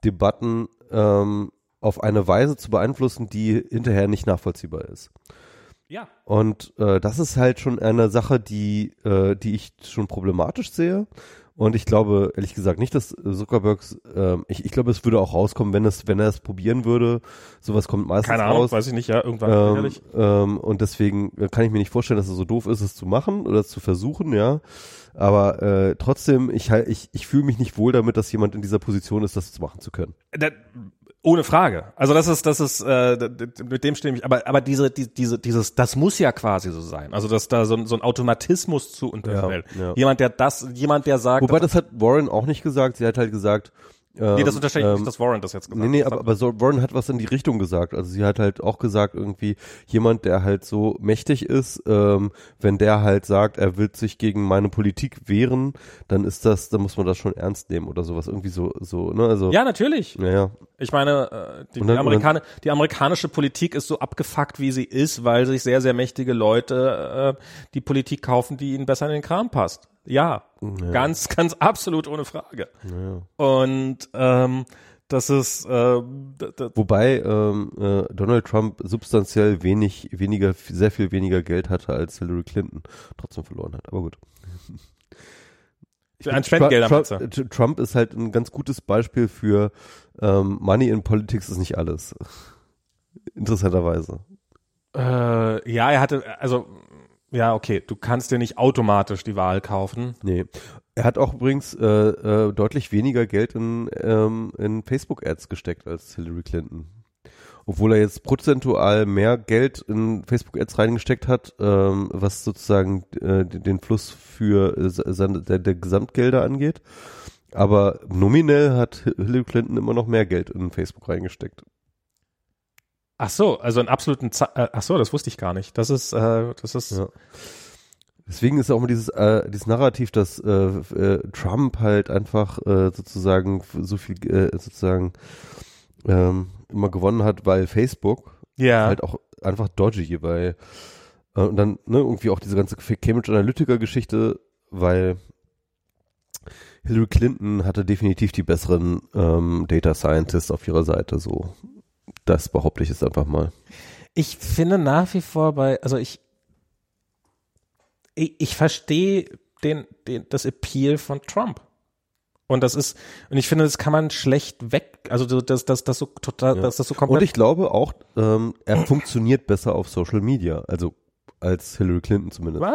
Debatten ähm, auf eine Weise zu beeinflussen, die hinterher nicht nachvollziehbar ist. Ja. Und äh, das ist halt schon eine Sache, die, äh, die ich schon problematisch sehe. Und ich glaube, ehrlich gesagt, nicht, dass Zuckerbergs, ähm, ich, ich glaube, es würde auch rauskommen, wenn es, wenn er es probieren würde. Sowas kommt meistens Keine Ahnung, raus. weiß ich nicht, ja, irgendwann Ähm, sicherlich. ähm, und deswegen äh, kann ich mir nicht vorstellen, dass es so doof ist, es zu machen oder es zu versuchen, ja. Aber äh, trotzdem, ich, halt- ich, ich fühle mich nicht wohl damit, dass jemand in dieser Position ist, das zu machen zu können. Da, ohne Frage. Also das ist, das ist, äh, mit dem stimme ich. Aber, aber diese, die, diese, dieses, das muss ja quasi so sein. Also dass da so, ein- so ein Automatismus zu unterfällt. Ja, ja. Jemand, der das, jemand, der sagt, Wobei das hat Warren auch nicht gesagt. Sie hat halt gesagt, ähm, nee, das unterstelle ich ähm, nicht, dass Warren das jetzt gesagt Nee, nee, hat. aber, aber so, Warren hat was in die Richtung gesagt. Also sie hat halt auch gesagt, irgendwie jemand, der halt so mächtig ist, ähm, wenn der halt sagt, er will sich gegen meine Politik wehren, dann ist das, dann muss man das schon ernst nehmen oder sowas. Irgendwie so, so, ne? Also, ja, natürlich. Naja. Ich meine, äh, die, dann- die, Amerikaner, die amerikanische Politik ist so abgefuckt, wie sie ist, weil sich sehr, sehr mächtige Leute äh, die Politik kaufen, die ihnen besser in den Kram passt. Ja, ganz, ganz absolut ohne Frage. Ja. Und ähm, das ist, äh, d- d- Wobei ähm, äh, Donald Trump substanziell wenig, weniger, sehr viel weniger Geld hatte als Hillary Clinton trotzdem verloren hat. Aber gut. ein Trump, meinst du? Trump, Trump ist halt ein ganz gutes Beispiel für ähm, Money in Politics ist nicht alles. Interessanterweise. Äh, ja, er hatte, also, ja, okay, du kannst dir nicht automatisch die Wahl kaufen. Nee. Er hat auch übrigens äh, äh, deutlich weniger Geld in, ähm, in Facebook-Ads gesteckt als Hillary Clinton. obwohl er jetzt prozentual mehr Geld in Facebook-Ads reingesteckt hat, ähm, was sozusagen äh, den Fluss für äh, seine, der, der Gesamtgelder angeht. Aber nominell hat Hillary Clinton immer noch mehr Geld in Facebook reingesteckt. Ach so, also einen absoluten, Z äh, ach so, das wusste ich gar nicht. Das ist, äh, das ist. Ja. Deswegen ist auch immer dieses, äh, dieses Narrativ, dass äh, äh, Trump halt einfach äh, sozusagen so viel äh, sozusagen ähm, immer gewonnen hat, weil Facebook Ja. halt auch einfach dodgy, weil äh, und dann ne, irgendwie auch diese ganze Cambridge Analytica Geschichte, weil Hillary Clinton hatte definitiv die besseren ähm, Data Scientists auf ihrer Seite, so. Das behaupte ich jetzt einfach mal. Ich finde nach wie vor bei, also ich, ich, ich verstehe den, den, das Appeal von Trump. Und das ist, und ich finde, das kann man schlecht weg, also so, dass das, das so total, Ja. dass das so Und komplett. ich glaube auch, ähm, er funktioniert besser auf Social Media, also als Hillary Clinton zumindest. was?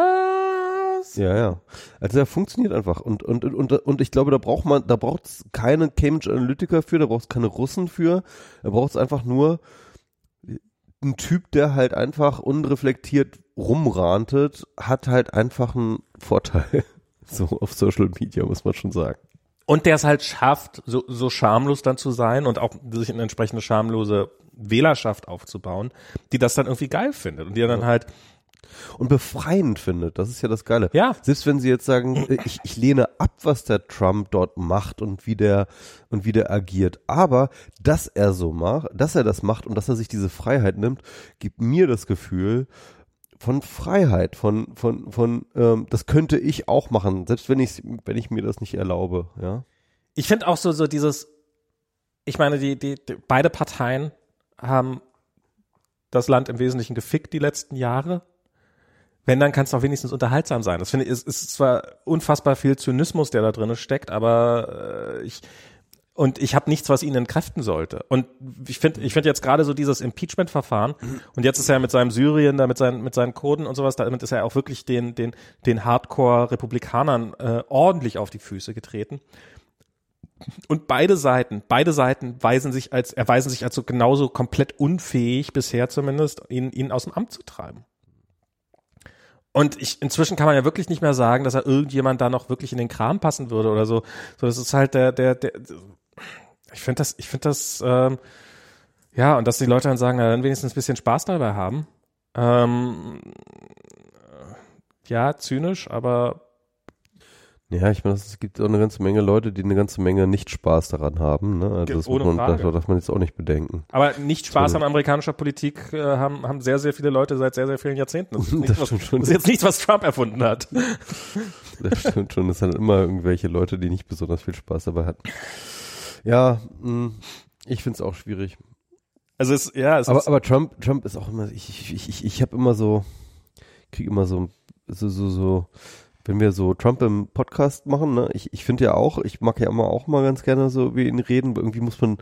Ja, ja. Also er funktioniert einfach. Und, und, und, und, und ich glaube, da braucht man, da braucht es keine Cambridge Analytica für, da braucht es keine Russen für, da braucht es einfach nur ein Typ, der halt einfach unreflektiert rumrantet, hat halt einfach einen Vorteil. *laughs* So auf Social Media, muss man schon sagen. Und der es halt schafft, so, so schamlos dann zu sein und auch sich eine entsprechende schamlose Wählerschaft aufzubauen, die das dann irgendwie geil findet und die dann halt, Und befreiend findet, das ist ja das Geile. Ja. Selbst wenn sie jetzt sagen, äh, ich, ich lehne ab, was der Trump dort macht und wie der, und wie der agiert. Aber, dass er so macht, dass er das macht und dass er sich diese Freiheit nimmt, gibt mir das Gefühl, von Freiheit, von, von, von, ähm, das könnte ich auch machen, selbst wenn ich, wenn ich mir das nicht erlaube, ja. ich finde auch so, so dieses, ich meine, die, die, die, beide Parteien haben das Land im Wesentlichen gefickt die letzten Jahre. Wenn, dann kann es doch wenigstens unterhaltsam sein. Das finde ich, ist, ist zwar unfassbar viel Zynismus, der da drin steckt, aber äh, ich, und ich habe nichts, was ihn entkräften sollte. Und ich finde, ich finde jetzt gerade so dieses Impeachment-Verfahren und jetzt ist er mit seinem Syrien, da mit seinen mit seinen Kurden und sowas, damit ist er auch wirklich den den den Hardcore-Republikanern äh, ordentlich auf die Füße getreten. Und beide Seiten, beide Seiten weisen sich als erweisen sich als so genauso komplett unfähig bisher zumindest, ihn ihn aus dem Amt zu treiben. Und ich, inzwischen kann man ja wirklich nicht mehr sagen, dass er irgendjemand da noch wirklich in den Kram passen würde oder so. So, das ist halt der, der, der, ich finde das, ich finde das, ähm, ja, und dass die Leute dann sagen, na, dann wenigstens ein bisschen Spaß dabei haben. Ähm, ja, zynisch, aber Ja, ich meine, es gibt auch eine ganze Menge Leute, die eine ganze Menge nicht Spaß daran haben, ne? Also das, Ohne man, Frage. das darf man jetzt auch nicht bedenken. aber nicht Spaß So. an amerikanischer Politik äh, haben, haben sehr, sehr viele Leute seit sehr, sehr vielen Jahrzehnten. Das ist, *laughs* Das nichts, was, stimmt schon. das ist jetzt nichts, was Trump erfunden hat. *laughs* Das stimmt schon. Es sind immer irgendwelche Leute, die nicht besonders viel Spaß dabei hatten. Ja, mh, ich find's auch schwierig. Also es, ja, es Aber, ist, aber Trump, Trump ist auch immer, ich, ich, ich, ich, habe immer so, krieg immer so, so, so, so, wenn wir so Trump im Podcast machen, ne, ich, ich finde ja auch, ich mag ja immer auch mal ganz gerne so über ihn reden, irgendwie muss man,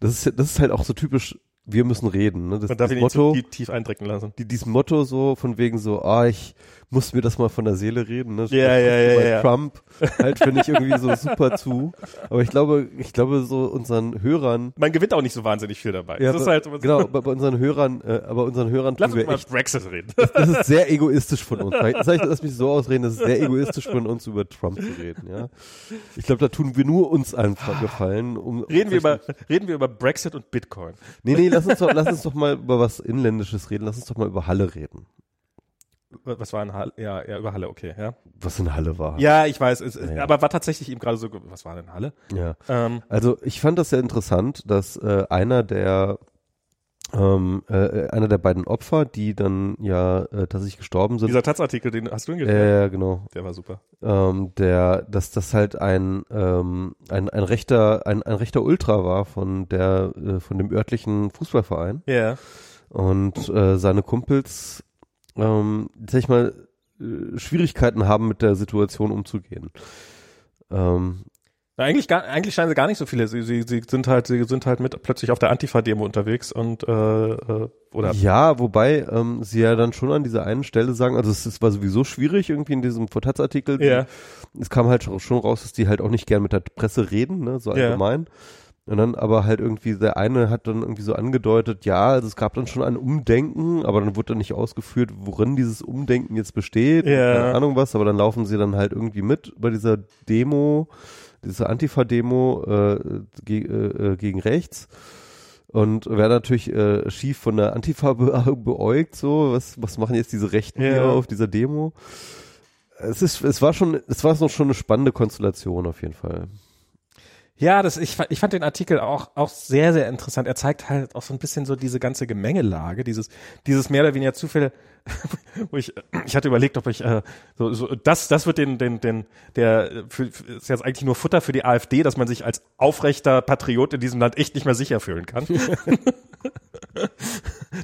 das ist, das ist halt auch so typisch, wir müssen reden, ne, das, man darf das ihn nicht Motto, zu tief, tief eindrücken lassen. die, dieses Motto so von wegen so, ah, ich muss mir das mal von der Seele reden, ne? Ja, ja, ja, ja. Trump halt finde ich irgendwie so super zu. Aber ich glaube, ich glaube so unseren Hörern, Man gewinnt auch nicht so wahnsinnig viel dabei. ja, es ist halt, genau, bei, bei unseren Hörern, äh, aber unseren Hörern Lass uns mal echt, Brexit reden. das ist sehr egoistisch von uns. Das heißt, lass mich so ausreden, das ist sehr egoistisch von uns über Trump zu reden, ja. Ich glaube, da tun wir nur uns einfach gefallen, um Reden wir über, reden wir über Brexit und Bitcoin. Nee, nee, lass uns doch, lass uns doch mal über was Inländisches reden, lass uns doch mal über Halle reden. Was war in Halle? Ja, ja, über Halle, okay, ja. Was in Halle war. Ja, ich weiß, es, Ja. aber war tatsächlich eben gerade so, was war denn Halle? ja. Ähm, Also ich fand das sehr interessant, dass äh, einer der ähm, äh, einer der beiden Opfer, die dann ja äh, tatsächlich gestorben sind, dieser Taz-Artikel, den hast du ihn äh, gelesen? ja, genau, Der war super. ähm, der, dass das halt ein ähm, ein, ein rechter ein, ein rechter Ultra war von der äh, von dem örtlichen Fußballverein Ja. und äh, seine Kumpels, ähm, sag ich mal, äh, Schwierigkeiten haben mit der Situation umzugehen. Ähm, eigentlich, gar, eigentlich scheinen sie gar nicht so viele. Sie, sie, sie sind halt, sie sind halt mit plötzlich auf der Antifa-Demo unterwegs und äh, äh, oder Ja, wobei ähm, sie ja dann schon an dieser einen Stelle sagen, also es, es war sowieso schwierig irgendwie in diesem Vortatsartikel. Ja. Es kam halt schon raus, dass die halt auch nicht gern mit der Presse reden, ne, so Ja. allgemein. Und dann aber halt irgendwie, der eine hat dann irgendwie so angedeutet, ja, also es gab dann schon ein Umdenken, aber dann wurde dann nicht ausgeführt, worin dieses Umdenken jetzt besteht. Ja. Keine Ahnung was, aber dann laufen sie dann halt irgendwie mit bei dieser Demo, dieser Antifa-Demo äh, ge äh, äh, gegen rechts. Und werden natürlich äh, schief von der Antifa be *laughs* beäugt, so, was, was machen jetzt diese Rechten Ja. hier auf dieser Demo? Es ist, es war schon, es war schon eine spannende Konstellation auf jeden Fall. Ja, das, ich, ich fand den Artikel auch, auch sehr, sehr interessant. Er zeigt halt auch so ein bisschen so diese ganze Gemengelage, dieses, dieses mehr oder weniger Zufälle, *laughs* wo ich, ich hatte überlegt, ob ich, äh, so, so, das, das wird den, den, den, der, für, ist jetzt eigentlich nur Futter für die AfD, dass man sich als aufrechter Patriot in diesem Land echt nicht mehr sicher fühlen kann. *laughs*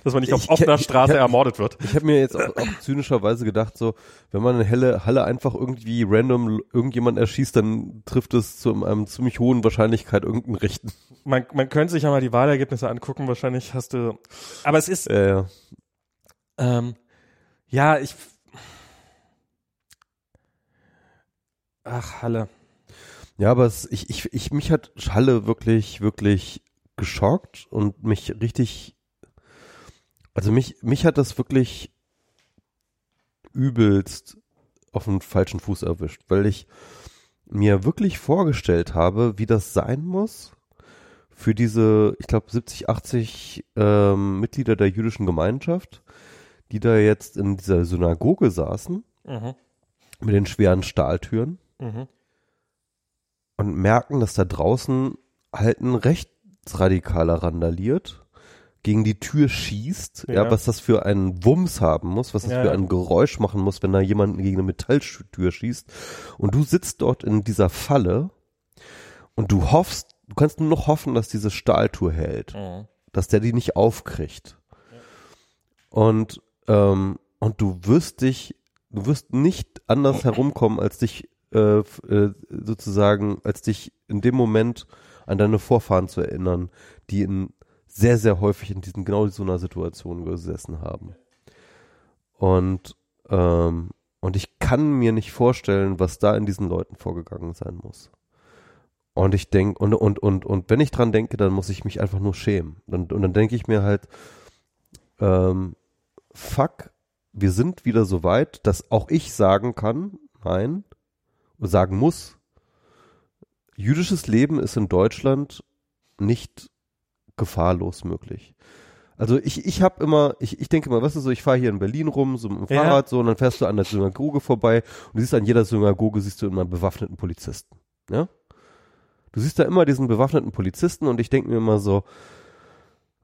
dass man nicht auf Ich- offener ich- Straße ich- ermordet wird. Ich habe mir jetzt auch, auch zynischerweise gedacht, so, wenn man in Halle, Halle einfach irgendwie random irgendjemand erschießt, dann trifft es zu einem ziemlich hohen Wahrscheinlichkeit irgendeinen Rechten. Man, man könnte sich ja mal die Wahlergebnisse angucken, wahrscheinlich hast du, aber es ist, Äh, ja. Ähm, ja, ich. Ach, Halle. ja, aber es, ich, ich, ich, mich hat Halle wirklich, wirklich geschockt und mich richtig, also mich, mich hat das wirklich übelst auf den falschen Fuß erwischt, weil ich mir wirklich vorgestellt habe, wie das sein muss für diese, ich glaube, 70, 80 ähm, Mitglieder der jüdischen Gemeinschaft, die da jetzt in dieser Synagoge saßen Mhm. mit den schweren Stahltüren Mhm. und merken, dass da draußen halt ein Rechtsradikaler randaliert, gegen die Tür schießt, ja. Ja. was das für einen Wumms haben muss, was das Ja, für ja. ein Geräusch machen muss, wenn da jemand gegen eine Metalltür schießt. Und du sitzt dort in dieser Falle und du hoffst, du kannst nur noch hoffen, dass diese Stahltür hält, Mhm. dass der die nicht aufkriegt. Und, ähm, und du wirst dich, du wirst nicht anders herumkommen, als dich äh, äh, sozusagen, als dich in dem Moment an deine Vorfahren zu erinnern, die in sehr, sehr häufig in diesen genau so einer Situation gesessen haben. Und, ähm, und ich kann mir nicht vorstellen, was da in diesen Leuten vorgegangen sein muss. Und ich denke, und, und, und, und wenn ich dran denke, dann muss ich mich einfach nur schämen. Und, und dann denke ich mir halt, ähm, fuck, wir sind wieder so weit, dass auch ich sagen kann, nein, sagen muss, jüdisches Leben ist in Deutschland nicht gefahrlos möglich. Also ich, ich habe immer, ich, ich denke mal, weißt du so, ich fahre hier in Berlin rum, so mit dem Ja. Fahrrad so, und dann fährst du an der Synagoge vorbei und du siehst an jeder Synagoge, siehst du immer einen bewaffneten Polizisten. Ja? Du siehst da immer diesen bewaffneten Polizisten und ich denke mir immer so,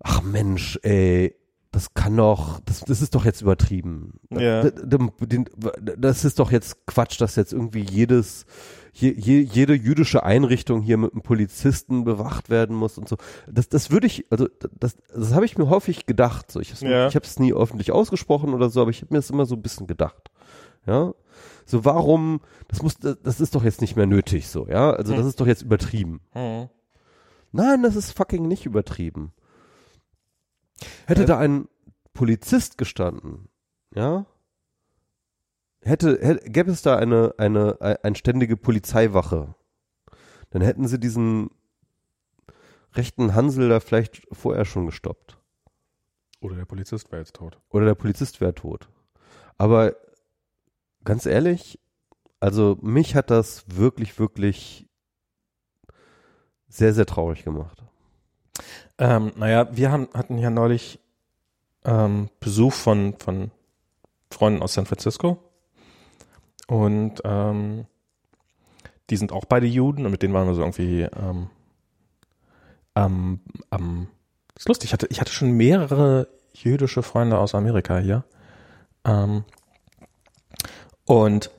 ach Mensch, ey, das kann doch, das, das ist doch jetzt übertrieben. Ja. Den- Das ist doch jetzt Quatsch, dass jetzt irgendwie jedes, je, je, jede jüdische Einrichtung hier mit einem Polizisten bewacht werden muss und so. Das, das würde ich, also das, das habe ich mir häufig gedacht. So, ich Ja. habe es nie öffentlich ausgesprochen oder so, aber ich habe mir das immer so ein bisschen gedacht. Ja. So, warum, das muss, das, das ist doch jetzt nicht mehr nötig, so, ja. Also, das Hm. ist doch jetzt übertrieben. Mhm. Nein, das ist fucking nicht übertrieben. Hätte Ähm. da ein Polizist gestanden, ja, hätte, hätte gäbe es da eine, eine, ein, ein ständige Polizeiwache, dann hätten sie diesen rechten Hansel da vielleicht vorher schon gestoppt. Oder der Polizist wäre jetzt tot. Oder der Polizist wäre tot. Aber ganz ehrlich, also mich hat das wirklich, wirklich sehr, sehr traurig gemacht. Ähm, naja, wir haben, hatten ja neulich ähm, Besuch von, von Freunden aus San Francisco. Und ähm, die sind auch beide Juden und mit denen waren wir so irgendwie ähm, am, am das ist lustig, ich hatte, ich hatte schon mehrere jüdische Freunde aus Amerika hier. Ähm, und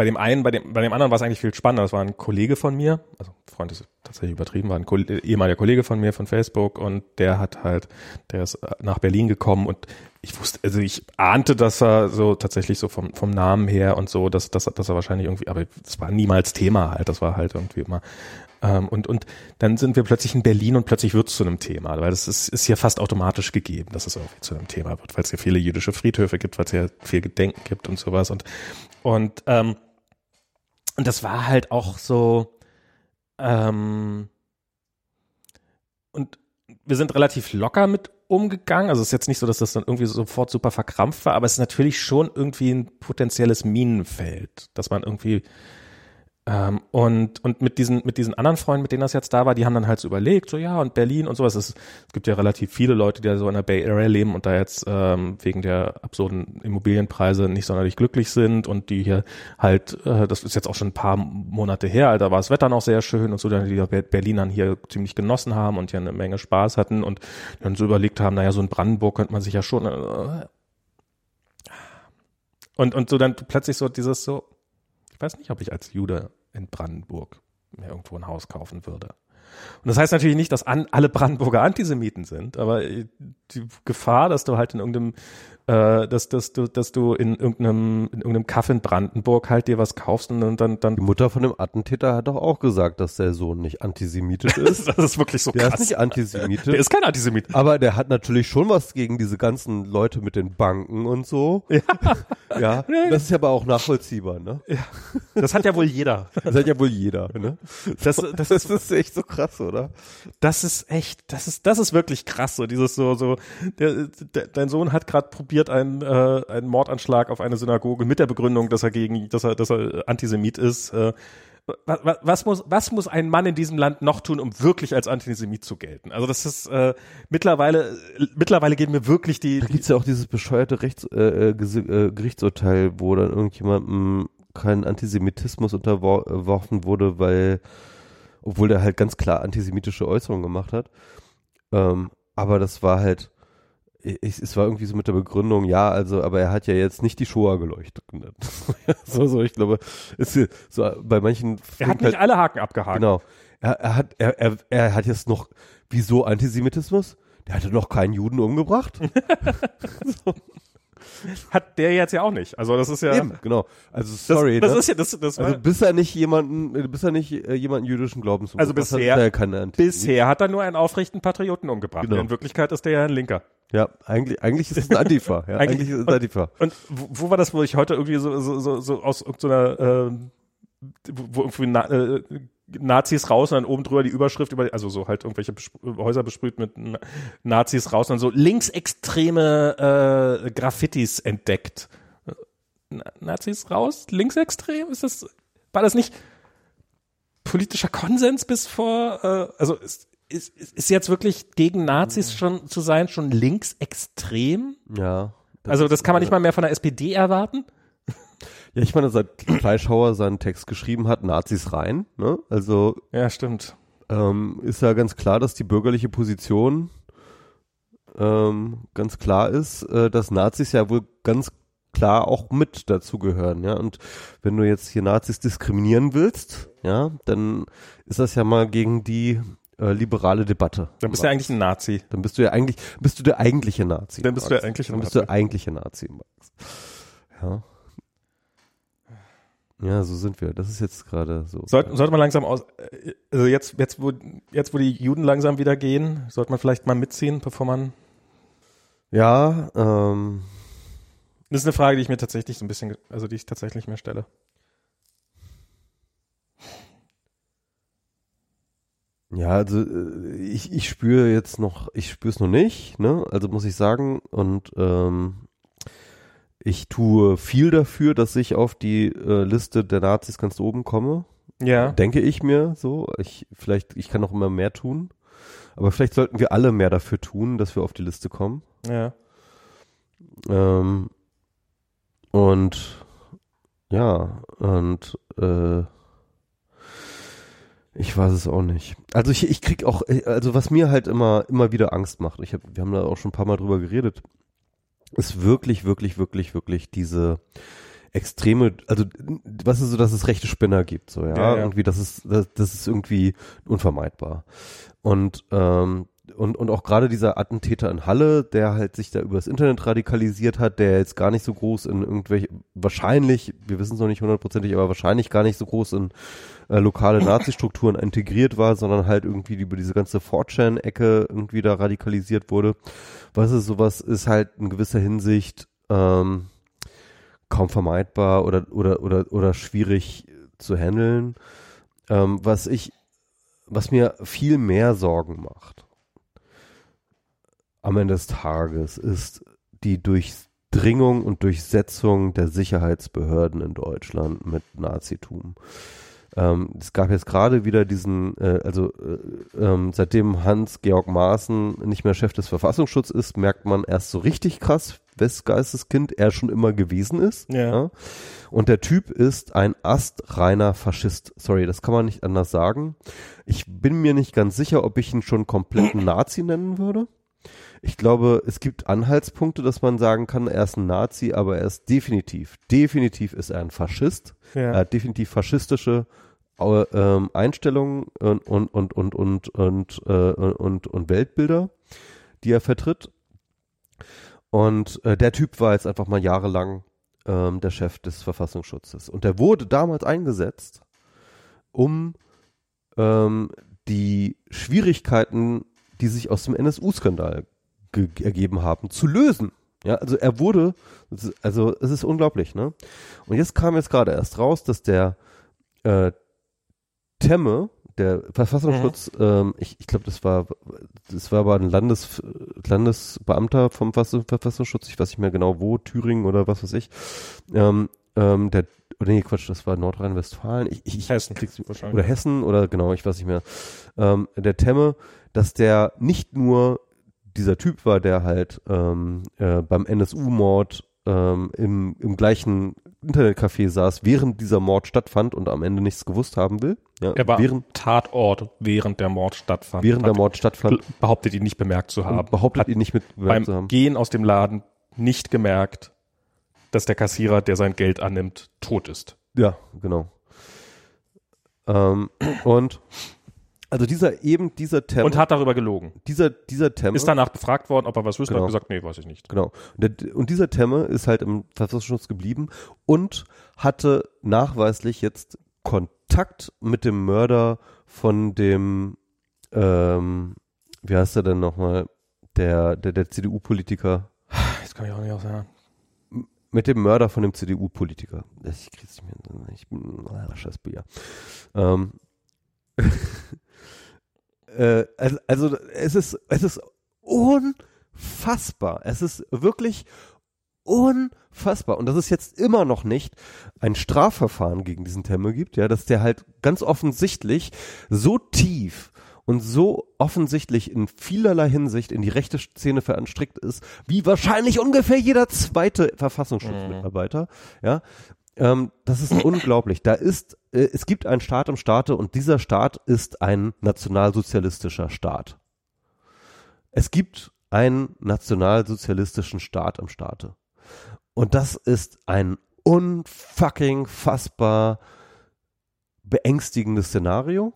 bei dem einen, bei dem, bei dem anderen war es eigentlich viel spannender. Das war ein Kollege von mir, also Freund ist tatsächlich übertrieben, war ein Koll- ehemaliger Kollege von mir von Facebook und der hat halt, der ist äh, nach Berlin gekommen und ich wusste, also ich ahnte, dass er so tatsächlich so vom, vom Namen her und so, dass, dass, dass er wahrscheinlich irgendwie, aber das war niemals Thema halt, das war halt irgendwie immer. Ähm, und, und dann sind wir plötzlich in Berlin und plötzlich wird es zu einem Thema, weil das ist, ist hier fast automatisch gegeben, dass es irgendwie zu einem Thema wird, weil es hier viele jüdische Friedhöfe gibt, weil es hier viel Gedenken gibt und sowas und, und, ähm, und das war halt auch so, ähm, und wir sind relativ locker mit umgegangen. Also es ist jetzt nicht so, dass das dann irgendwie sofort super verkrampft war, aber es ist natürlich schon irgendwie ein potenzielles Minenfeld, dass man irgendwie ähm, und, und mit diesen, mit diesen anderen Freunden, mit denen das jetzt da war, die haben dann halt so überlegt, so ja, und Berlin und sowas. Es, gibt ja relativ viele Leute, die da so in der Bay Area leben und da jetzt ähm, wegen der absurden Immobilienpreise nicht sonderlich glücklich sind und die hier halt, äh, das ist jetzt auch schon ein paar Monate her, da war das Wetter noch sehr schön und so, die Berlinern hier ziemlich genossen haben und hier eine Menge Spaß hatten und dann so überlegt haben, naja, so in Brandenburg könnte man sich ja schon äh, und, und so dann plötzlich so dieses so, ich weiß nicht, ob ich als Jude in Brandenburg mir irgendwo ein Haus kaufen würde. Und das heißt natürlich nicht, dass an, alle Brandenburger Antisemiten sind, aber die Gefahr, dass du halt in irgendeinem äh, dass, dass, du, dass du in irgendeinem, in irgendeinem Kaff in Brandenburg halt dir was kaufst und dann, dann. Die Mutter von dem Attentäter hat doch auch gesagt, dass der Sohn nicht antisemitisch *laughs* ist. das ist wirklich so der krass. Der ist nicht antisemitisch. Der ist kein Antisemit. Aber der hat natürlich schon was gegen diese ganzen Leute mit den Banken und so. Ja. *laughs* ja. Das ist aber auch nachvollziehbar, ne? Ja. Das hat ja wohl jeder. Das hat ja wohl jeder, ne? Das, das, das ist echt so krass, oder? Das ist echt, das ist, das ist wirklich krass, so dieses so, so, der, der, dein Sohn hat gerade probiert, probiert einen, äh, einen Mordanschlag auf eine Synagoge mit der Begründung, dass er gegen, dass er, dass er Antisemit ist. Äh, was, was, muss, was muss ein Mann in diesem Land noch tun, um wirklich als Antisemit zu gelten? Also das ist äh, mittlerweile, mittlerweile gehen mir wirklich die. Da gibt's ja auch dieses bescheuerte Rechts, äh, äh, äh Gerichtsurteil, wo dann irgendjemandem kein Antisemitismus unterworfen wurde, weil, obwohl der halt ganz klar antisemitische Äußerungen gemacht hat. Ähm, aber das war halt, ich, es war irgendwie so mit der Begründung, ja, also, aber er hat ja jetzt nicht die Shoah geleuchtet. *laughs* so, so, ich glaube, ist so bei manchen. Er hat nicht halt, alle Haken abgehakt. Genau. Er, er hat, er, er, er hat jetzt noch, wieso Antisemitismus? Der hatte noch keinen Juden umgebracht. *laughs* *laughs* so. *laughs* Hat der jetzt ja auch nicht. Also das ist ja. Eben, genau. Also sorry. Das, das ne? ist ja das, das Also bis er nicht jemanden, bis er nicht äh, jemanden jüdischen Glaubens Also bisher, hat, er bisher hat er nur einen aufrechten Patrioten umgebracht. Genau. In Wirklichkeit ist der ja ein Linker. Ja, eigentlich, eigentlich ist es ein Antifa. *laughs* Ja, eigentlich, eigentlich ist es ein Antifa. Und, und wo war das, wo ich heute irgendwie so, so, so, so aus irgendeiner, äh, wo irgendwie na, äh, Nazis raus und dann oben drüber die Überschrift über, also so halt irgendwelche Bespr Häuser besprüht mit Nazis raus und dann so linksextreme äh, Graffitis entdeckt. Nazis raus? Linksextrem? Ist das, war das nicht politischer Konsens bis vor, äh, also ist, ist, ist jetzt wirklich gegen Nazis schon zu sein, schon linksextrem? Ja. Das also das kann man nicht mal mehr von der SPD erwarten? Ja, ich meine, seit Fleischhauer seinen Text geschrieben hat, Nazis rein, ne? Also. Ja, stimmt. Ähm, ist ja ganz klar, dass die bürgerliche Position ähm, ganz klar ist, äh, dass Nazis ja wohl ganz klar auch mit dazugehören, ja. Und wenn du jetzt hier Nazis diskriminieren willst, ja, dann ist das ja mal gegen die äh, liberale Debatte. Dann bist du ja eigentlich ein Nazi. Dann bist du ja eigentlich, bist du der eigentliche Nazi. Dann bist du der eigentliche Nazi. Dann bist du der eigentliche Nazi, Max. Ja. Ja, so sind wir. Das ist jetzt gerade so. Sollte, sollte man langsam aus, also jetzt, jetzt, wo, jetzt, wo die Juden langsam wieder gehen, sollte man vielleicht mal mitziehen, bevor man. Ja, ähm. Das ist eine Frage, die ich mir tatsächlich so ein bisschen, also die ich tatsächlich mir stelle. Ja, also äh, ich, ich spüre jetzt noch, ich spüre es noch nicht, ne? Also muss ich sagen. Und ähm, ich tue viel dafür, dass ich auf die äh, Liste der Nazis ganz oben komme. Ja. Denke ich mir so. Ich vielleicht, ich kann noch immer mehr tun. Aber vielleicht sollten wir alle mehr dafür tun, dass wir auf die Liste kommen. Ja. Ähm, und ja, und äh, ich weiß es auch nicht. Also ich, ich krieg auch, also was mir halt immer, immer wieder Angst macht, ich hab, wir haben da auch schon ein paar Mal drüber geredet, ist wirklich, wirklich, wirklich, wirklich diese extreme, also was ist so, dass es rechte Spinner gibt, so ja, ja, ja. irgendwie, das ist, das, das ist irgendwie unvermeidbar. Und ähm, und, und auch gerade dieser Attentäter in Halle, der halt sich da übers Internet radikalisiert hat, der jetzt gar nicht so groß in irgendwelche, wahrscheinlich, wir wissen es noch nicht hundertprozentig, aber wahrscheinlich gar nicht so groß in äh, lokale Nazi-Strukturen integriert war, sondern halt irgendwie über diese ganze 4chan-Ecke irgendwie da radikalisiert wurde. Was ist sowas, ist halt in gewisser Hinsicht ähm, kaum vermeidbar oder, oder, oder, oder schwierig zu handeln. Ähm, was ich, was mir viel mehr Sorgen macht, am Ende des Tages ist die Durchdringung und Durchsetzung der Sicherheitsbehörden in Deutschland mit Nazitum. Ähm, es gab jetzt gerade wieder diesen, äh, also äh, ähm, seitdem Hans-Georg Maaßen nicht mehr Chef des Verfassungsschutzes ist, merkt man erst so richtig krass, wes Geisteskind er schon immer gewesen ist. Ja. ja. Und der Typ ist ein astreiner Faschist. Sorry, das kann man nicht anders sagen. Ich bin mir nicht ganz sicher, ob ich ihn schon kompletten Nazi nennen würde. Ich glaube, es gibt Anhaltspunkte, dass man sagen kann, er ist ein Nazi, aber er ist definitiv, definitiv ist er ein Faschist. Ja. Er hat definitiv faschistische äh, ähm, Einstellungen und und und und und und, äh, und, und Weltbilder, die er vertritt. Und äh, der Typ war jetzt einfach mal jahrelang ähm, der Chef des Verfassungsschutzes. Und der wurde damals eingesetzt, um ähm, die Schwierigkeiten, die sich aus dem NSU-Skandal ergeben haben, zu lösen. Ja, also er wurde, also es ist unglaublich, ne? Und jetzt kam jetzt gerade erst raus, dass der äh, Temme, der Verfassungsschutz, mhm. ähm, ich, ich glaube, das war, das war aber ein Landes, Landesbeamter vom Verfassungsschutz, ich weiß nicht mehr genau wo, Thüringen oder was weiß ich, ähm, ähm, der, oder nee, Quatsch, das war Nordrhein-Westfalen, ich, ich, Hessen, oder Hessen oder genau, ich weiß nicht mehr, ähm, der Temme, dass der nicht nur dieser Typ war, der halt ähm, äh, beim NSU-Mord ähm, im, im gleichen Internetcafé saß, während dieser Mord stattfand und am Ende nichts gewusst haben will. Ja, er war während, Tatort, während der Mord stattfand. Während der Mord stattfand. Behauptet ihn nicht bemerkt zu haben. Behauptet ihn nicht mit bemerkt zu haben. Gehen aus dem Laden nicht gemerkt, dass der Kassierer, der sein Geld annimmt, tot ist. Ja, genau. Ähm, und also dieser eben dieser Tem und hat darüber gelogen. Dieser dieser Temme ist danach befragt worden, ob er was wüsste, genau. hat gesagt, nee, weiß ich nicht. Genau. Und, der, und dieser Temme ist halt im Verfassungsschutz geblieben und hatte nachweislich jetzt Kontakt mit dem Mörder von dem ähm, wie heißt er denn nochmal der der der CDU-Politiker. Jetzt kann ich auch nicht aussagen. Mit dem Mörder von dem CDU-Politiker. Ich krieg's nicht mehr. Ich bin ah, scheiß Bier. Ähm, *laughs* äh, also, also es ist, es ist unfassbar. Es ist wirklich unfassbar. Und dass es jetzt immer noch nicht ein Strafverfahren gegen diesen Temme gibt, ja, dass der halt ganz offensichtlich so tief und so offensichtlich in vielerlei Hinsicht in die rechte Szene veranstrickt ist, wie wahrscheinlich ungefähr jeder zweite Verfassungsschutzmitarbeiter, mhm. ja, ähm, das ist *clears throat* unglaublich. Da ist, äh, es gibt einen Staat im Staate und dieser Staat ist ein nationalsozialistischer Staat. Es gibt einen nationalsozialistischen Staat im Staate. Und das ist ein unfucking fassbar beängstigendes Szenario.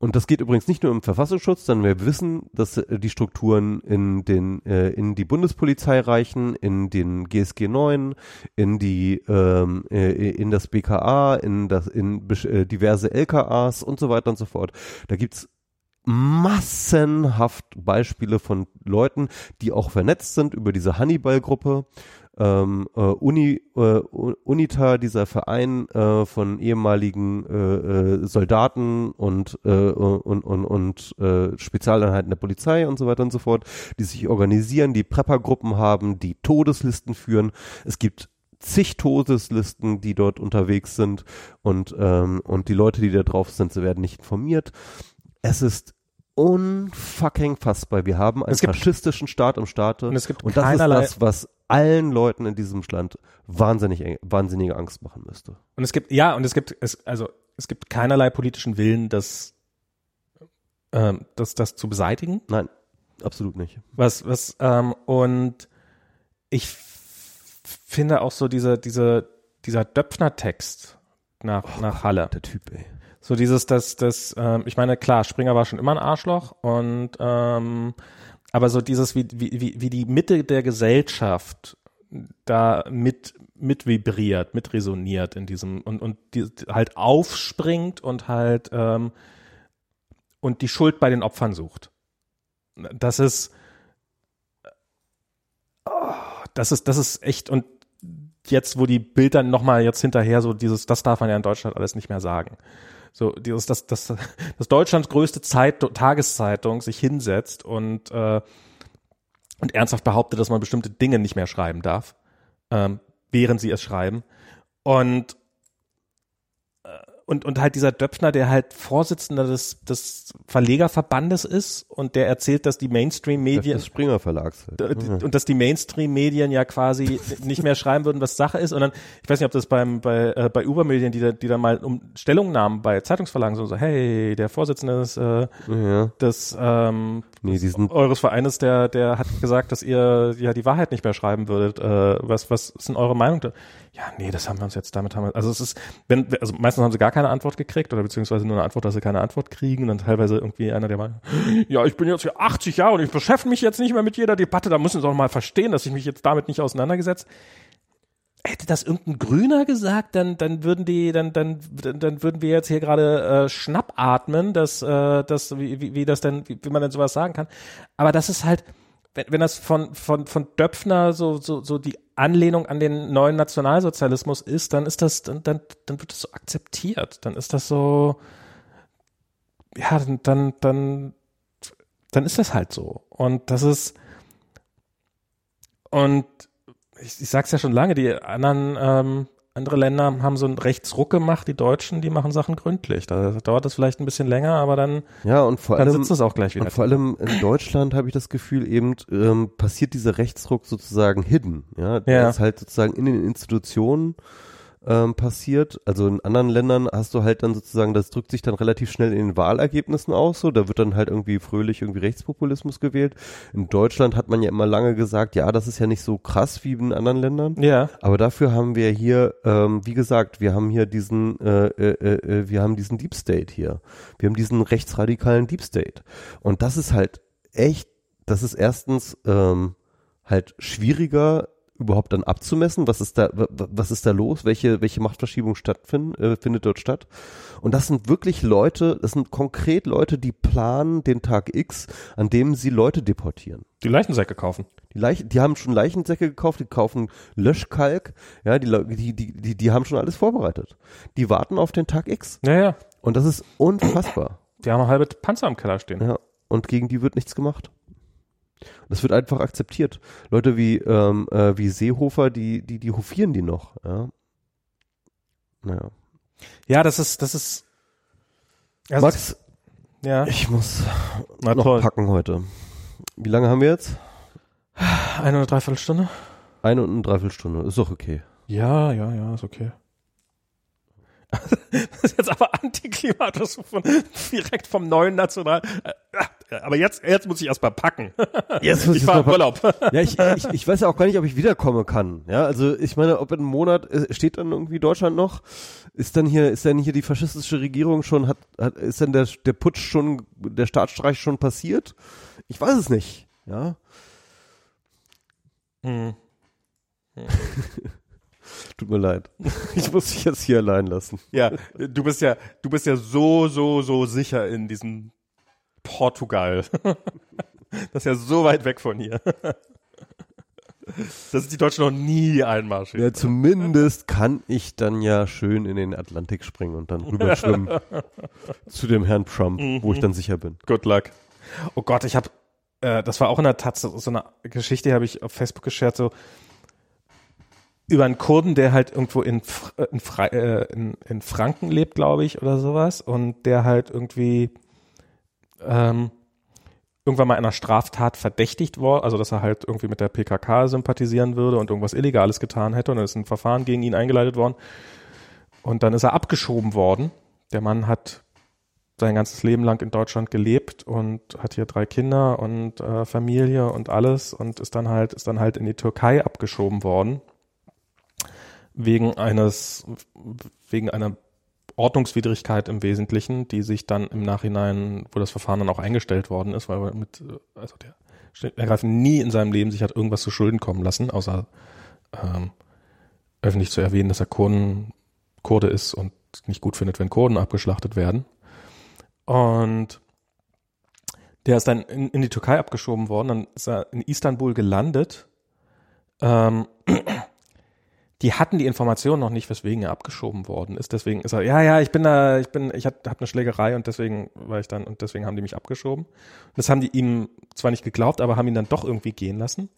Und das geht übrigens nicht nur im Verfassungsschutz, sondern wir wissen, dass äh, die Strukturen in den äh, in die Bundespolizei reichen, in den GSG 9, in die ähm, äh, in das BKA, in das in äh, diverse LKAs und so weiter und so fort. Da gibt's massenhaft Beispiele von Leuten, die auch vernetzt sind über diese Hannibal-Gruppe ähm, äh, Uni, äh, UNITA, dieser Verein äh, von ehemaligen äh, äh, Soldaten und, äh, und, und, und äh, Spezialeinheiten der Polizei und so weiter und so fort, die sich organisieren, die Preppergruppen haben, die Todeslisten führen. Es gibt zig Todeslisten, die dort unterwegs sind und, ähm, und die Leute, die da drauf sind, sie werden nicht informiert. Es ist unfucking fassbar. Wir haben einen faschistischen Staat im Staate und, es gibt und das ist das, was allen Leuten in diesem Land wahnsinnig, wahnsinnige Angst machen müsste. Und es gibt, ja, und es gibt, es, also, es gibt keinerlei politischen Willen, das, ähm, das, das zu beseitigen. Nein, absolut nicht. Was, was, ähm, und ich finde auch so diese, diese, dieser Döpfner-Text nach, oh, nach Halle. Der Typ, ey. So dieses, das, das, ähm, ich meine, klar, Springer war schon immer ein Arschloch und ähm, aber so dieses, wie, wie, wie die Mitte der Gesellschaft da mit, mit vibriert, mit resoniert in diesem und, und die, halt aufspringt und halt ähm, und die Schuld bei den Opfern sucht. Das ist, oh, das ist, das ist echt und jetzt, wo die Bilder nochmal jetzt hinterher so dieses, das darf man ja in Deutschland alles nicht mehr sagen. So, dieses, dass, dass, dass Deutschlands größte Zeit, Tageszeitung sich hinsetzt und äh, und ernsthaft behauptet, dass man bestimmte Dinge nicht mehr schreiben darf, ähm, während sie es schreiben. Und und, und halt dieser Döpfner, der halt Vorsitzender des, des Verlegerverbandes ist und der erzählt, dass die Mainstream-Medien. Des Springer Verlags. Halt. Ne? Und dass die Mainstream-Medien ja quasi *laughs* nicht mehr schreiben würden, was Sache ist. Und dann, ich weiß nicht, ob das beim, bei, äh, bei Uber-Medien, die da, die da mal um Stellungnahmen bei Zeitungsverlagen so, so hey, der Vorsitzende des, äh, ja. des ähm, nee, eures Vereines, der, der hat gesagt, dass ihr ja die Wahrheit nicht mehr schreiben würdet. Äh, was, was ist denn eure Meinung da? Ja, nee, das haben wir uns jetzt, damit haben wir, also es ist, wenn, also meistens haben sie gar keine Antwort gekriegt oder beziehungsweise nur eine Antwort, dass sie keine Antwort kriegen und dann teilweise irgendwie einer, der mal, ja, ich bin jetzt hier 80 Jahre und ich beschäftige mich jetzt nicht mehr mit jeder Debatte, da müssen sie doch mal verstehen, dass ich mich jetzt damit nicht auseinandergesetzt. Hätte das irgendein Grüner gesagt, dann, dann würden die, dann, dann, dann, dann würden wir jetzt hier gerade äh, schnappatmen, dass, äh, dass, wie, wie, wie das denn, wie, wie man denn sowas sagen kann. Aber das ist halt, wenn, wenn das von, von, von Döpfner so, so, so die Anlehnung an den neuen Nationalsozialismus ist, dann ist das, dann, dann, dann wird das so akzeptiert. Dann ist das so, ja, dann, dann, dann, dann ist das halt so. Und das ist, und ich, ich sag's ja schon lange, die anderen ähm, andere Länder haben so einen Rechtsruck gemacht, die Deutschen, die machen Sachen gründlich. Da dauert es vielleicht ein bisschen länger, aber dann, ja, und vor dann allem, sitzt es auch gleich wieder. Und vor allem in Deutschland habe ich das Gefühl, eben ähm, passiert dieser Rechtsruck sozusagen hidden. Ja, der Ja. ist halt sozusagen in den Institutionen ähm, passiert. Also in anderen Ländern hast du halt dann sozusagen, das drückt sich dann relativ schnell in den Wahlergebnissen aus. So, da wird dann halt irgendwie fröhlich irgendwie Rechtspopulismus gewählt. In Deutschland hat man ja immer lange gesagt, ja, das ist ja nicht so krass wie in anderen Ländern. Ja. Aber dafür haben wir hier, ähm, wie gesagt, wir haben hier diesen, äh, äh, äh, wir haben diesen Deep State hier. Wir haben diesen rechtsradikalen Deep State. Und das ist halt echt, das ist erstens ähm, halt schwieriger überhaupt dann abzumessen, was ist da, wa- wa- was ist da los, welche, welche Machtverschiebung stattfindet, äh, findet dort statt. Und das sind wirklich Leute, das sind konkret Leute, die planen den Tag X, an dem sie Leute deportieren. Die Leichensäcke kaufen. Die, Leichen, die haben schon Leichensäcke gekauft, die kaufen Löschkalk, ja, die, die, die, die, die haben schon alles vorbereitet. Die warten auf den Tag X. Ja, ja. Und das ist unfassbar. Die haben halbe Panzer im Keller stehen. Ja. Und gegen die wird nichts gemacht. Das wird einfach akzeptiert. Leute wie, ähm, äh, wie Seehofer, die, die, die hofieren die noch, ja. Naja. Ja, das ist, das ist. Also, Max, ja. ich muss Na noch toll. packen heute. Wie lange haben wir jetzt? Eine oder dreiviertel Stunde? Eine und eine Dreiviertelstunde. Ist doch okay. Ja, ja, ja, ist okay. *laughs* Das ist jetzt aber antiklimatisch von, direkt vom neuen National. äh, Aber jetzt, jetzt muss ich erst mal packen. *laughs* Jetzt muss Ich mal Urlaub. Ja, ich, ich, ich weiß ja auch gar nicht, ob ich wiederkommen kann. Ja, also ich meine, ob in einem Monat äh, steht dann irgendwie Deutschland noch, ist dann hier, ist dann hier die faschistische Regierung schon, hat, hat ist dann der, der Putsch schon, der Staatsstreich schon passiert? Ich weiß es nicht. Ja, Hm. *laughs* tut mir leid. *laughs* Ich muss dich jetzt hier allein lassen. Ja, du bist ja, du bist ja so, so, so sicher in diesem Portugal. *laughs* Das ist ja so weit weg von hier. *laughs* Das ist die Deutschen noch nie einmarschiert. Ja, zumindest kann ich dann ja schön in den Atlantik springen und dann rüberschwimmen zu dem Herrn Trump, wo ich dann sicher bin. Good luck. Oh Gott, ich habe, äh, das war auch in der Tat so, eine Geschichte, habe ich auf Facebook geshared, so über einen Kurden, der halt irgendwo in, äh, in, äh, in, in Franken lebt, glaube ich, oder sowas, und der halt irgendwie ähm, irgendwann mal einer Straftat verdächtigt war, also dass er halt irgendwie mit der PKK sympathisieren würde und irgendwas Illegales getan hätte, und dann ist ein Verfahren gegen ihn eingeleitet worden. Und dann ist er abgeschoben worden. Der Mann hat sein ganzes Leben lang in Deutschland gelebt und hat hier drei Kinder und äh, Familie und alles und ist dann halt ist dann halt in die Türkei abgeschoben worden wegen eines wegen einer Ordnungswidrigkeit im Wesentlichen, die sich dann im Nachhinein, wo das Verfahren dann auch eingestellt worden ist, weil er mit also der ergreifend nie in seinem Leben sich hat irgendwas zu Schulden kommen lassen, außer ähm, öffentlich zu erwähnen, dass er Kurden, Kurde ist und nicht gut findet, wenn Kurden abgeschlachtet werden. Und der ist dann in, in die Türkei abgeschoben worden, dann ist er in Istanbul gelandet. Ähm, die hatten die Information noch nicht, weswegen er abgeschoben worden ist. Deswegen ist er, ja, ja, ich bin da, ich bin, ich hab, hab eine Schlägerei und deswegen war ich dann, und deswegen haben die mich abgeschoben. Das haben die ihm zwar nicht geglaubt, aber haben ihn dann doch irgendwie gehen lassen.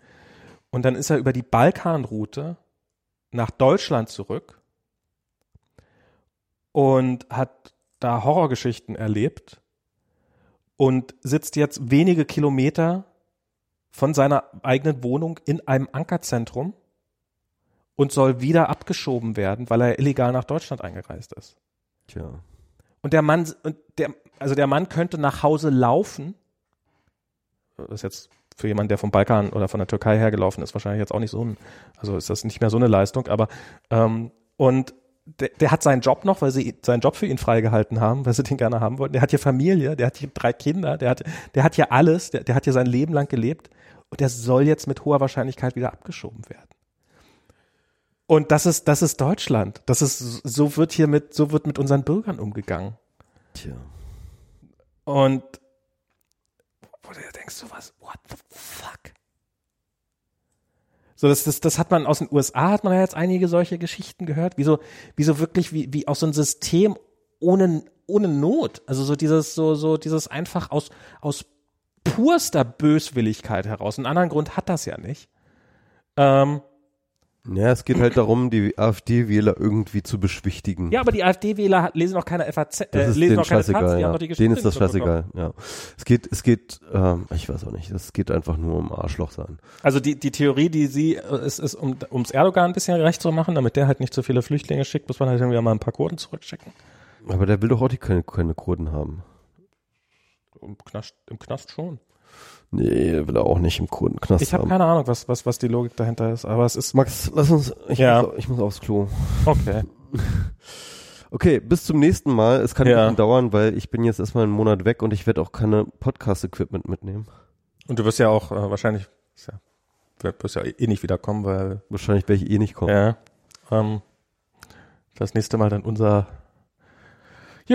Und dann ist er über die Balkanroute nach Deutschland zurück und hat da Horrorgeschichten erlebt und sitzt jetzt wenige Kilometer von seiner eigenen Wohnung in einem Ankerzentrum und soll wieder abgeschoben werden, weil er illegal nach Deutschland eingereist ist. Tja. Und der Mann, und der, also der Mann könnte nach Hause laufen. Das ist jetzt für jemanden, der vom Balkan oder von der Türkei hergelaufen ist, wahrscheinlich jetzt auch nicht so ein, also ist das nicht mehr so eine Leistung, aber ähm, und der, der hat seinen Job noch, weil sie seinen Job für ihn freigehalten haben, weil sie den gerne haben wollten. Der hat hier Familie, der hat hier drei Kinder, der hat, der hat hier alles, der, der hat hier sein Leben lang gelebt und der soll jetzt mit hoher Wahrscheinlichkeit wieder abgeschoben werden. Und das ist, das ist Deutschland. Das ist, so wird hier mit, so wird mit unseren Bürgern umgegangen. Tja. Und wo du denkst, so was, what the fuck? So, das, das, das hat man aus den USA, hat man ja jetzt einige solche Geschichten gehört, wie so, wie so wirklich, wie, wie aus so ein System ohne, ohne Not. Also so dieses, so, so dieses einfach aus, aus purster Böswilligkeit heraus. Einen anderen Grund hat das ja nicht. Ähm, Ja, es geht halt darum, die AfD-Wähler irgendwie zu beschwichtigen. ja, aber die AfD-Wähler lesen auch keine FAZ, äh, lesen auch keine Taz, haben ja. die Denen ist das scheißegal, ja. Es geht, es geht, ähm, ich weiß auch nicht, es geht einfach nur um Arschloch sein. Also die, die Theorie, die sie, äh, ist, ist um, ums Erdogan ein bisschen recht zu machen, damit der halt nicht so viele Flüchtlinge schickt, muss man halt irgendwie mal ein paar Kurden zurückschicken. Aber der will doch auch die keine, keine Kurden haben. Im Knast, im Knast schon. Nee, will er auch nicht im Kurdenknast Ich habe keine Ahnung, was, was, was die Logik dahinter ist, aber es ist, Max, lass uns, ich, Ja. muss, ich muss aufs Klo. okay. *laughs* Okay, bis zum nächsten Mal. Es kann ein Ja. bisschen dauern, weil ich bin jetzt erstmal einen Monat weg und ich werde auch keine Podcast-Equipment mitnehmen. Und du wirst ja auch äh, wahrscheinlich, ja, wirst wirst ja eh nicht wiederkommen, weil, Wahrscheinlich werde ich eh nicht kommen. ja, ähm, das nächste Mal dann unser,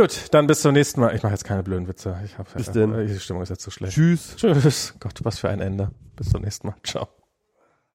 gut, dann bis zum nächsten Mal. Ich mache jetzt keine blöden Witze. Ich hab, Bis denn. äh, Die Stimmung ist jetzt zu schlecht. Tschüss. Tschüss. Gott, was für ein Ende. Bis zum nächsten Mal. Ciao.